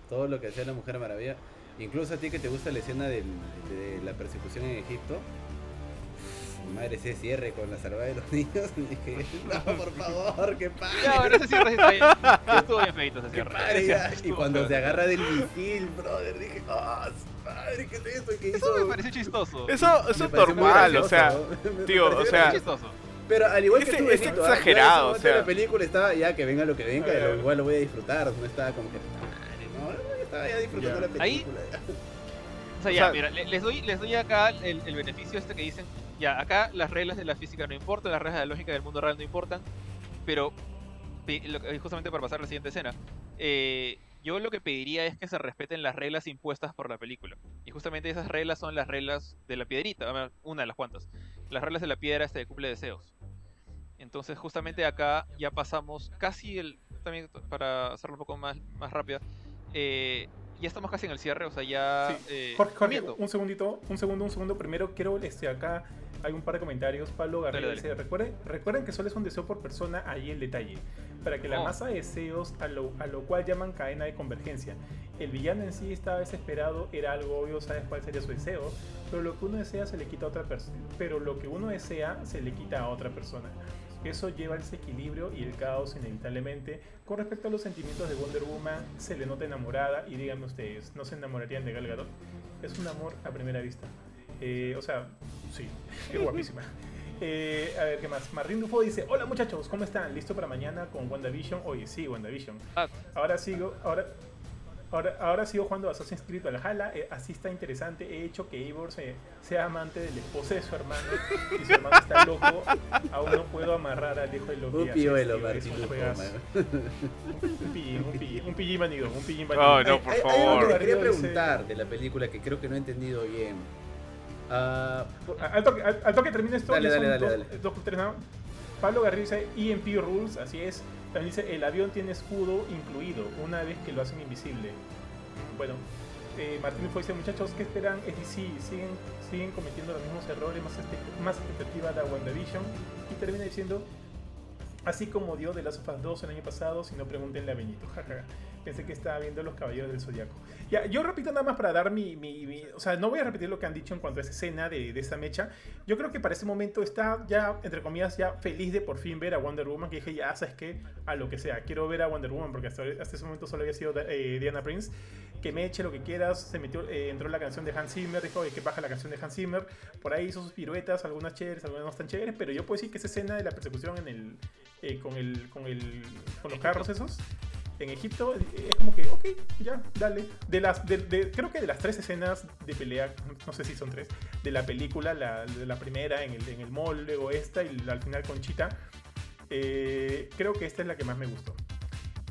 B: Todo lo que hacía la Mujer Maravilla. Incluso a ti que te gusta la escena del- de la persecución en Egipto. Madre, ese cierre con la salvada de los niños. Dije, no, por favor, que pare.
A: Ya, bueno, ese cierre está bien. Estuvo bien feito ese
B: que
A: cierre.
B: pare
A: Ese
B: ya.
A: cierre
B: Y cuando
A: feo.
B: se agarra del misil, brother, dije, ah, madre, ¿qué es esto? ¿Qué
A: Eso
B: hizo?
A: me pareció chistoso.
C: Eso, eso es normal, o sea,
B: ¿no?
C: Tío, o sea,
A: chistoso.
B: Pero al igual que tú, Benito,
C: es
B: ¿ah?
C: exagerado, o sea.
B: La película estaba ya que venga lo que venga,
D: Eh.
B: igual lo voy a disfrutar. No estaba como que. "Madre, No, estaba ya disfrutando
D: Ya.
B: la
A: Ahí-
B: película. ya.
A: O sea,
C: O
A: ya,
C: sea-
A: mira, le- les doy, les doy acá el, el beneficio este que dicen, ya, acá las reglas de la física no importan, las reglas de la lógica del mundo real no importan, pero que- justamente para pasar a la siguiente escena, eh, yo lo que pediría es que se respeten las reglas impuestas por la película. Y justamente esas reglas son las reglas de la piedrita, una de las cuantas. Las reglas de la piedra este de cumple deseos. Entonces justamente acá ya pasamos casi el, también para hacerlo un poco más, más rápida, eh, ya estamos casi en el cierre, o sea, ya...
D: Sí.
A: eh,
D: Jorge, Jorge, un segundito, un segundo, un segundo. Primero quiero, este, acá hay un par de comentarios. Pablo
A: dale.
D: dice, recuerden, recuerden que solo es un deseo por persona, ahí el detalle. Para que la
A: Oh.
D: masa de deseos, a lo, a lo cual llaman cadena de convergencia. El villano en sí estaba desesperado, era algo obvio, sabes cuál sería su deseo, pero lo que uno desea se le quita a otra persona. Pero lo que uno desea se le quita a otra persona. Eso lleva al desequilibrio y el caos inevitablemente. Con respecto a los sentimientos de Wonder Woman, se le nota enamorada y díganme ustedes, ¿no se enamorarían de Gal Gadot? Es un amor a primera vista. Eh, o sea, sí, es guapísima. Eh, a ver, ¿qué más? Martín Dufo dice, hola muchachos, ¿cómo están? ¿Listo para mañana con WandaVision? Oye, sí, WandaVision.
A: Ah,
D: Ahora sigo, ahora, ahora, ahora sigo jugando Assassin's Creed Valhalla, eh, así está interesante, he hecho que Eivor se- sea amante del esposo de su hermano y su hermano está loco, aún no puedo amarrar al hijo de Loki.
B: Un pilluelo, Martín
D: un. Un pillín, un pillín, un pillín vanido, un pillín
C: Oh,
D: vanido.
C: no, por
B: Hay- hay algo
C: favor.
B: que quería preguntar de la película que creo que no he entendido bien. Por-
D: Al toque, al, al toque termina esto,
B: Dale, dale, dale,
D: dos,
B: dale.
D: dos, tres. Pablo Garrido dice EMP Rules, así es. También dice el avión tiene escudo incluido una vez que lo hacen invisible. Bueno, eh, Martín fue dice muchachos, ¿qué esperan? Es DC, siguen, siguen cometiendo los mismos errores, más, expect- más expectativa da WandaVision. Y termina diciendo, así como dio de Last of Us 2 el año pasado, si no pregúntenle a Benito, jaja. Pensé que estaba viendo Los Caballeros del Zodiaco. Ya, yo repito nada más para dar mi, mi- mi- O sea, no voy a repetir lo que han dicho en cuanto a esa escena de, de mecha. Yo creo que para ese momento está ya, entre comillas, ya feliz de por fin ver a Wonder Woman. Que dije, ya, ¿sabes qué? A lo que sea. Quiero ver a Wonder Woman porque hasta, hasta ese momento solo había sido eh, Diana Prince. Que me eche lo que quieras. Se metió, eh, entró la canción de Hans Zimmer. Dijo, oye, que baja la canción de Hans Zimmer. Por ahí hizo sus piruetas, algunas chéveres, algunas no tan chéveres. Pero yo puedo decir que esa escena de la persecución en el, eh, con, el, con, el, con los carros esos en Egipto es como que, ok, ya, dale. De las, de- de- creo que de las tres escenas de pelea, no sé si son tres, de la película, la, de la primera en el, en el mall, luego esta y al final con Chita, eh, creo que esta es la que más me gustó.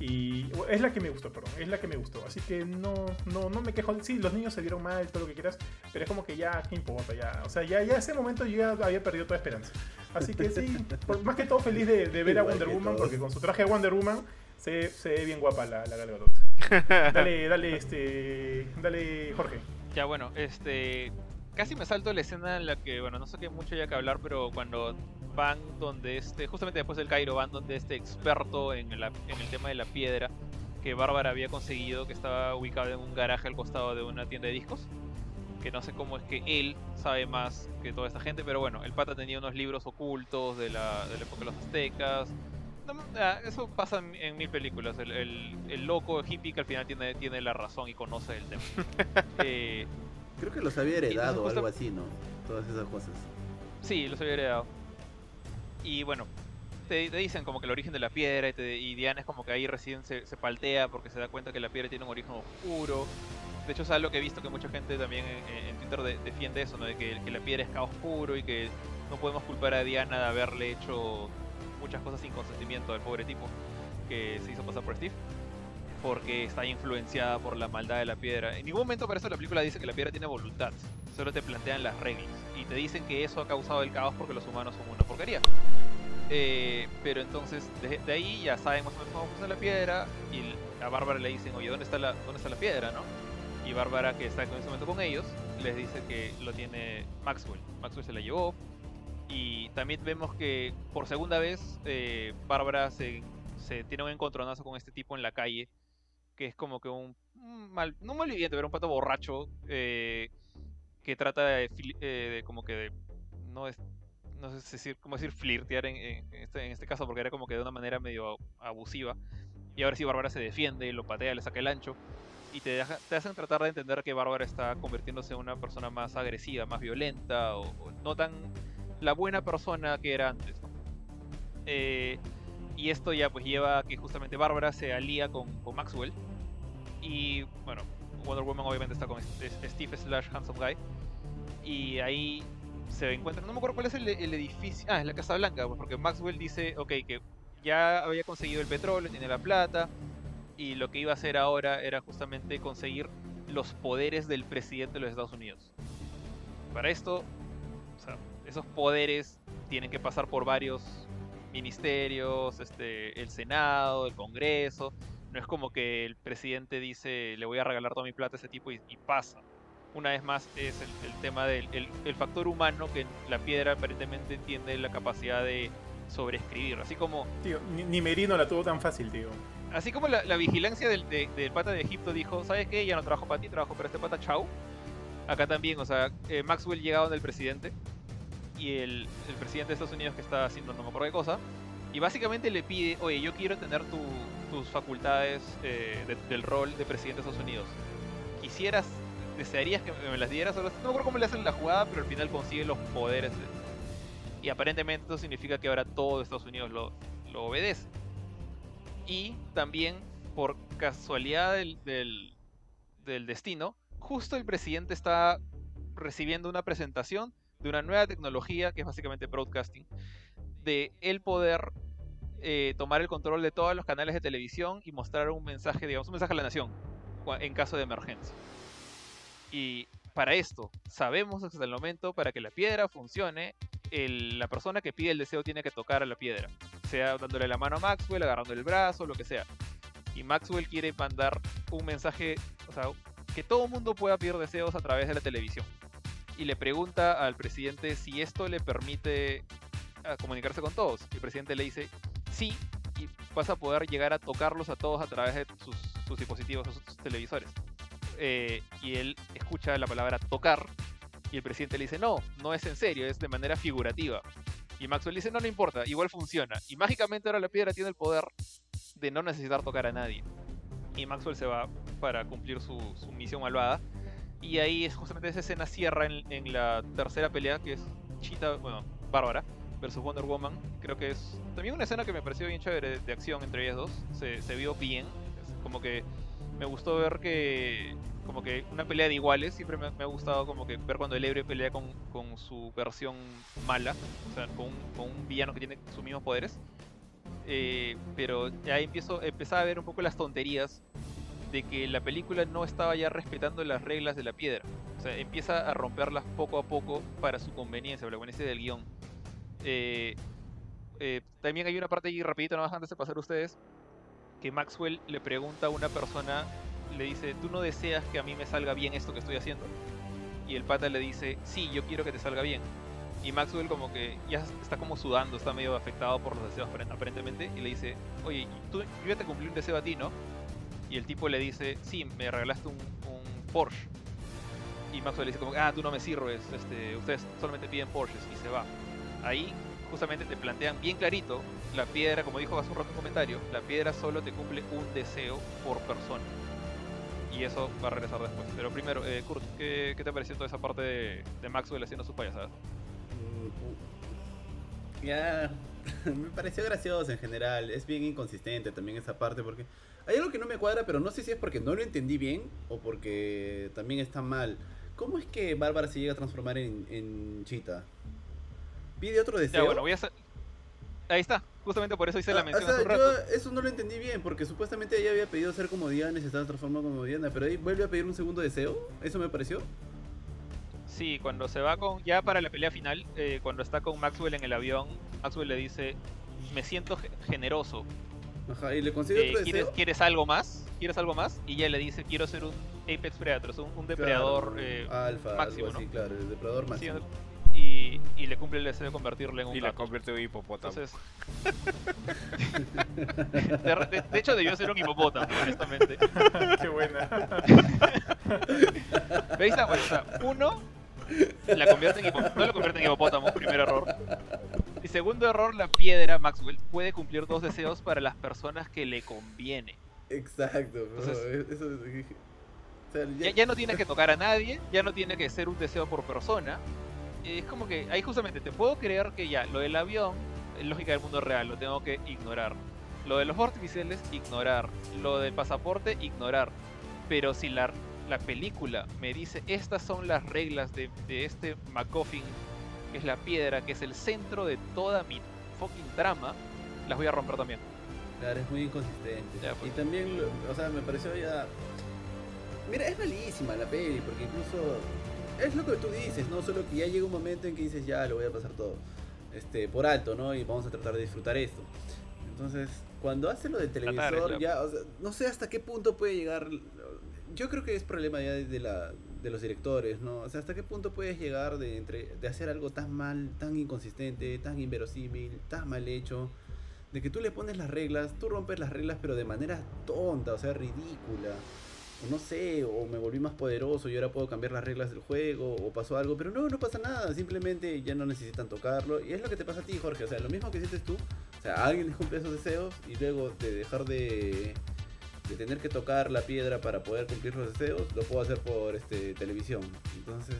D: Y es la que me gustó, perdón, es la que me gustó. Así que no, no, no me quejo. Sí, los niños se vieron mal, todo lo que quieras, pero es como que ya, ¿qué importa? Ya, o sea, ya, ya ese momento yo ya había perdido toda esperanza. Así que sí, por- más que todo feliz de, de ver a
B: Igual
D: Wonder
B: que
D: Woman,
B: todos.
D: porque con su traje de Wonder Woman se, se ve bien guapa la, la Gal Gadot. Dale, dale, este, dale, Jorge.
A: Ya bueno, este casi me salto la escena en la que, bueno, no sé qué mucho ya que hablar, pero cuando van donde este, justamente después del Cairo, van donde este experto en, la- en el tema de la piedra que Bárbara había conseguido, que estaba ubicado en un garaje al costado de una tienda de discos. Que no sé cómo es que él sabe más que toda esta gente, pero bueno, el pata tenía unos libros ocultos de la, de la época de los aztecas. No, ah, eso pasa en, en mil películas. El, el- el loco hippie que al final tiene, tiene la razón y conoce el tema. Eh,
B: creo que los había heredado o
A: justo-
B: algo así, ¿no? Todas esas cosas.
A: Sí, los había heredado. Y bueno, te, te dicen como que el origen de la piedra y, te- y Diana es como que ahí recién se, se paltea porque se da cuenta que la piedra tiene un origen oscuro. De hecho es algo que he visto que mucha gente también en, en Twitter de- defiende eso, ¿no? De que, que la piedra es caos puro y que no podemos culpar a Diana de haberle hecho muchas cosas sin consentimiento al pobre tipo que se hizo pasar por Steve. Porque está influenciada por la maldad de la piedra. En ningún momento para la película dice que la piedra tiene voluntad. Solo te plantean las reglas. Y te dicen que eso ha causado el caos porque los humanos son una porquería. Eh, pero entonces, de, de ahí ya saben más o menos cómo funciona la piedra. Y a Bárbara le dicen, oye, ¿dónde está la, dónde está la piedra, no? Y Bárbara, que está en ese momento con ellos, les dice que lo tiene Maxwell. Maxwell se la llevó. Y también vemos que por segunda vez eh, Bárbara se, tiene un encontronazo con este tipo en la calle, que es como que un, mal, no malviviente, pero un pato borracho, eh, que trata de, eh, de como que de, no es, no sé decir, cómo decir flirtear este, en este caso, porque era como que de una manera medio abusiva. Y ahora sí Bárbara se defiende, lo patea, le saca el ancho. Y te, deja- hacen tratar de entender que Bárbara está convirtiéndose en una persona más agresiva, más violenta, o no tan la buena persona que era antes. Eh, y esto ya pues lleva a que justamente Bárbara se alía con, con Maxwell. Y bueno, Wonder Woman obviamente está con Steve slash Handsome Guy. Y ahí se encuentran, no me acuerdo cuál es el, edificio, ah, es la Casa Blanca, pues, porque Maxwell dice, ok, que ya había conseguido el petróleo, tiene la plata, y lo que iba a hacer ahora era justamente conseguir los poderes del presidente de los Estados Unidos. Para esto, esos poderes tienen que pasar por varios ministerios, este, el Senado, el Congreso. No es como que el presidente dice, le voy a regalar toda mi plata a ese tipo y, y pasa. Una vez más es el, el tema del el, el factor humano que la piedra aparentemente tiene la capacidad de sobreescribir. Así como
D: Tío, ni, ni Merino la tuvo tan fácil, tío.
A: Así como la, la vigilancia del, de- del pata de Egipto dijo, ¿sabes qué? Ya no trabajo para ti, trabajo para este pata, chau. Acá también, o sea, eh, Maxwell llegaba donde el presidente y el, el presidente de Estados Unidos que está haciendo no me acuerdo qué cosa. Y básicamente le pide, oye, yo quiero tener tu- tus facultades eh, de- del rol de presidente de Estados Unidos. Quisieras, desearías que me las dieras, no me acuerdo cómo le hacen la jugada, pero al final consigue los poderes. de- Y aparentemente eso significa que ahora todo Estados Unidos lo, lo obedece. Y también, por casualidad del, del, del destino, justo el presidente está recibiendo una presentación de una nueva tecnología, que es básicamente broadcasting, de el poder eh, tomar el control de todos los canales de televisión y mostrar un mensaje, digamos, un mensaje a la nación en caso de emergencia. Y para esto, sabemos hasta el momento, para que la piedra funcione, la persona que pide el deseo tiene que tocar a la piedra sea dándole la mano a Maxwell, agarrando el brazo, lo que sea. Y Maxwell quiere mandar un mensaje, o sea, que todo el mundo pueda pedir deseos a través de la televisión. Y le pregunta al presidente si esto le permite ah, comunicarse con todos. El presidente le dice, sí, y vas a poder llegar a tocarlos a todos a través de sus, sus dispositivos, sus, sus televisores. Eh, y él escucha la palabra tocar, y el presidente le dice, no, no es en serio, es de manera figurativa. Y Maxwell dice, no, no importa, igual funciona. Y mágicamente ahora la piedra tiene el poder de no necesitar tocar a nadie. Y Maxwell se va para cumplir su, su misión malvada. Y ahí es justamente esa escena cierra en, en la tercera pelea, que es Cheetah, bueno, Bárbara versus Wonder Woman. Creo que es también una escena que me pareció bien chévere de, de acción entre ellas dos. Se, se vio bien. Como que me gustó ver que como que una pelea de iguales siempre me, me ha gustado como que ver cuando el héroe pelea con, con su versión mala o sea con un, con un villano que tiene sus mismos poderes Eh, pero ya empiezo empezaba a ver un poco las tonterías de que la película no estaba ya respetando las reglas de la piedra o sea empieza a romperlas poco a poco para su conveniencia para la conveniencia del guion Eh, eh, también hay una parte ahí rapidito nada más antes de pasar a ustedes que Maxwell le pregunta a una persona, le dice, ¿tú no deseas que a mí me salga bien esto que estoy haciendo? Y el pata le dice, sí, yo quiero que te salga bien. Y Maxwell como que ya está como sudando, está medio afectado por los deseos aparen- aparentemente, y le dice, oye, tú, yo ya te cumplí un deseo a ti, ¿no? Y el tipo le dice, sí, me regalaste un, un Porsche. Y Maxwell le dice como, ah, tú no me sirves, este, ustedes solamente piden Porsches, y se va. Ahí justamente te plantean bien clarito, la piedra, como dijo hace un rato en comentario, la piedra solo te cumple un deseo por persona. Y eso va a regresar después. Pero primero, eh, Kurt, ¿qué, qué te pareció toda esa parte de, Maxwell haciendo sus payasadas?
B: Mm, Ya, me pareció gracioso en general. Es bien inconsistente también esa parte porque hay algo que no me cuadra, pero no sé si es porque no lo entendí bien o porque también está mal. ¿Cómo es que Bárbara se llega a transformar en, en Cheetah? ¿Pide otro deseo?
A: Ya, bueno, voy a hacer... Ahí está, justamente por eso hice la
B: Ah,
A: mención
B: o sea,
A: hace un rato.
B: yo eso no lo entendí bien, porque supuestamente ella había pedido ser como Diana y se estaba transformando como Diana, pero ahí vuelve a pedir un segundo deseo, ¿eso me pareció?
A: Sí, cuando se va con. Ya para la pelea final, eh, cuando está con Maxwell en el avión, Maxwell le dice: Me siento ge- generoso.
B: Ajá, y le consigue
A: eh,
B: otro
A: ¿quieres,
B: deseo.
A: ¿Quieres algo más? ¿Quieres algo más? Y ella le dice: Quiero ser un Apex Predator, un, un depredador.
B: Claro,
A: eh,
B: alfa,
A: máximo,
B: algo así,
A: ¿no?
B: claro, el depredador
A: sí,
B: máximo.
A: y, y le cumple el deseo de convertirle en un
C: Y la
A: gato.
C: convierte en un hipopótamo.
A: Entonces. de, de- de hecho, debió ser un hipopótamo, honestamente.
D: Qué buena.
A: Pero ahí está, pues, o sea, uno, la convierte en hipopótamo. No lo convierte en hipopótamo, primer error. Y segundo error, la piedra Maxwell puede cumplir dos deseos para las personas que le conviene.
B: Exacto.
A: Entonces-
B: eso, o sea,
A: Ya, ya no tiene que tocar a nadie, ya no tiene que ser un deseo por persona. Es como que ahí justamente te puedo creer que ya, lo del avión, es lógica del mundo real, lo tengo que ignorar. Lo de los artificiales, ignorar. Lo del pasaporte, ignorar. Pero si la, la película me dice estas son las reglas de, de este MacGuffin, que es la piedra, que es el centro de toda mi fucking trama, las voy a romper también.
B: Claro, es muy inconsistente.
A: Ya, pues.
B: Y también, o sea, me pareció ya... Mira, es malísima la peli, porque incluso... Es lo que tú dices, ¿no? Solo que ya llega un momento en que dices, ya, lo voy a pasar todo. Este, por alto, ¿no? Y vamos a tratar de disfrutar esto. Entonces, cuando hace lo del televisor, ya, o sea, no sé hasta qué punto puede llegar... Yo creo que es problema ya de, la, de los directores, ¿no? O sea, hasta qué punto puedes llegar de, entre, de hacer algo tan mal, tan inconsistente, tan inverosímil, tan mal hecho de que tú le pones las reglas, tú rompes las reglas pero de manera tonta, o sea, ridícula. O no sé, o me volví más poderoso y ahora puedo cambiar las reglas del juego, o pasó algo, pero no, no pasa nada, simplemente ya no necesitan tocarlo. Y es lo que te pasa a ti, Jorge, o sea, lo mismo que sientes tú, o sea, alguien les cumple esos deseos y luego de dejar de, de tener que tocar la piedra para poder cumplir los deseos, lo puedo hacer por este televisión. Entonces,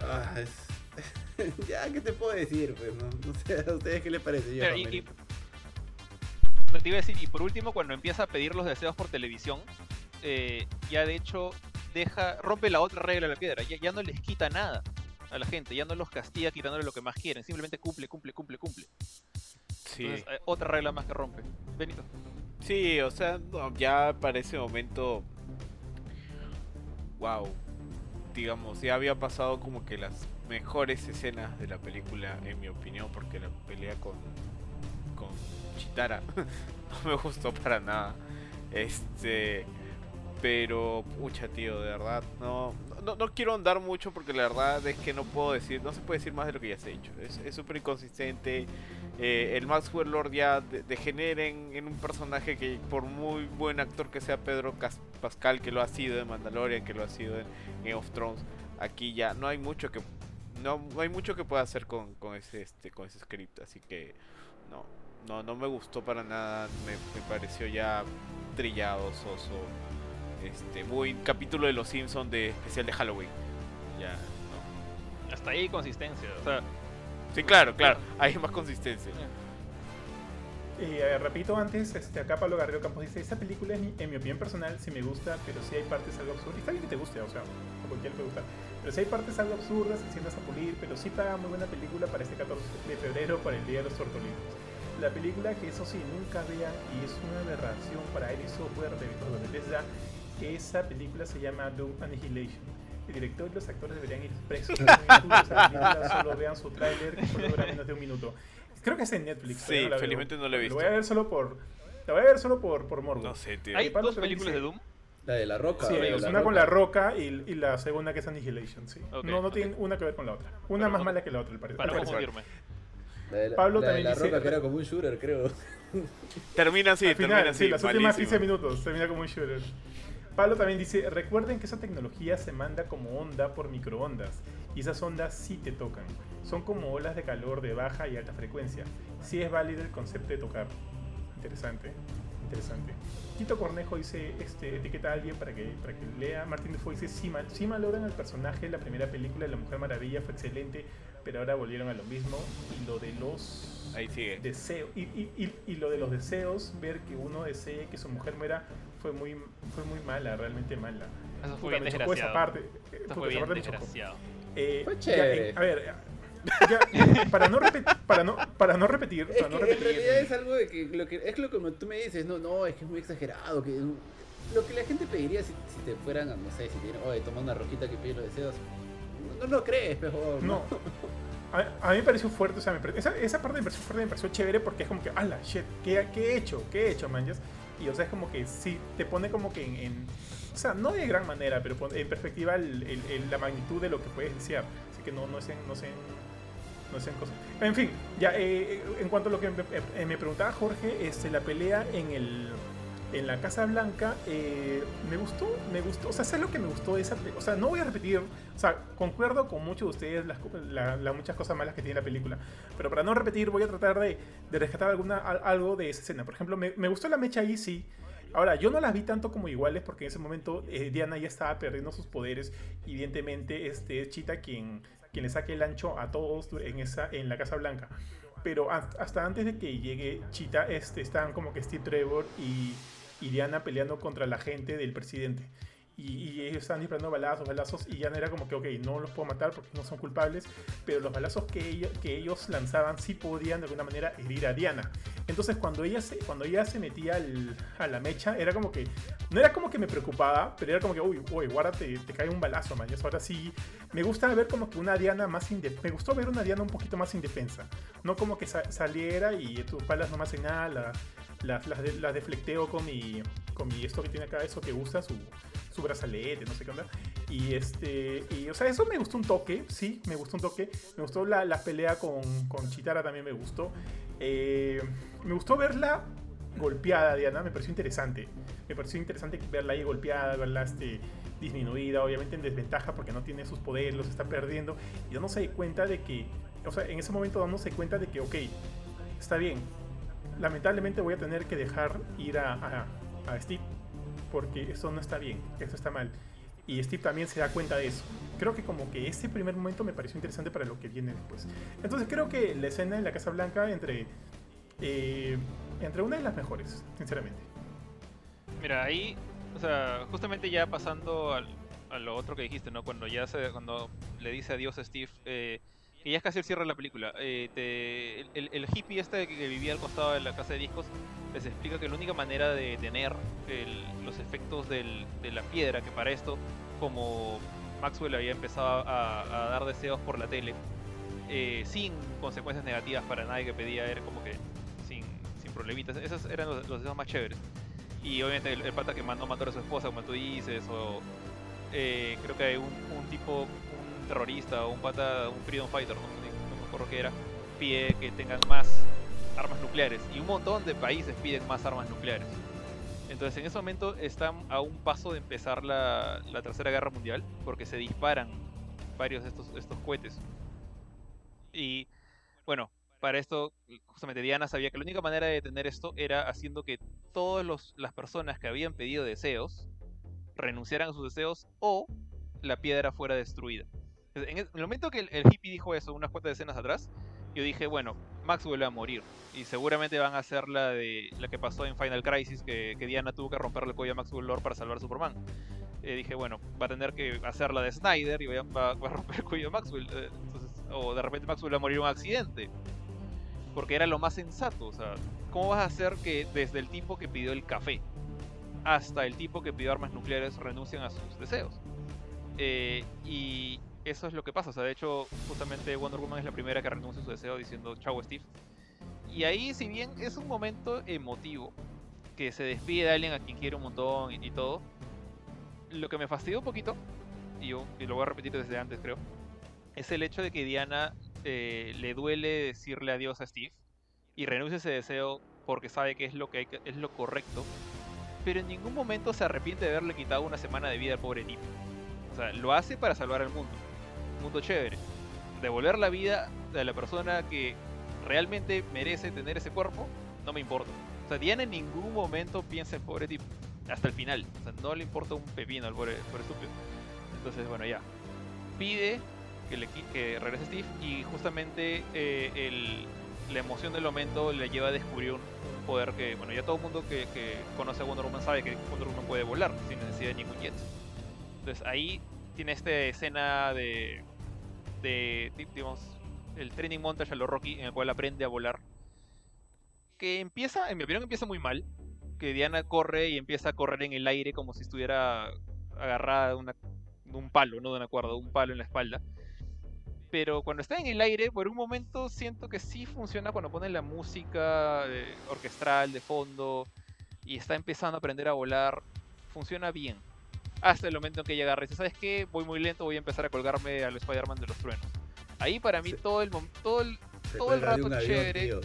B: ah, es... ya, ¿qué te puedo decir? Pues, no, no sé, ¿a ustedes qué les parece? Yo,
A: Pero, y- no, te iba a decir, y por último, cuando empieza a pedir los deseos por televisión, eh, ya de hecho deja, rompe la otra regla de la piedra, ya, ya no les quita nada a la gente, ya no los castiga quitándole lo que más quieren, simplemente cumple, cumple, cumple, cumple.
C: Sí.
A: Entonces, eh, otra regla más que rompe. Benito.
C: Sí, o sea, ya para ese momento. Wow. Digamos, ya había pasado como que las mejores escenas de la película, en mi opinión, porque la pelea con, con Chitara no me gustó para nada. Este. Pero, pucha, tío, de verdad, no, no, no quiero andar mucho porque la verdad es que no puedo decir, no se puede decir más de lo que ya se ha dicho. Es- súper inconsistente. Eh, el Maxwell Lord ya de- degenera en, un personaje que por muy buen actor que sea Pedro Cas- Pascal, que lo ha sido en Mandalorian, que lo ha sido en Game of Thrones, aquí ya no hay mucho que no hay mucho que pueda hacer con, con ese este con ese script, así que no, no, no me gustó para nada, me, me pareció ya trillado, soso, este, muy capítulo de los Simpsons de especial de Halloween. Ya, no.
A: Hasta ahí consistencia. O sea,
C: Sí, claro, claro, hay más consistencia.
D: Y eh, repito antes, este, acá Pablo Garrido Campos dice, esta película en mi, en mi opinión personal sí me gusta, pero sí hay partes algo absurdas. Y está bien que te guste, o sea, a cualquiera le puede gustar. Pero sí hay partes algo absurdas que sientas a pulir, pero sí paga muy buena película para este 14 de febrero, para el Día de los Tortolitos. La película que eso sí, nunca vean, y es una aberración para el software de, de Bethesda, esa película se llama Doom Annihilation. El director y los actores deberían ir presos. Solo vean su tráiler, que solo dura menos de un minuto. Creo que es en Netflix.
C: Sí,
D: no la veo.
C: felizmente no la he
D: Lo
C: visto.
D: voy a ver solo por. La voy a ver solo por, por morbo.
C: No sé, tío.
A: hay dos películas de Doom.
B: La de la roca.
D: Sí,
B: la de
D: amigos,
B: la
D: una con la roca y, y la segunda que es Annihilation, sí.
A: Ok,
D: no no
A: ok.
D: tienen una que ver con la otra. Una
A: Para
D: más
A: no-
D: mala que la otra, al pare-
A: Para
D: parecer.
A: confundirme.
B: La de la,
D: Pablo
B: la de
D: también
B: la
D: dice-
B: roca que era como un shooter, creo.
C: Termina así,
D: Al
C: termina
D: final,
C: así.
D: sí, las últimas
C: malísimo.
D: 15 minutos termina como un shooter. Pablo también dice, recuerden que esa tecnología se manda como onda por microondas y esas ondas sí te tocan. Son como olas de calor de baja y alta frecuencia. Sí es válido el concepto de tocar. Interesante, interesante. Quito Cornejo dice, este, etiqueta a alguien para que, para que lea. Martín Defoe dice, sí, mal- sí valoran al personaje la primera película de La Mujer Maravilla, fue excelente, pero ahora volvieron a lo mismo. Y lo de los
C: Ahí sigue.
D: deseo y, y, y, y lo de los deseos, ver que uno desee que su mujer muera fue muy fue muy mala, realmente mala.
A: Eso fue
D: Puta,
A: bien
D: me chocó esa
A: desgraciado.
D: parte. eh,
A: Eso
D: puta,
A: fue bien
D: parte
A: desgraciado.
D: Eh,
B: Fue
D: ya,
B: chévere.
D: en- a ver, ya, para no repetir, para no para no repetir,
B: Es
D: para
B: que
D: no
B: en
D: repetir.
B: realidad es algo de que, lo que es lo como tú me dices, no, no, es que es muy exagerado, que lo que la gente pediría si, si te fueran, no sé, si te dieran, oye, toma una rojita que pide los deseos. No lo crees, mejor.
D: No. A, a mí me pareció fuerte, o sea, me esa, esa parte me pareció fuerte, me pareció chévere porque es como que, ala, shit, ¿qué, qué he hecho? ¿Qué he hecho, manjas? Y o sea, es como que sí, te pone como que en, o sea, no de gran manera, pero en perspectiva la magnitud de lo que puedes desear. Así que no, no sean, no sean, no sean cosas. En fin, ya eh, en cuanto a lo que me, me preguntaba Jorge, este, la pelea en el en la Casa Blanca, eh, me gustó, me gustó, o sea, sé lo que me gustó de esa, o sea, no voy a repetir, o sea, concuerdo con muchos de ustedes las, muchas cosas malas que tiene la película, pero para no repetir voy a tratar de, rescatar alguna, algo de esa escena. Por ejemplo, me, gustó la mecha ahí, sí. Ahora, yo no las vi tanto como iguales porque en ese momento eh, Diana ya estaba perdiendo sus poderes. Evidentemente, este es Chita quien, quien le saque el ancho a todos en, esa, en la Casa Blanca. Pero hasta antes de que llegue Chita, este, estaban como que Steve Trevor y y Diana peleando contra la gente del presidente. Y, ellos estaban disparando balazos, balazos, y Diana era como que, ok, no los puedo matar porque no son culpables, pero los balazos que, ellos, que ellos lanzaban sí podían de alguna manera herir a Diana. Entonces cuando ella se, cuando ella se metía a la mecha, era como que, no era como que me preocupaba, pero era como que, uy, uy, guárdate, te, cae un balazo, man. ahora sí, me gusta ver como que una Diana más indefensa, me gustó ver una Diana un poquito más indefensa, no como que saliera y tus balas no me hacen nada, las, las, de, las deflecteo con mi, con mi esto que tiene acá, eso que usa, su, su brazalete, no sé qué onda. Y este, y, o sea, eso me gustó un toque, sí, me gustó un toque. Me gustó la, la pelea con, con, Chitara, también me gustó. Eh, me gustó verla golpeada, Diana, me pareció interesante. Me pareció interesante verla ahí golpeada, verla este, disminuida, obviamente en desventaja porque no tiene sus poderes, los está perdiendo. Y no se cuenta de que, o sea, en ese momento dándose cuenta de que, ok, está bien, lamentablemente voy a tener que dejar ir a, Steve porque eso no está bien, eso está mal. Y Steve también se da cuenta de eso. Creo que como que ese primer momento me pareció interesante para lo que viene después. Entonces creo que la escena en la Casa Blanca entre, eh, entre una de las mejores, sinceramente.
A: Mira, ahí, o sea, justamente ya pasando a lo otro que dijiste, ¿no? Cuando ya se, cuando le dice adiós a Steve, eh, y ya es casi el cierre de la película. Eh, el, hippie este que vivía al costado de la casa de discos les explica que la única manera de tener los efectos de la piedra, que para esto, como Maxwell había empezado a, dar deseos por la tele, eh, sin consecuencias negativas para nadie que pedía, era como que sin, sin problemitas. Esos eran los, deseos más chéveres. Y obviamente el, pata que mandó matar a su esposa, como tú dices, o eh, creo que hay un, un tipo, terrorista o un pata, un freedom fighter, no, me acuerdo qué era, pide que tengan más armas nucleares. Y un montón de países piden más armas nucleares. Entonces en ese momento están a un paso de empezar la, Tercera Guerra Mundial, porque se disparan varios de estos, estos cohetes. Y bueno, para esto, justamente Diana sabía que la única manera de detener esto era haciendo que todas las personas que habían pedido deseos renunciaran a sus deseos o la piedra fuera destruida. En el momento que el, hippie dijo eso, unas cuantas escenas atrás, yo dije, bueno, Max vuelve a morir. Y seguramente van a hacer la de la que pasó en Final Crisis, que, Diana tuvo que romperle el cuello a Maxwell Lord para salvar Superman. Eh, dije, bueno, va a tener que hacer la de Snyder y va, a romper el cuello a Maxwell. Eh, o de repente Maxwell va a morir en un accidente. Porque era lo más sensato. O sea, ¿cómo vas a hacer que desde el tipo que pidió el café hasta el tipo que pidió armas nucleares renuncien a sus deseos? Eh, y, eso es lo que pasa. O sea, de hecho, justamente Wonder Woman es la primera que renuncia a su deseo diciendo chau Steve. Y ahí, si bien es un momento emotivo, que se despide de alguien a quien quiere un montón y, todo, lo que me fastidió un poquito, y, yo, y lo voy a repetir desde antes creo, es el hecho de que Diana eh, le duele decirle adiós a Steve y renuncia a ese deseo porque sabe que es lo que, es lo correcto, pero en ningún momento se arrepiente de haberle quitado una semana de vida al pobre tipo. O sea, lo hace para salvar al mundo mundo chévere. Devolver la vida de la persona que realmente merece tener ese cuerpo, no me importa. O sea, Diana en ningún momento piensa en pobre tipo. Hasta el final. O sea, no le importa un pepino al pobre, estúpido. Entonces, bueno, ya. Pide que, le, que regrese Steve y justamente eh, la emoción del momento le lleva a descubrir un, poder que, bueno, ya todo el mundo que, que, conoce a Wonder Woman sabe que Wonder Woman puede volar sin necesidad de ningún jet. Entonces ahí tiene esta escena de, de, digamos, el training montage a lo Rocky en el cual aprende a volar. Que empieza, en mi opinión, empieza muy mal. Que Diana corre y empieza a correr en el aire como si estuviera agarrada de, un palo, no de una cuerda, de un palo en la espalda. Pero cuando está en el aire, por un momento siento que sí funciona cuando pone la música eh, orquestral de fondo y está empezando a aprender a volar. Funciona bien hasta el momento en que ella agarra y dice, ¿sabes qué? Voy muy lento, voy a empezar a colgarme al Spider-Man de los truenos. Ahí para mí
B: Sí.
A: todo el todo el todo el rato
B: avión,
A: chévere.
B: tío.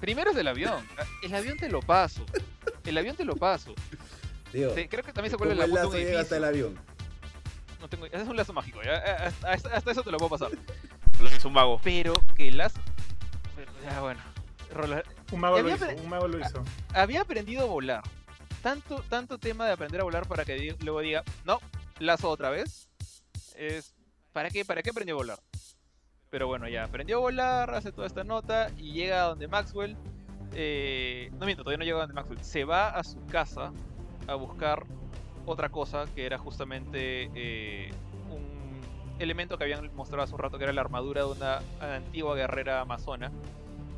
A: primero es del avión. El avión te lo paso. El avión te lo paso.
B: Tío,
A: Sí, creo que también se
B: ¿cómo
A: cuelga la
B: lazo
A: un
B: llega hasta el avión?
A: No tengo, es un lazo mágico, ya, eh, hasta, hasta- hasta eso te lo puedo pasar.
C: Lo es un mago.
A: Pero que el lazo. pero ya bueno. Rola-
D: Un mago lo hizo, un mago lo hizo.
A: había aprendido a volar. Tanto, tanto tema de aprender a volar para que di- luego diga, no, lazo otra vez. Es, ¿Para qué? ¿Para qué aprendió a volar? Pero bueno, ya aprendió a volar, hace toda esta nota y llega a donde Maxwell. eh, no miento, todavía no llega a donde Maxwell. Se va a su casa a buscar otra cosa que era justamente eh, un elemento que habían mostrado hace un rato que era la armadura de una antigua guerrera amazona.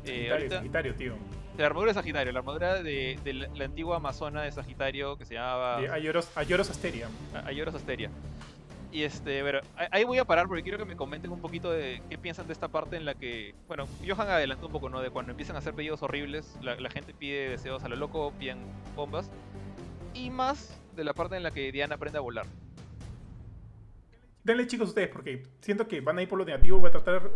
A: Eh,
D: Sagitario,
A: ahorita-
D: Sagitario, tío.
A: La armadura de Sagitario, la armadura de, de la, la antigua amazona de Sagitario que se llamaba
D: Ayoros, Ayoros Asteria.
A: Ayoros Asteria. Y este, pero ahí- voy a parar porque quiero que me comenten un poquito de qué piensan de esta parte en la que, bueno, Johan adelantó un poco, ¿no? De cuando empiezan a hacer pedidos horribles, la, la gente pide deseos a lo loco, piden bombas. Y más de la parte en la que Diana aprende a volar.
D: Denle chicos ustedes, porque siento que van a ir por lo negativo. Voy a tratar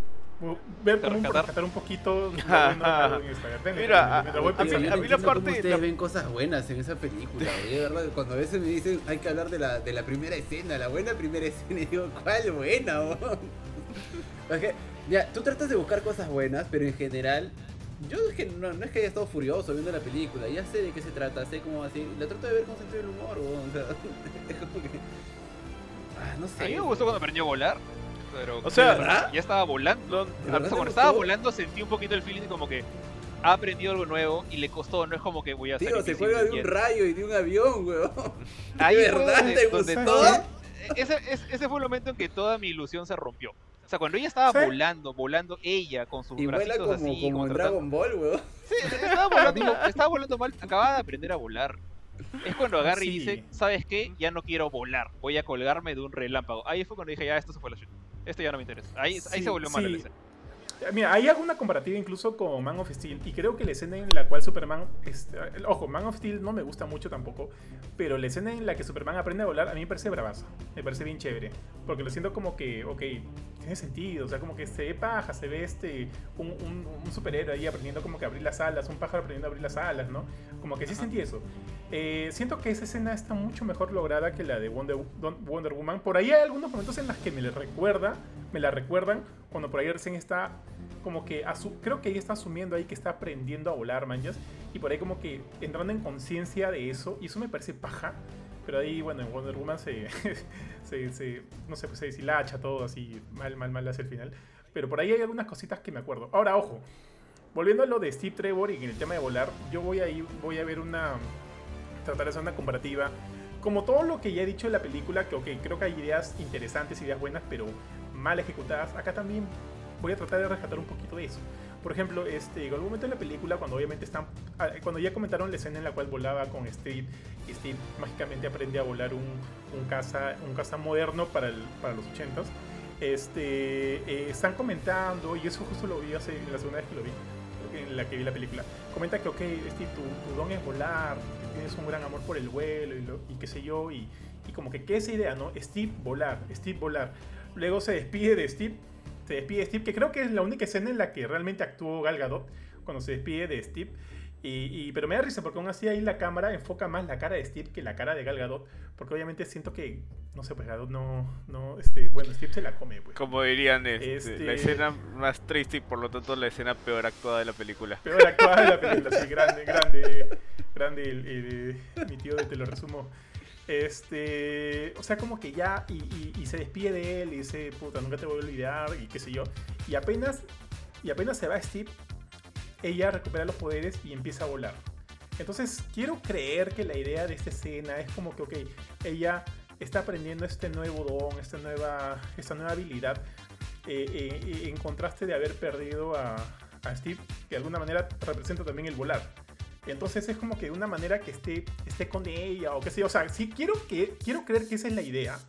D: ver cómo
A: rescatar.
D: rescatar un poquito
C: Mira, a- mí- la parte-
B: ustedes
C: la-
B: ven cosas buenas en esa película, de verdad. Cuando a veces me dicen hay que hablar de la, de la primera escena, la buena primera escena, y digo, ¿cuál buena? bo?" Es que, ya, tú tratas de buscar cosas buenas, pero en general, yo es que no, no es que haya estado furioso viendo la película, ya sé de qué se trata, sé cómo así, la trato de ver con sentido del humor, o sea, es como que... Ah, no sé.
A: A mí me gustó cuando aprendió a volar. Pero
C: O sea,
B: ¿verdad?
A: ya estaba volando.
C: No,
B: ¿De
A: O sea,
B: verdad te
A: cuando
B: gustó?
A: estaba volando sentí un poquito el feeling como que ha aprendido algo nuevo y le costó, no es como que voy a hacer
B: Tío, se cuelga de un rayo y de un avión, weón.
A: Ahí
B: ¿De verdad te gustó?
A: todo- ese, ese- ese fue el momento en que toda mi ilusión se rompió. O sea, cuando ella estaba
D: Sí.
A: volando, volando ella con sus
B: Y vuela
A: bracitos
B: como,
A: así,
B: como en Dragon Ball, weón.
A: Sí, estaba volando, estaba volando mal, acababa de aprender a volar. Es cuando agarra y dice, ¿sabes qué? Ya no quiero volar, voy a colgarme de un relámpago. Ahí fue cuando dije, ya, esto se fue la shit. Esto ya no me interesa. Ahí, ahí
D: Sí,
A: se volvió mal
D: sí.
A: escena.
D: Mira, hay alguna comparativa incluso con Man of Steel y creo que la escena en la cual Superman, este, ojo, Man of Steel no me gusta mucho tampoco, pero la escena en la que Superman aprende a volar a mí me parece bravaza, me parece bien chévere, porque lo siento como que, ok, tiene sentido, o sea, como que se ve paja, se ve este, un, un- un superhéroe ahí aprendiendo como que a abrir las alas, un pájaro aprendiendo a abrir las alas, ¿no? Como que sí
A: Ajá.
D: sentí eso. Eh, siento que esa escena está mucho mejor lograda que la de Wonder, Woman. Por ahí hay algunos momentos en los que me le recuerda, me la recuerdan, cuando por ahí recién está como que, creo que ella está asumiendo ahí que está aprendiendo a volar, manjas, y por ahí como que entrando en conciencia de eso, y eso me parece paja. Pero ahí, bueno, en Wonder Woman se, se, se- no sé, pues se deshilacha todo así, mal, mal, mal hacia el final. Pero por ahí hay algunas cositas que me acuerdo. Ahora, ojo, volviendo a lo de Steve Trevor y en el tema de volar, yo voy a ir, voy a ver una, tratar de hacer una comparativa. Como todo lo que ya he dicho en la película, que ok, creo que hay ideas interesantes, ideas buenas, pero mal ejecutadas, acá también voy a tratar de rescatar un poquito de eso. Por ejemplo, este, en algún momento en la película, cuando obviamente están, ah, cuando ya comentaron la escena en la cual volaba con Steve, y Steve mágicamente aprende a volar un, un caza, un caza moderno para, el- para los 80s, este, eh, están comentando, y eso justo lo vi hace la segunda vez que lo vi, en la que vi la película, comenta que, ok, Steve, tu, tu don es volar, tienes un gran amor por el vuelo y, lo- qué sé yo, y, como que qué esa idea, ¿no? Steve volar, Steve volar. Luego se despide de Steve, se despide de Steve, que creo que es la única escena en la que realmente actuó Gal Gadot, cuando se despide de Steve. Y, y- pero me da risa porque aún así ahí la cámara enfoca más la cara de Steve que la cara de Gal Gadot, porque obviamente siento que, no sé, pues Gadot no, no, este, bueno, Steve se la come, pues.
C: Como dirían, este,
D: Este-
C: la escena más triste y por lo tanto la escena peor actuada de la película.
D: Peor actuada de la película, sí, grande, grande, grande, el- el- mi tío te lo resumo. Este, o sea, como que ya, y, y- y se despide de él y dice, puta, nunca te voy a olvidar, y qué sé yo. Y apenas, y apenas se va Steve, ella recupera los poderes y empieza a volar. Entonces, quiero creer que la idea de esta escena es como que, ok, ella está aprendiendo este nuevo don, esta nueva, esta nueva habilidad, eh, eh, en contraste de haber perdido a, Steve, que de alguna manera representa también el volar. Entonces es como que de una manera que esté, esté con ella o qué sé yo. O sea, sí quiero, que, quiero creer que esa es la idea.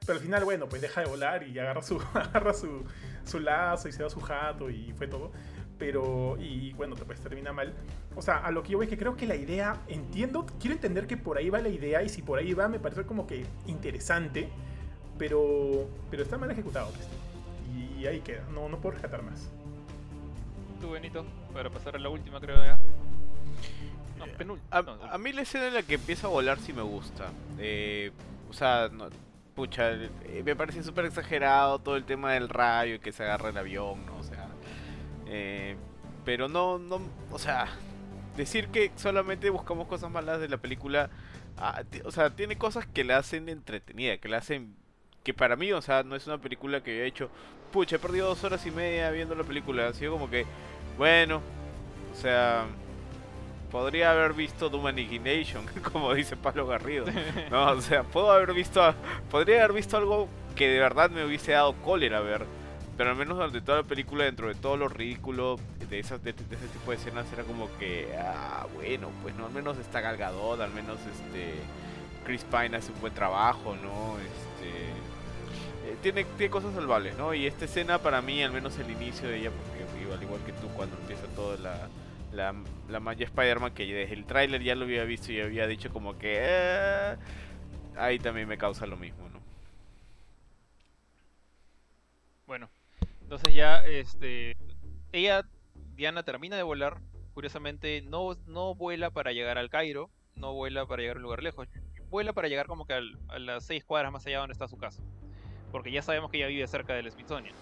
D: Pero al final, bueno, pues deja de volar y agarra su, agarra su, su lazo y se da su jato y fue todo. Pero, y bueno, te puedes terminar mal. O sea, a lo que yo voy es que creo que la idea, entiendo, quiero entender que por ahí va la idea, y si por ahí va, me parece como que interesante, pero, pero está mal ejecutado. Pues. Y ahí queda, no, no puedo rescatar más.
A: Tú, Benito, para pasar a la última, creo ya. No,
C: Eh,
A: penúltima.
C: A,
A: no,
C: a mí la escena en la que empieza a volar sí me gusta. Eh, o sea, no- pucha, eh, me parece súper exagerado todo el tema del rayo y que se agarra el avión, ¿no? Eh, pero no, no, o sea, decir que solamente buscamos cosas malas de la película, ah, o sea, tiene cosas que la hacen entretenida, que la hacen, que para mí, o sea, no es una película que haya hecho, pucha, he perdido dos horas y media viendo la película, ha sido como que, bueno, o sea, podría haber visto Doom Annihilation, como dice Pablo Garrido. No, o sea, puedo haber visto, podría haber visto algo que de verdad me hubiese dado cólera ver. Pero al menos durante toda la película, dentro de todo lo ridículo de, esas, de, de ese tipo de escenas, era como que, ah, bueno, pues no, al menos está Gal Gadot, al menos este Chris Pine hace un buen trabajo, ¿no? Este, eh, tiene, tiene cosas salvables, ¿no? Y esta escena para mí, al menos el inicio de ella, porque al igual que tú, cuando empieza toda la, la, la magia Spider-Man, que desde el tráiler ya lo había visto y había dicho como que... "Eh", ahí también me causa lo mismo, ¿no?
A: Bueno, entonces ya, este, ella, Diana, termina de volar. Curiosamente, no, no vuela para llegar al Cairo, no vuela para llegar a un lugar lejos. Vuela para llegar como que a las seis cuadras más allá donde está su casa. Porque ya sabemos que ella vive cerca del Smithsonian.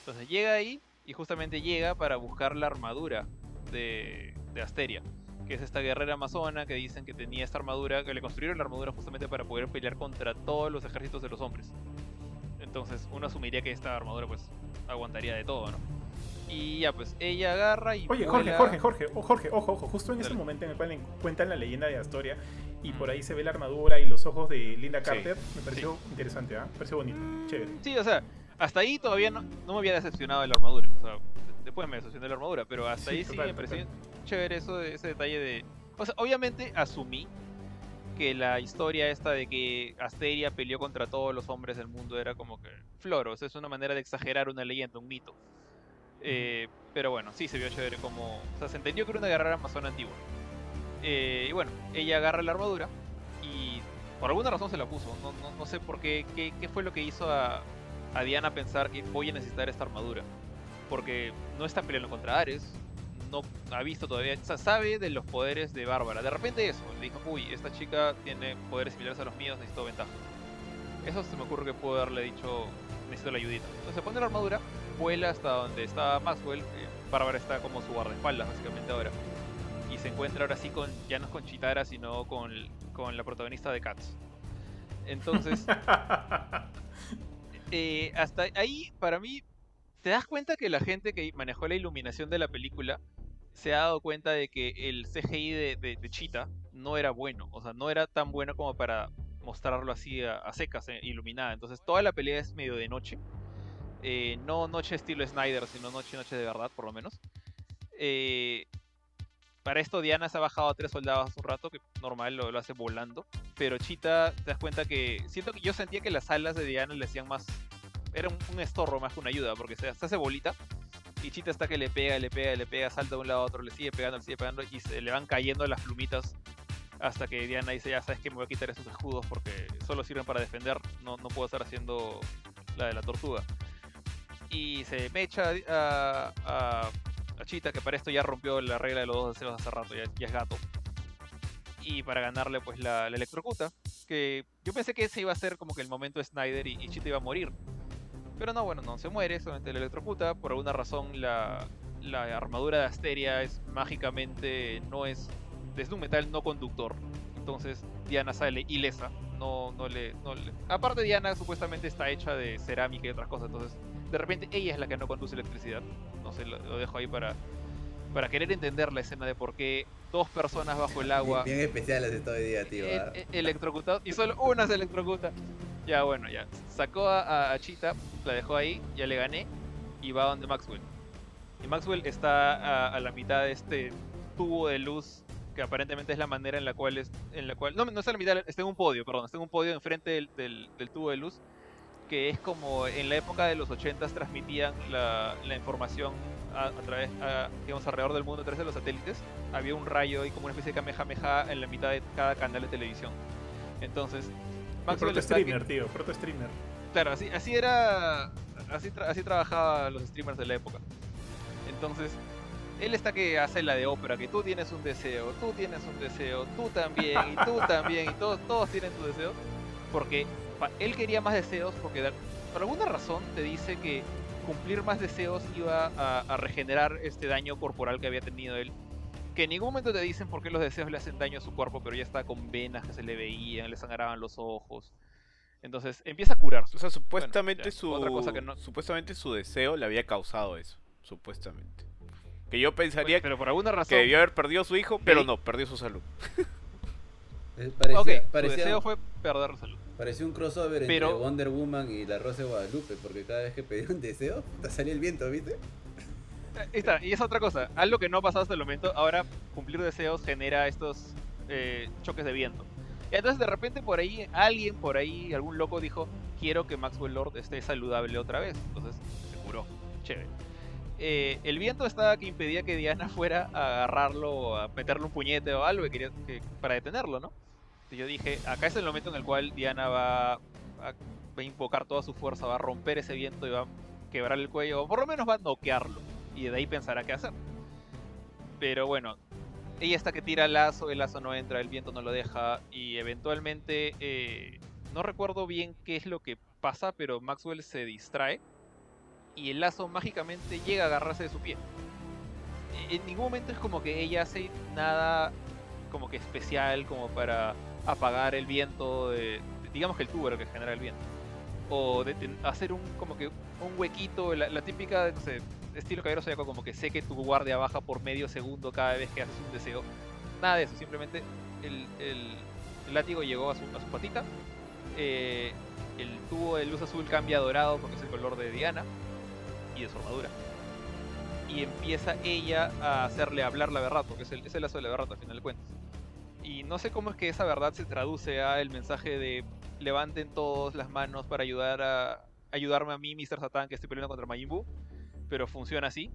A: Entonces llega ahí y justamente llega para buscar la armadura de, de Asteria. Que es esta guerrera amazona que dicen que tenía esta armadura, que le construyeron la armadura justamente para poder pelear contra todos los ejércitos de los hombres. Entonces uno asumiría que esta armadura pues aguantaría de todo, ¿no? Y ya pues ella agarra y...
D: Oye, Jorge,
A: vuela-
D: Jorge, Jorge, oh, Jorge, ojo, ojo, justo en ese
A: Dale.
D: momento en el cual en- cuentan la leyenda de Astoria y por
A: Mm.
D: ahí se ve la armadura y los ojos de Linda
C: Sí.
D: Carter, me pareció interesante, ¿ah? Me pareció bonito, chévere.
A: Sí, o sea, hasta ahí todavía no, no me había decepcionado de la armadura. O sea, de- después me decepcionó de la armadura, pero hasta
D: Sí,
A: ahí sí
D: total,
A: me pareció
D: total.
A: chévere eso ese detalle de. O sea, obviamente asumí que la historia esta de que Asteria peleó contra todos los hombres del mundo era como que floro, o sea, es una manera de exagerar una leyenda, un mito. Eh, pero bueno, sí se vio chévere como. O sea, se entendió que era una guerrera amazona antigua. Eh, y bueno, ella agarra la armadura y por alguna razón se la puso. No, no, no sé por qué, qué, qué fue lo que hizo a, a Diana pensar que voy a necesitar esta armadura. Porque no está peleando contra Ares, no ha visto todavía, o sea, sabe de los poderes de Bárbara. De repente eso, le dijo, uy, esta chica tiene poderes similares a los míos, necesito ventaja. Eso se me ocurre que pudo haberle dicho, necesito la ayudita. Entonces se pone la armadura, vuela hasta donde está Maxwell, eh, Bárbara está como su guardaespaldas básicamente ahora. Y se encuentra ahora sí con, ya no es con Chitara, sino con, con la protagonista de Cats. Entonces, eh, hasta ahí, para mí, te das cuenta que la gente que manejó la iluminación de la película se ha dado cuenta de que el CGI de, de, Cheetah no era bueno. O sea, no era tan bueno como para mostrarlo así a, secas, eh, iluminada. Entonces, toda la pelea es medio de noche. Eh, no noche estilo Snyder, sino noche, noche de verdad, por lo menos. Eh, para esto Diana se ha bajado a tres soldados un rato, que normal lo, lo hace volando. Pero Chita, te das cuenta que. Siento que yo sentía que las alas de Diana le hacían más. Era un, estorro más que una ayuda, porque se, hace bolita. Y Chita está que le pega, le pega, le pega, salta de un lado a otro, le sigue pegando, le sigue pegando. Y se le van cayendo las plumitas. Hasta que Diana dice: Ya sabes que me voy a quitar esos escudos porque solo sirven para defender. No, no puedo estar haciendo la de la tortuga. Y se mecha a, a, a Chita, que para esto ya rompió la regla de los dos deseos hace rato, ya, es gato. Y para ganarle, pues la, la electrocuta. Que yo pensé que ese iba a ser como que el momento de Snyder y, y Chita iba a morir. Pero no, bueno, no se muere, solamente la electrocuta. Por alguna razón, la, la armadura de Asteria es mágicamente. no es. es un metal no conductor. Entonces Diana sale ilesa. No, no, le, no le. Aparte, Diana supuestamente está hecha de cerámica y otras cosas. Entonces, de repente, ella es la que no conduce electricidad. No sé, lo, lo dejo ahí para. Para querer entender la escena de por qué dos personas bajo el agua
B: Bien, bien especiales de todo el día, tío.
A: e-
B: ¿ah?
A: e- electrocutado y solo una se electrocuta. Ya bueno, ya. Sacó a, a Cheetah, la dejó ahí, ya le gané y va donde Maxwell. Y Maxwell está a, la mitad de este tubo de luz que aparentemente es la manera en la cual es en la cual no no está a la mitad está en un podio perdón está en un podio enfrente del, del, del tubo de luz que es como en la época de los 80 transmitían la, la información a, a través, a, digamos, alrededor del mundo a través de los satélites. Había un rayo y como una especie de kamehameha en la mitad de cada canal de televisión. Entonces,
D: proto streamer, tío, proto streamer.
A: Claro, así, así era. Así, tra- así trabajaban los streamers de la época. Entonces, él está que hace la de ópera, que tú tienes un deseo, tú tienes un deseo, tú también, y tú también, y todos, todos tienen tu deseo. Porque él quería más deseos, porque de- por alguna razón te dice que cumplir más deseos iba a, a regenerar este daño corporal que había tenido él. Que en ningún momento te dicen por qué los deseos le hacen daño a su cuerpo, pero ya está con venas que se le veían, le sangraban los ojos. Entonces empieza a curarse.
C: O sea, supuestamente
A: ya,
C: su
A: otra cosa que no-
C: supuestamente su deseo le había causado eso, supuestamente. Que yo
A: Pues,
C: pensaría
A: pero por alguna razón.
C: que debió haber perdido a su hijo, pero no, perdió su salud.
B: Eh, Parecía,
A: ok, su deseo fue perder la salud.
B: parecía un crossover
A: Pero-
B: entre Wonder Woman y la Rosa de Guadalupe, porque cada vez que pedía un deseo, te salía el viento, ¿viste?
A: Está, y es otra cosa. Algo que no ha pasado hasta el momento. Ahora, cumplir deseos genera estos eh, choques de viento. Y entonces, de repente, por ahí, alguien por ahí, algún loco dijo: Quiero que Maxwell Lord esté saludable otra vez. Entonces, se curó. Chévere. Eh, el viento estaba que impedía que Diana fuera a agarrarlo, a meterle un puñete o algo que quería, que- para detenerlo, ¿no? Y yo dije: Acá es el momento en el cual Diana va a, va a invocar toda su fuerza, va a romper ese viento y va a quebrar el cuello, o por lo menos va a noquearlo y de ahí pensará qué hacer. Pero bueno, ella está que tira el lazo, el lazo no entra, el viento no lo deja y eventualmente eh, no recuerdo bien qué es lo que pasa, pero Maxwell se distrae y el lazo mágicamente llega a agarrarse de su pie. E- En ningún momento es como que ella hace nada como que especial como para apagar el viento, de, digamos que el tubo que genera el viento. O de hacer un como que un huequito, la, típica, estilo caballero zodiaco, como que sé que tu guardia baja por medio segundo cada vez que haces un deseo. Nada de eso, simplemente el, el- látigo llegó a su, a patita. eh, el tubo de luz azul cambia a dorado porque es el color de Diana y de su armadura. Y empieza ella a hacerle hablar la verdad, porque es el, es el lazo de la verdad al final de cuentas. Y no sé cómo es que esa verdad se traduce a el mensaje de levanten todos las manos para ayudar a ayudarme a mí, Mr. Satan, que estoy peleando contra Majin Buu pero funciona así.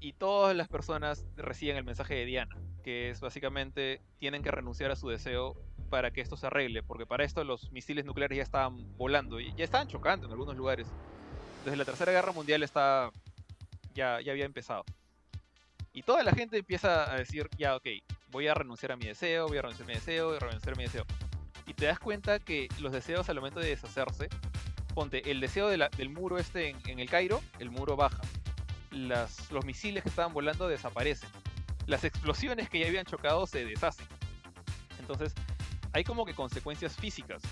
A: Y todas las personas reciben el mensaje de Diana, que es básicamente tienen que renunciar a su deseo para que esto se arregle, porque para esto los misiles nucleares ya estaban volando y ya estaban chocando en algunos lugares. Desde la Tercera Guerra Mundial está ya, ya había empezado. Y toda la gente empieza a decir, ya, ok, voy a renunciar a mi deseo, voy a renunciar a mi deseo, voy a renunciar a mi deseo. Y te das cuenta que los deseos al momento de deshacerse, ponte, el deseo del muro este en, el Cairo, el muro baja los misiles que estaban volando desaparecen. Las explosiones que ya habían chocado se deshacen. Entonces, hay como que consecuencias físicas.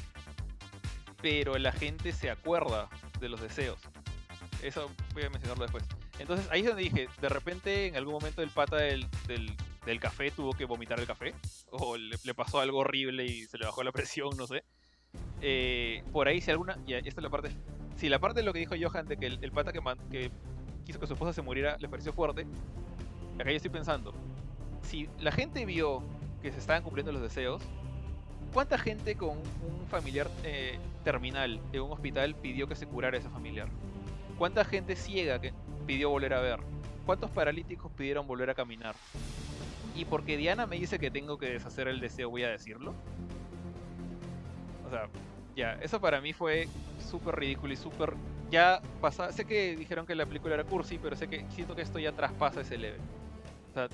A: Pero la gente se acuerda de los deseos. Eso voy a mencionarlo después. Entonces, ahí es donde dije, de repente en algún momento el pata del, del, café tuvo que vomitar el café. O le pasó algo horrible y se le bajó la presión, no sé. Eh, por ahí, si alguna... Ya, esta es la parte... Si la parte de lo que dijo Johan de que el, el pata que, man- que quiso que su esposa se muriera les pareció fuerte. Acá yo estoy pensando, si la gente vio que se estaban cumpliendo los deseos, ¿cuánta gente con un familiar eh, terminal en un hospital pidió que se curara ese familiar? ¿Cuánta gente ciega que pidió volver a ver? ¿Cuántos paralíticos pidieron volver a caminar? Y porque Diana me dice que tengo que deshacer el deseo, voy a decirlo. O sea, ya, eso para mí fue súper ridículo y súper ya pasa, sé que dijeron que la película era cursi, pero sé que siento que esto ya traspasa ese level. O sea,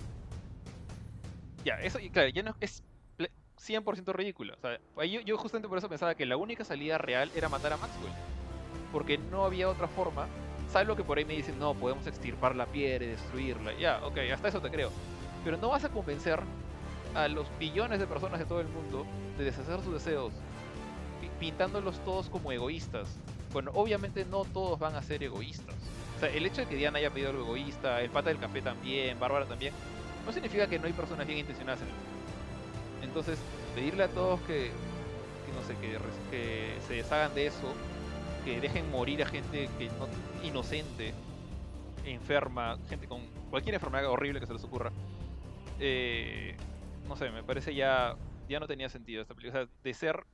A: ya, eso, y claro, ya no es ple- 100% ridículo. O sea, yo, justamente por eso pensaba que la única salida real era matar a Maxwell. Porque no había otra forma, salvo que por ahí me dicen, no, podemos extirpar la piedra y destruirla. Ya, ok, hasta eso te creo. Pero no vas a convencer a los billones de personas de todo el mundo de deshacer sus deseos, pintándolos todos como egoístas. Bueno, obviamente no todos van a ser egoístas. O sea, el hecho de que Diana haya pedido algo egoísta, el pata del café también, Bárbara también, no significa que no hay personas bien intencionadas en el. Entonces, pedirle a todos que, que no sé, que se deshagan de eso, que dejen morir a gente que no, inocente, enferma, gente con cualquier enfermedad horrible que se les ocurra, eh, no sé, me parece ya, ya no tenía sentido esta película. O sea, de ser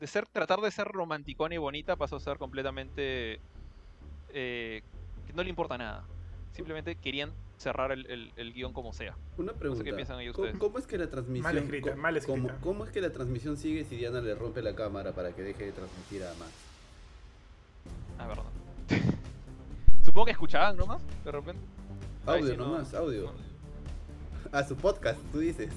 A: de ser, tratar de ser romanticona y bonita pasó a ser completamente eh, que no le importa nada. Simplemente querían cerrar el, el- el guion como sea.
B: Una pregunta.
A: qué piensan ellos
B: ¿Cómo,
A: ustedes.
B: cómo es que la transmisión
D: Mal escrita,
B: cómo-
D: mal escrita.
B: cómo- cómo es que la transmisión sigue si Diana le rompe la cámara para que deje de transmitir a Max?
A: Ah, verdad. Supongo que escuchaban nomás, de repente. Ay,
B: Audio
A: no-
B: nomás, audio.
A: no-
B: A su podcast, tú dices.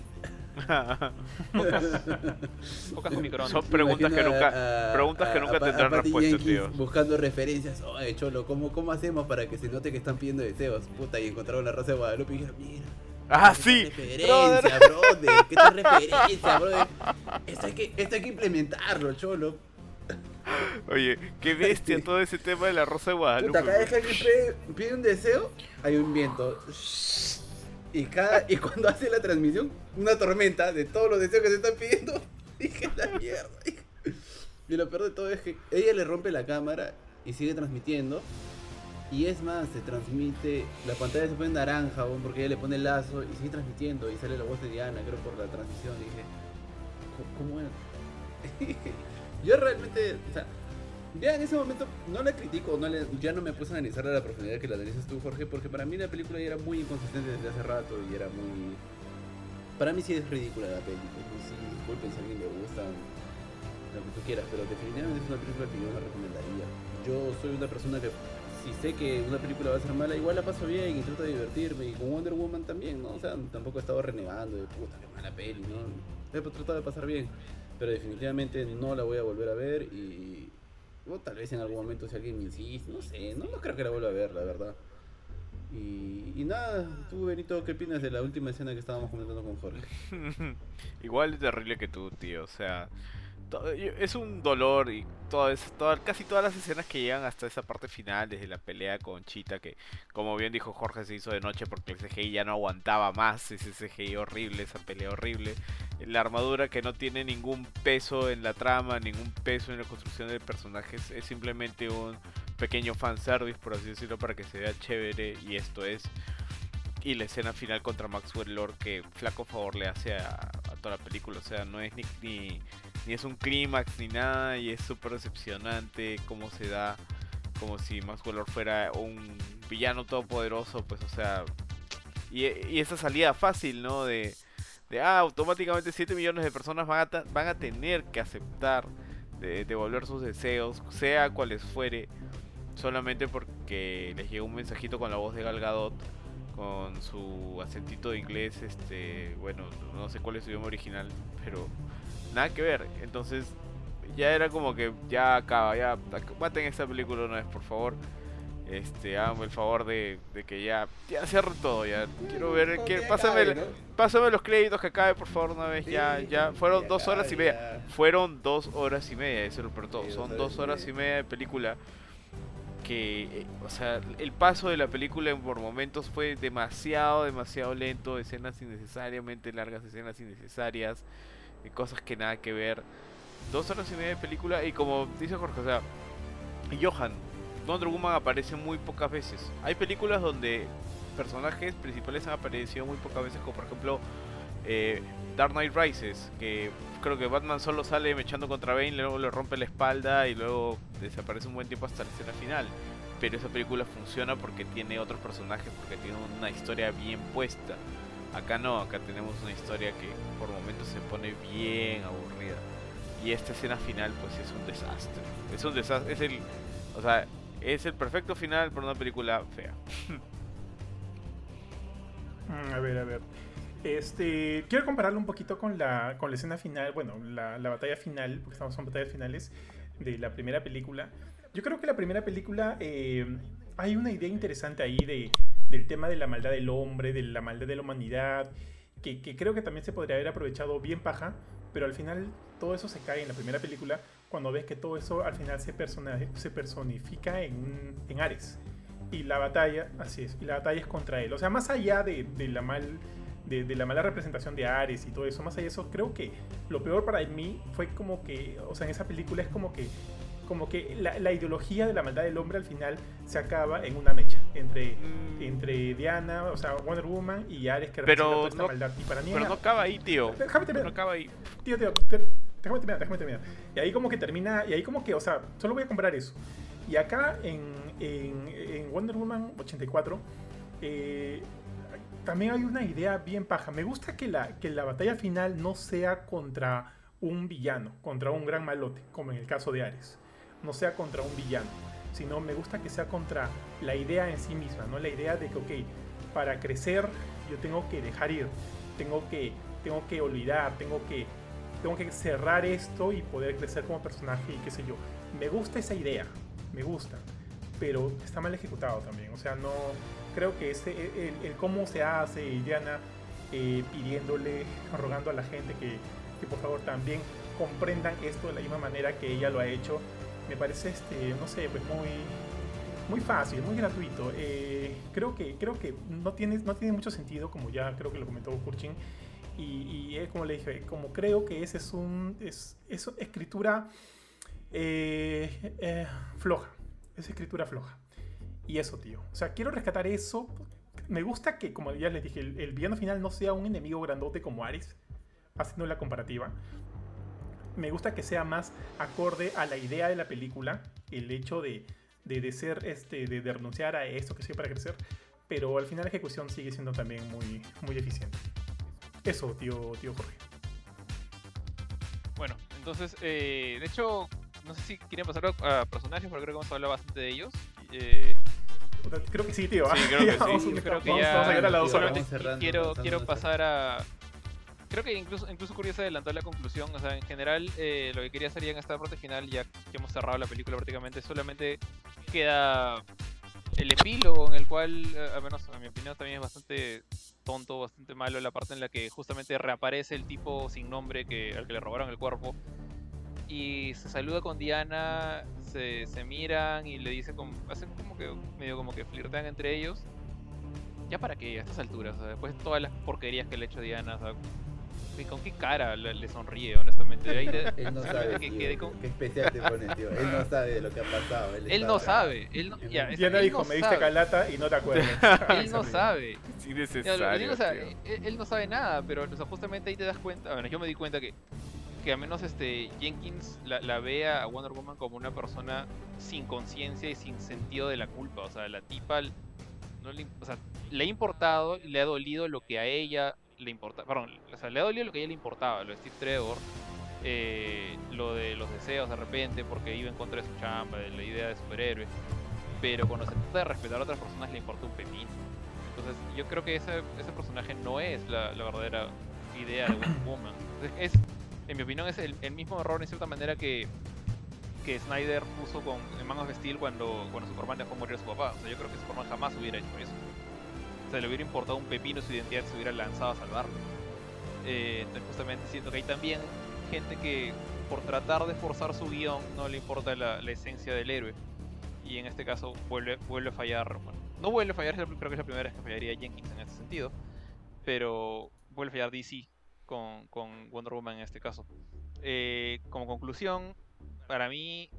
A: Pocas con microondas.
C: Son preguntas que nunca,
B: a-
C: preguntas que
B: a-
C: nunca
B: a
C: tendrán respuesta, tío.
B: Buscando referencias. Oye, Cholo, ¿cómo, ¿cómo hacemos para que se note que están pidiendo deseos? Puta, y encontraron la Rosa de Guadalupe y dijeron, mira.
C: Ah, sí.
B: Referencia, brother. ¿Qué tal referencia, brother? Esto hay, que, esto hay que implementarlo, Cholo.
C: Oye, qué bestia todo ese tema de la Rosa de Guadalupe.
B: Puta, cada vez que alguien pide, pide un deseo, hay un viento. Y, cada, y cuando hace la transmisión, una tormenta de todos los deseos que se están pidiendo. Dije, la mierda. Y lo peor de todo es que ella le rompe la cámara y sigue transmitiendo. Y es más, se transmite, la pantalla se pone naranja, porque ella le pone el lazo y sigue transmitiendo. Y sale la voz de Diana, creo, por la transmisión. Dije, "¿Cómo- ¿cómo es? Yo realmente, ya en ese momento no la critico, no le- ya no me puse a analizarla a la profundidad que la analizas tú, Jorge, porque para mí la película era muy inconsistente desde hace rato y era muy... Para mí sí es ridícula la película, ¿no? sí, disculpen si a alguien le gusta, lo que tú quieras, pero definitivamente es una película que yo no recomendaría. Yo soy una persona que si sé que una película va a ser mala, igual la paso bien y trato de divertirme, y con Wonder Woman también, ¿no? O sea, tampoco he estado renegando de puta, qué mala peli, ¿no? He tratado de pasar bien, pero definitivamente no la voy a volver a ver y... O tal vez en algún momento si alguien me insiste, no sé, no, creo que la vuelva a ver, la verdad. Y, nada, tú Benito, ¿qué opinas de la última escena que estábamos comentando con Jorge?
C: Igual de terrible que tú, tío. O sea, es un dolor y todo es, toda- casi todas las escenas que llegan hasta esa parte final, desde la pelea con Chita, que como bien dijo Jorge, se hizo de noche porque el CGI ya no aguantaba más. Ese CGI horrible, esa pelea horrible. La armadura que no tiene ningún peso en la trama, ningún peso en la construcción del personaje, es, simplemente un pequeño fanservice, por así decirlo, para que se vea chévere. Y esto es y la escena final contra Maxwell Lord que flaco favor le hace a, toda la película. O sea, no es ni, ni es un clímax ni nada y es súper decepcionante cómo se da, como si Maxwell Lord fuera un villano todopoderoso, pues o sea... Y, esa salida fácil, ¿no? De, de ah, automáticamente 7 millones de personas van a, van a tener que aceptar de devolver sus deseos, sea cuales fuere, solamente porque les llegó un mensajito con la voz de Gal Gadot con su acentito de inglés, este, bueno, no sé cuál es su idioma original, pero nada que ver. Entonces, ya era como que ya acaba, ya maten esta película una vez, por favor. Este, háganme el favor de, de que ya, ya cierren todo, ya. Quiero ver, quiero- pásame,
B: acabe,
C: pásame los créditos que acabe, por favor, una vez, ya,
B: Sí,
C: ya. Fueron dos horas y
B: acabe,
C: media.
B: ya.
C: Fueron dos horas y media, eso es lo peor todo.
B: Sí,
C: Son dos horas y
B: media.
C: de película que, eh, o sea, el paso de la película por momentos fue demasiado, demasiado lento, escenas innecesariamente largas, escenas innecesarias, cosas que nada que ver. Dos horas y media de película y como dice Jorge, o sea, Johan, Wonder Woman aparece muy pocas veces. Hay películas donde personajes principales han aparecido muy pocas veces, como por ejemplo eh, Dark Knight Rises, que creo que Batman solo sale mechando contra Bane, luego le rompe la espalda y luego desaparece un buen tiempo hasta la escena final. Pero esa película funciona porque tiene otros personajes, porque tiene una historia bien puesta. Acá no, acá tenemos una historia que por momentos se pone bien aburrida. Y esta escena final pues es un desastre. Es un desastre, es el, o sea, es el perfecto final para una película fea.
D: Mm, A ver, a ver. Este, quiero compararlo un poquito con la, con la escena final, bueno, la, la batalla final, porque estamos en batallas finales de la primera película. Yo creo que la primera película eh, hay una idea interesante ahí de, del tema de la maldad del hombre, de la maldad de la humanidad, que, creo que también se podría haber aprovechado bien paja, pero al final todo eso se cae en la primera película cuando ves que todo eso al final se, se personifica en, en Ares. Y la batalla, así es, y la batalla es contra él. O sea, más allá de, de la mal, de, de la mala representación de Ares y todo eso, más allá de eso, creo que lo peor para mí fue como que, o sea, en esa película es como que, como que la, la ideología de la maldad del hombre al final se acaba en una mecha entre,
C: Mm,
D: entre Diana, o sea, Wonder Woman y Ares que
C: Pero
D: representa toda esta
C: no-
D: maldad. Y para mí
C: Pero
D: era-
C: no acaba ahí, tío.
D: Déjame terminar.
C: No acaba ahí.
D: Tío, tío, te- déjame terminar, déjame terminar. Y ahí como que termina, y ahí como que, o sea, solo voy a comprar eso. Y acá en, en, en Wonder Woman 84, eh, también hay una idea bien paja. Me gusta que la, que la batalla final no sea contra un villano, contra un gran malote, como en el caso de Ares. No sea contra un villano, sino me gusta que sea contra la idea en sí misma, ¿no? La idea de que, ok, para crecer yo tengo que dejar ir, tengo que, tengo que olvidar, tengo que, tengo que cerrar esto y poder crecer como personaje y qué sé yo. Me gusta esa idea, me gusta, pero está mal ejecutado también. O sea, no creo que ese, el, el cómo se hace Diana eh, pidiéndole, rogando a la gente que, que por favor también comprendan esto de la misma manera que ella lo ha hecho, me parece, este, no sé, pues muy, muy fácil, muy gratuito. Eh, creo que, creo que no, tiene, no tiene mucho sentido, como ya creo que lo comentó Kurchin. Y, y es como le dije, como creo que ese es un. Es, es escritura eh, eh, floja. Es escritura floja. Y eso, tío. O sea, quiero rescatar eso. Me gusta que, como ya les dije, el, el villano final no sea un enemigo grandote como Ares, haciendo la comparativa. Me gusta que sea más acorde a la idea de la película, el hecho de, de, de ser, este, de, de, renunciar a esto que soy para crecer, pero al final la ejecución sigue siendo también muy, muy eficiente. Eso, tío, tío Jorge.
A: Bueno, entonces, eh, de hecho, no sé si quieren pasar a personajes, porque creo que hemos hablado bastante de ellos. Eh,
D: creo que sí, tío.
A: Sí, creo que sí. Yo creo que ya, vamos a llegar a la dos horas. Quiero, quiero pasar a... Creo que incluso, incluso Curio se adelantó la conclusión. O sea, en general, eh, lo que quería hacer en esta parte final, ya que hemos cerrado la película prácticamente, solamente queda el epílogo en el cual, eh, al menos a mi opinión, también es bastante tonto, bastante malo la parte en la que justamente reaparece el tipo sin nombre que, al que le robaron el cuerpo y se saluda con Diana, se, se miran y le dice como, hacen como que medio como que flirtean entre ellos. Ya para qué, a estas alturas, o sea, después de todas las porquerías que le ha hecho Diana, o sea, ¿con qué cara le, le sonríe, honestamente? Ahí te,
B: él no sabe, que, tío, con... qué especial te pone, tío. Él no sabe de lo que ha pasado.
A: Él, él no sabe. Él no, ya,
D: Diana
A: él
D: dijo,
A: no
D: me diste calata y no te acuerdas.
A: él no sabe.
C: Es
A: Ya,
C: tío.
A: él, él no sabe nada, pero o sea, justamente ahí te das cuenta, bueno, yo me di cuenta que, que al menos este Jenkins la, la ve a Wonder Woman como una persona sin conciencia y sin sentido de la culpa, o sea, la tipa no le, o sea, le ha importado, le ha dolido lo que a ella le importaba, perdón, o sea, le ha dolido lo que a ella le importaba, lo de Steve Trevor, eh, lo de los deseos de repente, porque iba en contra de su chamba, de la idea de superhéroe, pero cuando se trata de respetar a otras personas le importa un pepino. Entonces yo creo que ese, ese personaje no es la, la verdadera idea de Woman. Es, en mi opinión, es el, el, mismo error en cierta manera que, que Snyder puso con en Man of Steel cuando, cuando Superman dejó morir a su papá. O sea, yo creo que Superman jamás hubiera hecho eso. Sea, le hubiera importado un pepino su identidad, se hubiera lanzado a salvarlo. Eh, entonces justamente siento que hay también gente que por tratar de forzar su guion no le importa la, esencia del héroe. Y en este caso vuelve, vuelve a fallar. Bueno, no vuelve a fallar, creo que es la primera vez que fallaría Jenkins en ese sentido. Pero vuelve a fallar DC con, con Wonder Woman en este caso. Eh, como conclusión, para mí,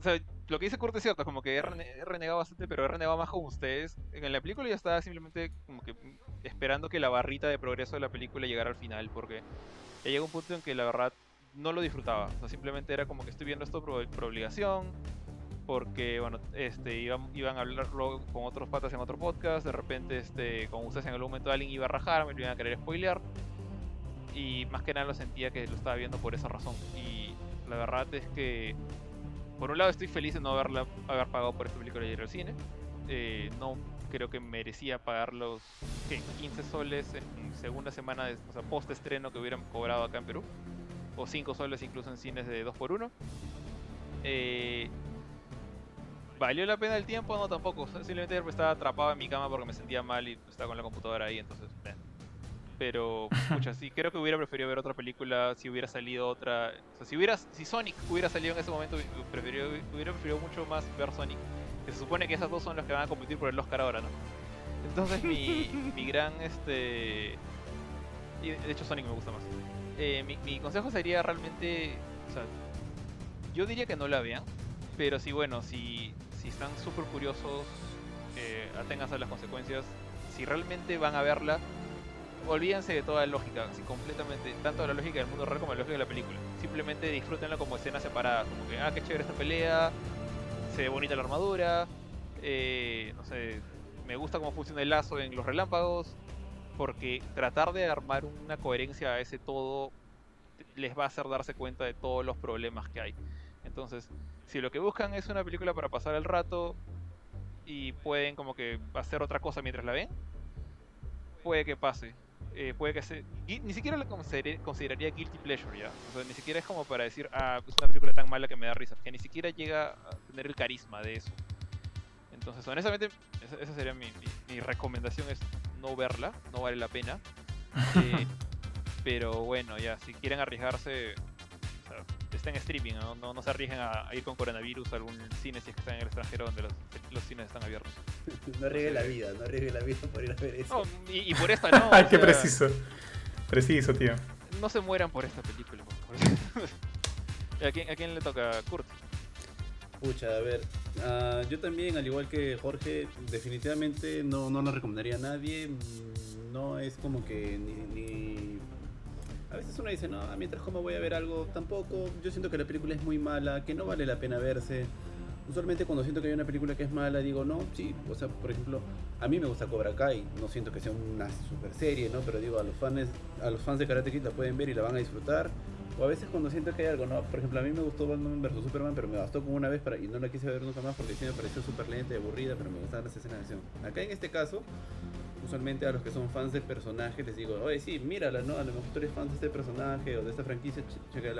A: o sea, lo que dice Kurt es cierto, como que he, rene he, renegado bastante, pero he renegado más con ustedes. En la película ya estaba simplemente como que esperando que la barrita de progreso de la película llegara al final, porque ya llegó un punto en que la verdad no lo disfrutaba. O sea, simplemente era como que estoy viendo esto por, por obligación, porque bueno, este, iban, iban a hablarlo con otros patas en otro podcast, de repente este, con ustedes en algún momento alguien iba a rajar, me lo iban a querer spoilear, y más que nada lo sentía que lo estaba viendo por esa razón. Y la verdad es que, por un lado estoy feliz de no haberla, haber pagado por esta película y ir al cine, eh, no creo que merecía pagar los ¿qué? 15 soles en segunda semana, de, o sea, post estreno que hubieran cobrado acá en Perú, o 5 soles incluso en cines de 2x1. Eh, ¿Valió la pena el tiempo? No, tampoco. Simplemente estaba atrapado en mi cama porque me sentía mal y estaba con la computadora ahí, entonces... Eh. Pero, pucha, sí, creo que hubiera preferido ver otra película si hubiera salido otra... O sea, si, hubiera, si Sonic hubiera salido en ese momento, preferido, hubiera preferido mucho más ver Sonic. Que se supone que esas dos son las que van a competir por el Oscar ahora, ¿no? Entonces mi, mi gran, este... Y de hecho Sonic me gusta más. Eh, mi, mi consejo sería realmente... O sea, yo diría que no la vean. Pero sí, bueno, si, si están súper curiosos, eh, aténganse a las consecuencias. Si realmente van a verla, olvídense de toda la lógica, así completamente, tanto de la lógica del mundo real como de la lógica de la película. Simplemente disfrútenla como escenas separadas, como que, ah, qué chévere esta pelea, se ve bonita la armadura, eh, no sé, me gusta cómo funciona el lazo en los relámpagos, porque tratar de armar una coherencia a ese todo les va a hacer darse cuenta de todos los problemas que hay. Entonces, si lo que buscan es una película para pasar el rato y pueden como que hacer otra cosa mientras la ven, puede que pase. Eh, puede que se... Ni siquiera la consideraría guilty pleasure ya. O sea, ni siquiera es como para decir, ah, es una película tan mala que me da risa. Que ni siquiera llega a tener el carisma de eso. Entonces, honestamente, esa, sería mi, recomendación, es no verla, no vale la pena. Eh, pero bueno, ya, si quieren arriesgarse, está en streaming, ¿no? No, se arriesguen a, ir con coronavirus a algún cine si es que están en el extranjero donde los, cines están abiertos.
B: no arriesgue la vida, no arriesgue la vida por ir a ver eso.
A: y, por esta no.
D: Ay, qué preciso. Preciso, tío.
A: No se mueran por esta película, ¿A quién, ¿A quién le toca? Kurt.
B: Pucha, a ver. Ah, yo también, al igual que Jorge, definitivamente no, no lo recomendaría a nadie. No es como que ni a veces uno dice, no, mientras como voy a ver algo, tampoco. Yo siento que la película es muy mala, que no vale la pena verse. Usualmente cuando siento que hay una película que es mala, digo, no, sí. O sea, por ejemplo, a mí me gusta Cobra Kai. No siento que sea una super serie, ¿no? Pero digo, a los fans, a los fans de Karate Kid la pueden ver y la van a disfrutar. O a veces cuando siento que hay algo, ¿no? Por ejemplo, a mí me gustó Batman vs Superman, pero me bastó como una vez para, y no la quise ver nunca más porque sí me pareció súper lenta y aburrida, pero me gustaban las escenas de acción. Acá en este caso, usualmente a los que son fans del personaje les digo, oye, sí, mírala, ¿no? A lo mejor tú eres fan de este personaje o de esta franquicia,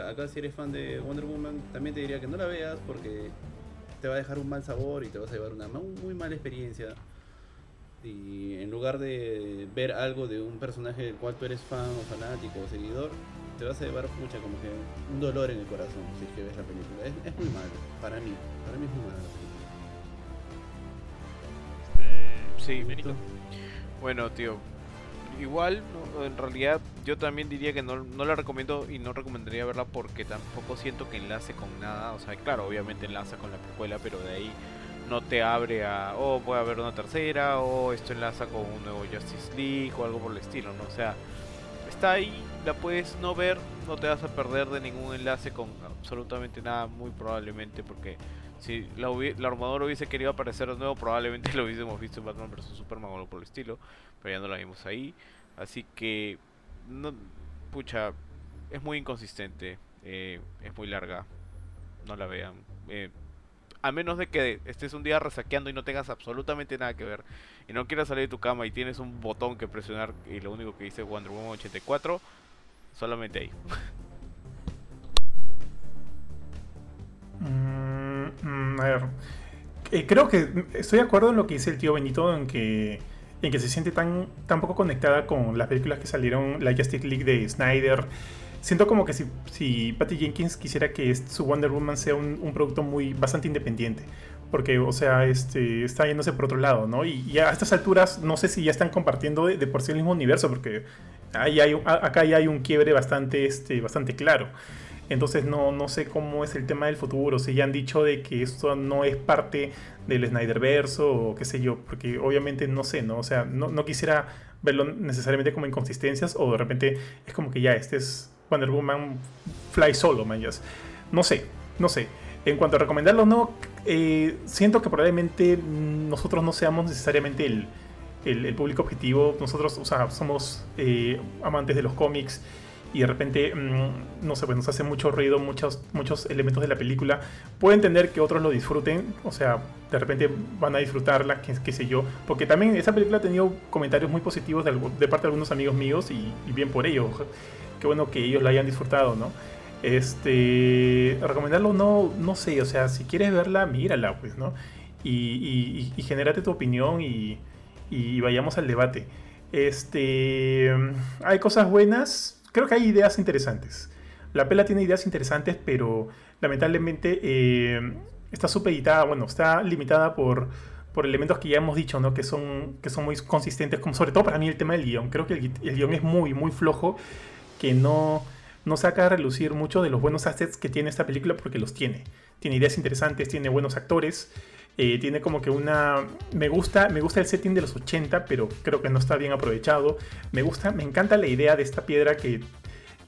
B: Acá si eres fan de Wonder Woman, también te diría que no la veas porque te va a dejar un mal sabor y te vas a llevar una muy mala experiencia. Y en lugar de ver algo de un personaje del cual tú eres fan o fanático o seguidor, te vas a llevar mucha como que un dolor en el corazón si es que ves la película. Es, muy malo, para mí, para mí es muy malo.
C: Sí, Benito. Bueno, tío, igual, en realidad yo también diría que no, no, la recomiendo y no recomendaría verla porque tampoco siento que enlace con nada. O sea, claro, obviamente enlaza con la precuela, pero de ahí no te abre a, oh, voy a ver una tercera, o esto enlaza con un nuevo Justice League o algo por el estilo, ¿no? O sea, está ahí, la puedes no ver, no te vas a perder de ningún enlace con absolutamente nada, muy probablemente, porque si la, la, armadura hubiese querido aparecer de nuevo, probablemente lo hubiésemos visto en Batman vs Superman o algo por el estilo, pero ya no la vimos ahí. Así que, pucha, es muy inconsistente, eh, es muy larga, no la vean. Eh, a menos de que estés un día resaqueando y no tengas absolutamente nada que ver, y no quieras salir de tu cama y tienes un botón que presionar y lo único que dice Wonder Woman 84, solamente ahí.
D: Mm, ver, eh, creo que estoy de acuerdo en lo que dice el tío Benito, en que, en que se siente tan, tan poco conectada con las películas que salieron, la Justice League de Snyder. Siento como que si, si Patty Jenkins quisiera que su Wonder Woman sea un, producto muy bastante independiente. Porque, o sea, este, está yéndose por otro lado, ¿no? Y, a estas alturas no sé si ya están compartiendo de, por sí el mismo universo, porque ahí hay, acá ya hay un quiebre bastante, este, bastante claro. Entonces no, no sé cómo es el tema del futuro, si ya han dicho de que esto no es parte del Snyderverso o qué sé yo, porque obviamente no sé, ¿no? O sea, no, quisiera verlo necesariamente como inconsistencias o de repente es como que ya este es Wonder Woman Fly Solo, man, No sé, no sé. En cuanto a recomendarlo no, eh, siento que probablemente nosotros no seamos necesariamente el, el, público objetivo. Nosotros, o sea, somos eh, amantes de los cómics y de repente, mm, no sé, pues nos hace mucho ruido muchos, muchos elementos de la película. Puedo entender que otros lo disfruten, o sea, de repente van a disfrutarla, qué, sé yo, porque también esa película ha tenido comentarios muy positivos de, parte de algunos amigos míos y, bien por ello. Qué bueno que ellos la hayan disfrutado, ¿no? Este, recomendarlo no, no sé, o sea, si quieres verla, mírala, pues, ¿no? Y, y, genérate tu opinión y, y vayamos al debate. Este, hay cosas buenas, creo que hay ideas interesantes. La pela tiene ideas interesantes, pero lamentablemente eh, está supeditada, bueno, está limitada por, por elementos que ya hemos dicho, ¿no? Que son, que son muy consistentes, como sobre todo para mí el tema del guion. Creo que el, guion es muy, muy flojo, que no, no saca a relucir mucho de los buenos assets que tiene esta película, porque los tiene. Tiene ideas interesantes, tiene buenos actores, Eh, tiene como que una... Me gusta, me gusta el setting de los 80, pero creo que no está bien aprovechado. Me gusta, me encanta la idea de esta piedra que,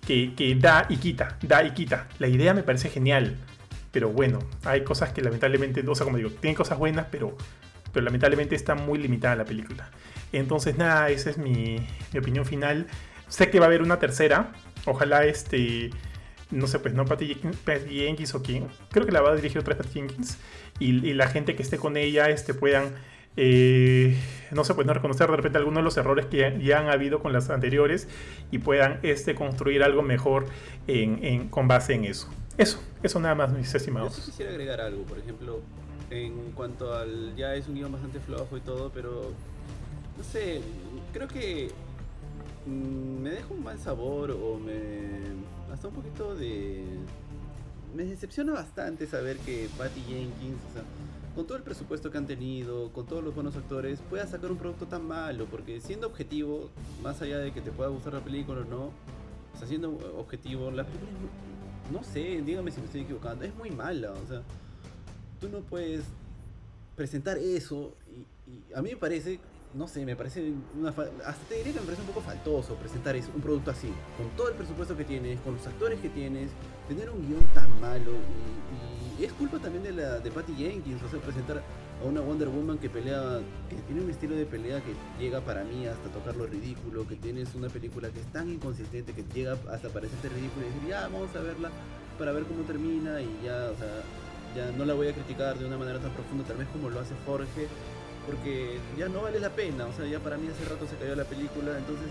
D: que, que da y quita, da y quita. La idea me parece genial. Pero bueno, hay cosas que lamentablemente, o sea, como digo, tienen cosas buenas, pero, pero lamentablemente está muy limitada la película. Entonces, nada, esa es mi, mi opinión final. Sé que va a haber una tercera. Ojalá este no sé, pues no Patty Jenkins o quién, creo que la va a dirigir otra vez Patty Jenkins, y, la gente que esté con ella este, puedan, eh, no sé, pues no reconocer de repente algunos de los errores que ya, han habido con las anteriores y puedan este, construir algo mejor en, con base en eso. Eso, eso nada más, mis estimados.
B: Yo quisiera agregar algo, por ejemplo, en cuanto al, ya es un guion bastante flojo y todo, pero, no sé, creo que mm, me deja un mal sabor o me hasta un poquito de... Me decepciona bastante saber que Patty Jenkins, o sea, con todo el presupuesto que han tenido, con todos los buenos actores, pueda sacar un producto tan malo, porque siendo objetivo, más allá de que te pueda gustar la película o no, o sea, siendo objetivo, la película, no sé, dígame si me estoy equivocando, es muy mala, o sea, tú no puedes presentar eso y, y a mí me parece no sé, me parece una hasta te diría que me parece un poco faltoso presentar un producto así, con todo el presupuesto que tienes, con los actores que tienes, tener un guion tan malo y, es culpa también de la de Patty Jenkins, o sea, presentar a una Wonder Woman que pelea, que tiene un estilo de pelea que llega para mí hasta tocar lo ridículo, que tienes una película que es tan inconsistente que llega hasta parecerte ridículo y decir, ya, vamos a verla para ver cómo termina y ya, o sea, ya no la voy a criticar de una manera tan profunda, tal vez como lo hace Jorge, porque ya no vale la pena, o sea, ya para mí hace rato se cayó la película, entonces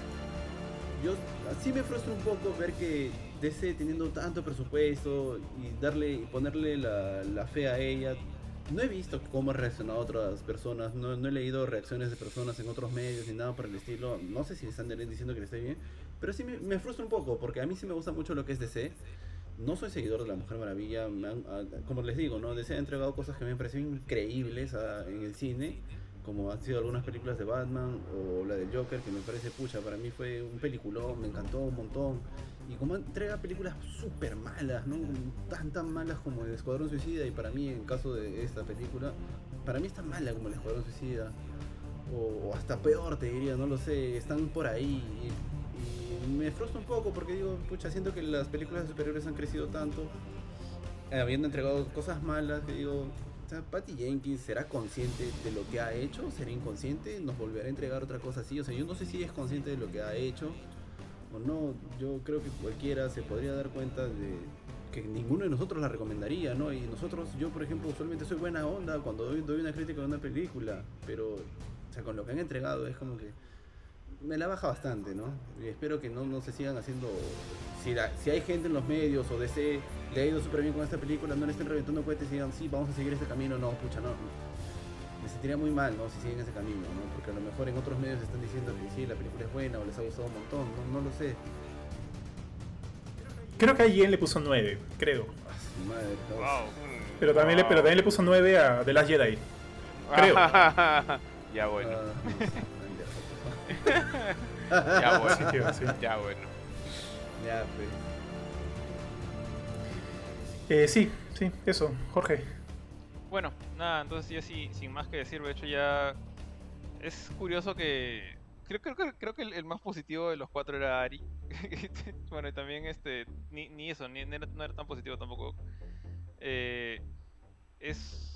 B: yo así me frustra un poco ver que DC teniendo tanto presupuesto y darle y ponerle la, fe a ella. No he visto cómo ha reaccionado otras personas, no, he leído reacciones de personas en otros medios ni nada por el estilo. No sé si están diciendo que le esté bien, pero sí me, frustra un poco porque a mí sí me gusta mucho lo que es DC. No soy seguidor de la Mujer Maravilla, como les digo, ¿no? DC ha entregado cosas que me han parecido increíbles en el cine como han sido algunas películas de Batman o la del Joker, que me parece pucha, para mí fue un peliculón, me encantó un montón. Y como entrega películas súper malas, ¿no? Tan tan malas como El Escuadrón Suicida, y para mí, en caso de esta película, para mí es tan mala como El Escuadrón Suicida, o, hasta peor te diría, no lo sé, están por ahí. Y, y me frustra un poco porque digo, pucha, siento que las películas superiores han crecido tanto, habiendo entregado cosas malas, que digo, Patty Jenkins será consciente de lo que ha hecho, será inconsciente, nos volverá a entregar otra cosa así. O sea, yo no sé si es consciente de lo que ha hecho o no. Yo creo que cualquiera se podría dar cuenta de que ninguno de nosotros la recomendaría, ¿no? Y nosotros, yo por ejemplo, usualmente soy buena onda cuando doy, doy una crítica de una película, pero, o sea, con lo que han entregado es como que me la baja bastante, ¿no? Y espero que no, no se sigan haciendo. Si, si hay gente en los medios o DC le ha ido súper bien con esta película, no le estén reventando cohetes y digan, sí, vamos a seguir este camino, no, pucha, no. Me sentiría muy mal, ¿no? Si siguen ese camino, ¿no? Porque a lo mejor en otros medios están diciendo que sí, la película es buena o les ha gustado un montón, no, no lo sé.
D: Creo que a Jen le puso 9, creo.
B: Ah, madre,
C: wow.
D: Pero también, le, pero también le puso 9 a The Last Jedi. Creo.
C: ya bueno.
B: Ah,
C: ya bueno. Ya bueno.
B: Ya, pues.
D: Eh, sí, sí, eso. Jorge.
A: Bueno, nada, entonces yo sí, sin más que decir, de hecho ya es curioso que creo, creo, creo que el, más positivo de los cuatro era Ari. bueno, y también este ni, ni eso, ni, no era tan positivo tampoco. Eh, es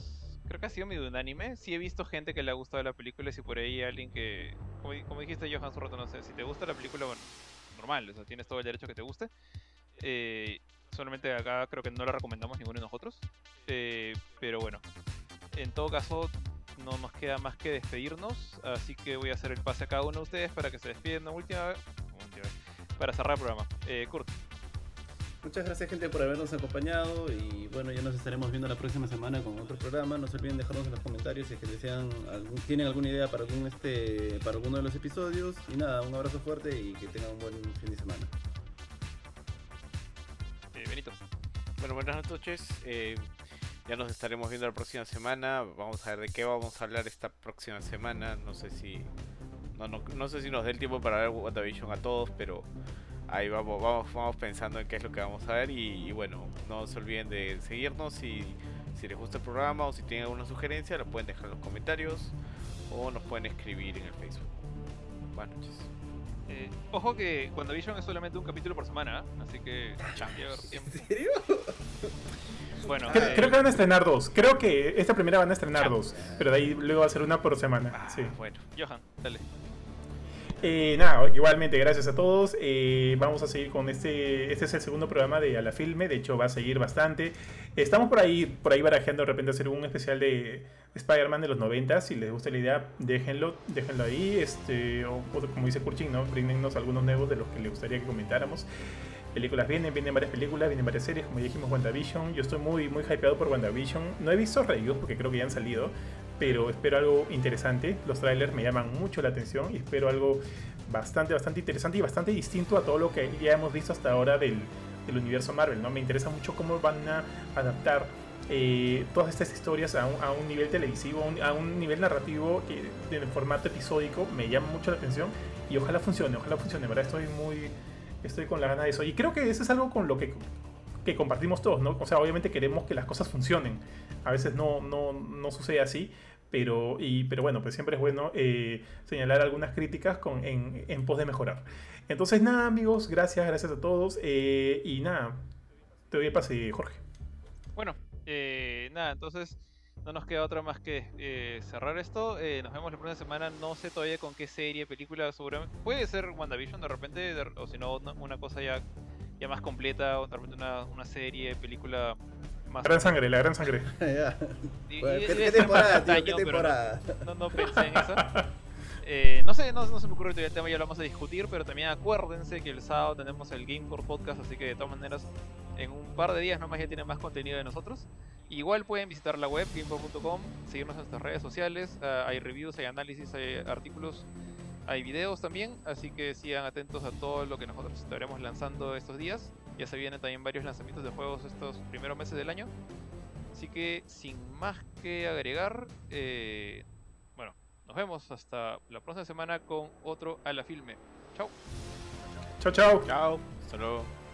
A: creo que ha sido medio unánime. Sí he visto gente que le ha gustado la película y si por ahí alguien que, como, dijiste Johan hace rato, no sé, si te gusta la película, bueno, normal, o sea, tienes todo el derecho que te guste. Eh, solamente acá creo que no la recomendamos ninguno de nosotros. Eh, pero bueno, en todo caso, no nos queda más que despedirnos. Así que voy a hacer el pase a cada uno de ustedes para que se despiden una última vez. Para cerrar el programa. Eh, Kurt.
B: Muchas gracias gente por habernos acompañado y bueno, ya nos estaremos viendo la próxima semana con otro programa. No se olviden dejarnos en los comentarios si es que desean algún, tienen alguna idea para algún este para alguno de los episodios y nada, un abrazo fuerte y que tengan un buen fin de semana.
C: Eh, Benito. Bueno, buenas noches. Eh, ya nos estaremos viendo la próxima semana. Vamos a ver de qué vamos a hablar esta próxima semana. No sé si no, no, no sé si nos dé el tiempo para ver WandaVision a todos, pero ahí vamos, vamos, vamos pensando en qué es lo que vamos a ver y, bueno, no se olviden de seguirnos y Si les gusta el programa o si tienen alguna sugerencia, lo pueden dejar en los comentarios o nos pueden escribir en el Facebook. Buenas noches.
A: Eh, ojo que WandaVision es solamente un capítulo por semana, ¿ah? así que cambia el tiempo.
B: ¿En serio?
A: Bueno,
D: Creo,
A: eh,
D: creo que van a estrenar dos. Creo que esta primera van a estrenar
A: Ya.
D: dos. Pero de ahí luego va a ser una por semana.
C: Ah,
D: Sí.
C: bueno.
A: Johan, dale.
D: Eh, nada, igualmente, gracias a todos. Eh, vamos a seguir con este. Este es el segundo programa de A la Filme. De hecho, va a seguir bastante. Estamos por ahí, por ahí barajeando de repente hacer un especial de Spider-Man de los 90. Si les gusta la idea, déjenlo, déjenlo ahí. Este, o, como dice Kurchin, ¿no? Bríndennos algunos nuevos de los que les gustaría que comentáramos. Películas vienen, vienen varias películas, vienen varias series, como ya dijimos, WandaVision. Yo estoy muy, muy hypeado por WandaVision. No he visto reviews porque creo que ya han salido, pero espero algo interesante. Los trailers me llaman mucho la atención y espero algo bastante, bastante interesante y bastante distinto a todo lo que ya hemos visto hasta ahora del, del universo Marvel. ¿no? Me interesa mucho cómo van a adaptar eh, todas estas historias a un, nivel televisivo, a un, nivel narrativo en formato episódico me llama mucho la atención y ojalá funcione, ojalá funcione. ¿verdad? Estoy muy estoy con la gana de eso. Y creo que eso es algo con lo que, que compartimos todos, ¿no? O sea, obviamente queremos que las cosas funcionen. A veces no, no, no sucede así. Pero, y, pero bueno, pues siempre es bueno eh, señalar algunas críticas con, en, en pos de mejorar. Entonces, nada, amigos, gracias, gracias a todos. eh, y nada, te doy el pase, Jorge.
A: Bueno, eh, nada, entonces no nos queda otra más que eh, cerrar esto. Nos vemos la próxima semana. No sé todavía con qué serie, película, seguramente. Puede ser WandaVision de repente, o si no, una cosa ya, ya más completa, o de repente una, una serie, película más.
D: Gran sangre, la gran sangre.
B: Ya.
A: Y-
B: Bueno,
A: y-
B: ¿Qué,
A: y
B: temporada, tío? ¿Qué
A: no-
B: temporada?
A: No, no pensé en eso. Eh, no sé, no, no se me ocurre todavía el tema, ya lo vamos a discutir, pero también acuérdense que el sábado tenemos el Game for Podcast, así que de todas maneras en un par de días nomás ya tienen más contenido de nosotros. Igual pueden visitar la web gamefor.com, seguirnos en nuestras redes sociales, ah, hay reviews, hay análisis, hay artículos, hay videos también, así que sigan atentos a todo lo que nosotros estaremos lanzando estos días. Ya se vienen también varios lanzamientos de juegos estos primeros meses del año. Así que sin más que agregar, eh, bueno, nos vemos hasta la próxima semana con otro a la filme. Chao.
D: Chao, chao.
C: Chao. Hasta luego.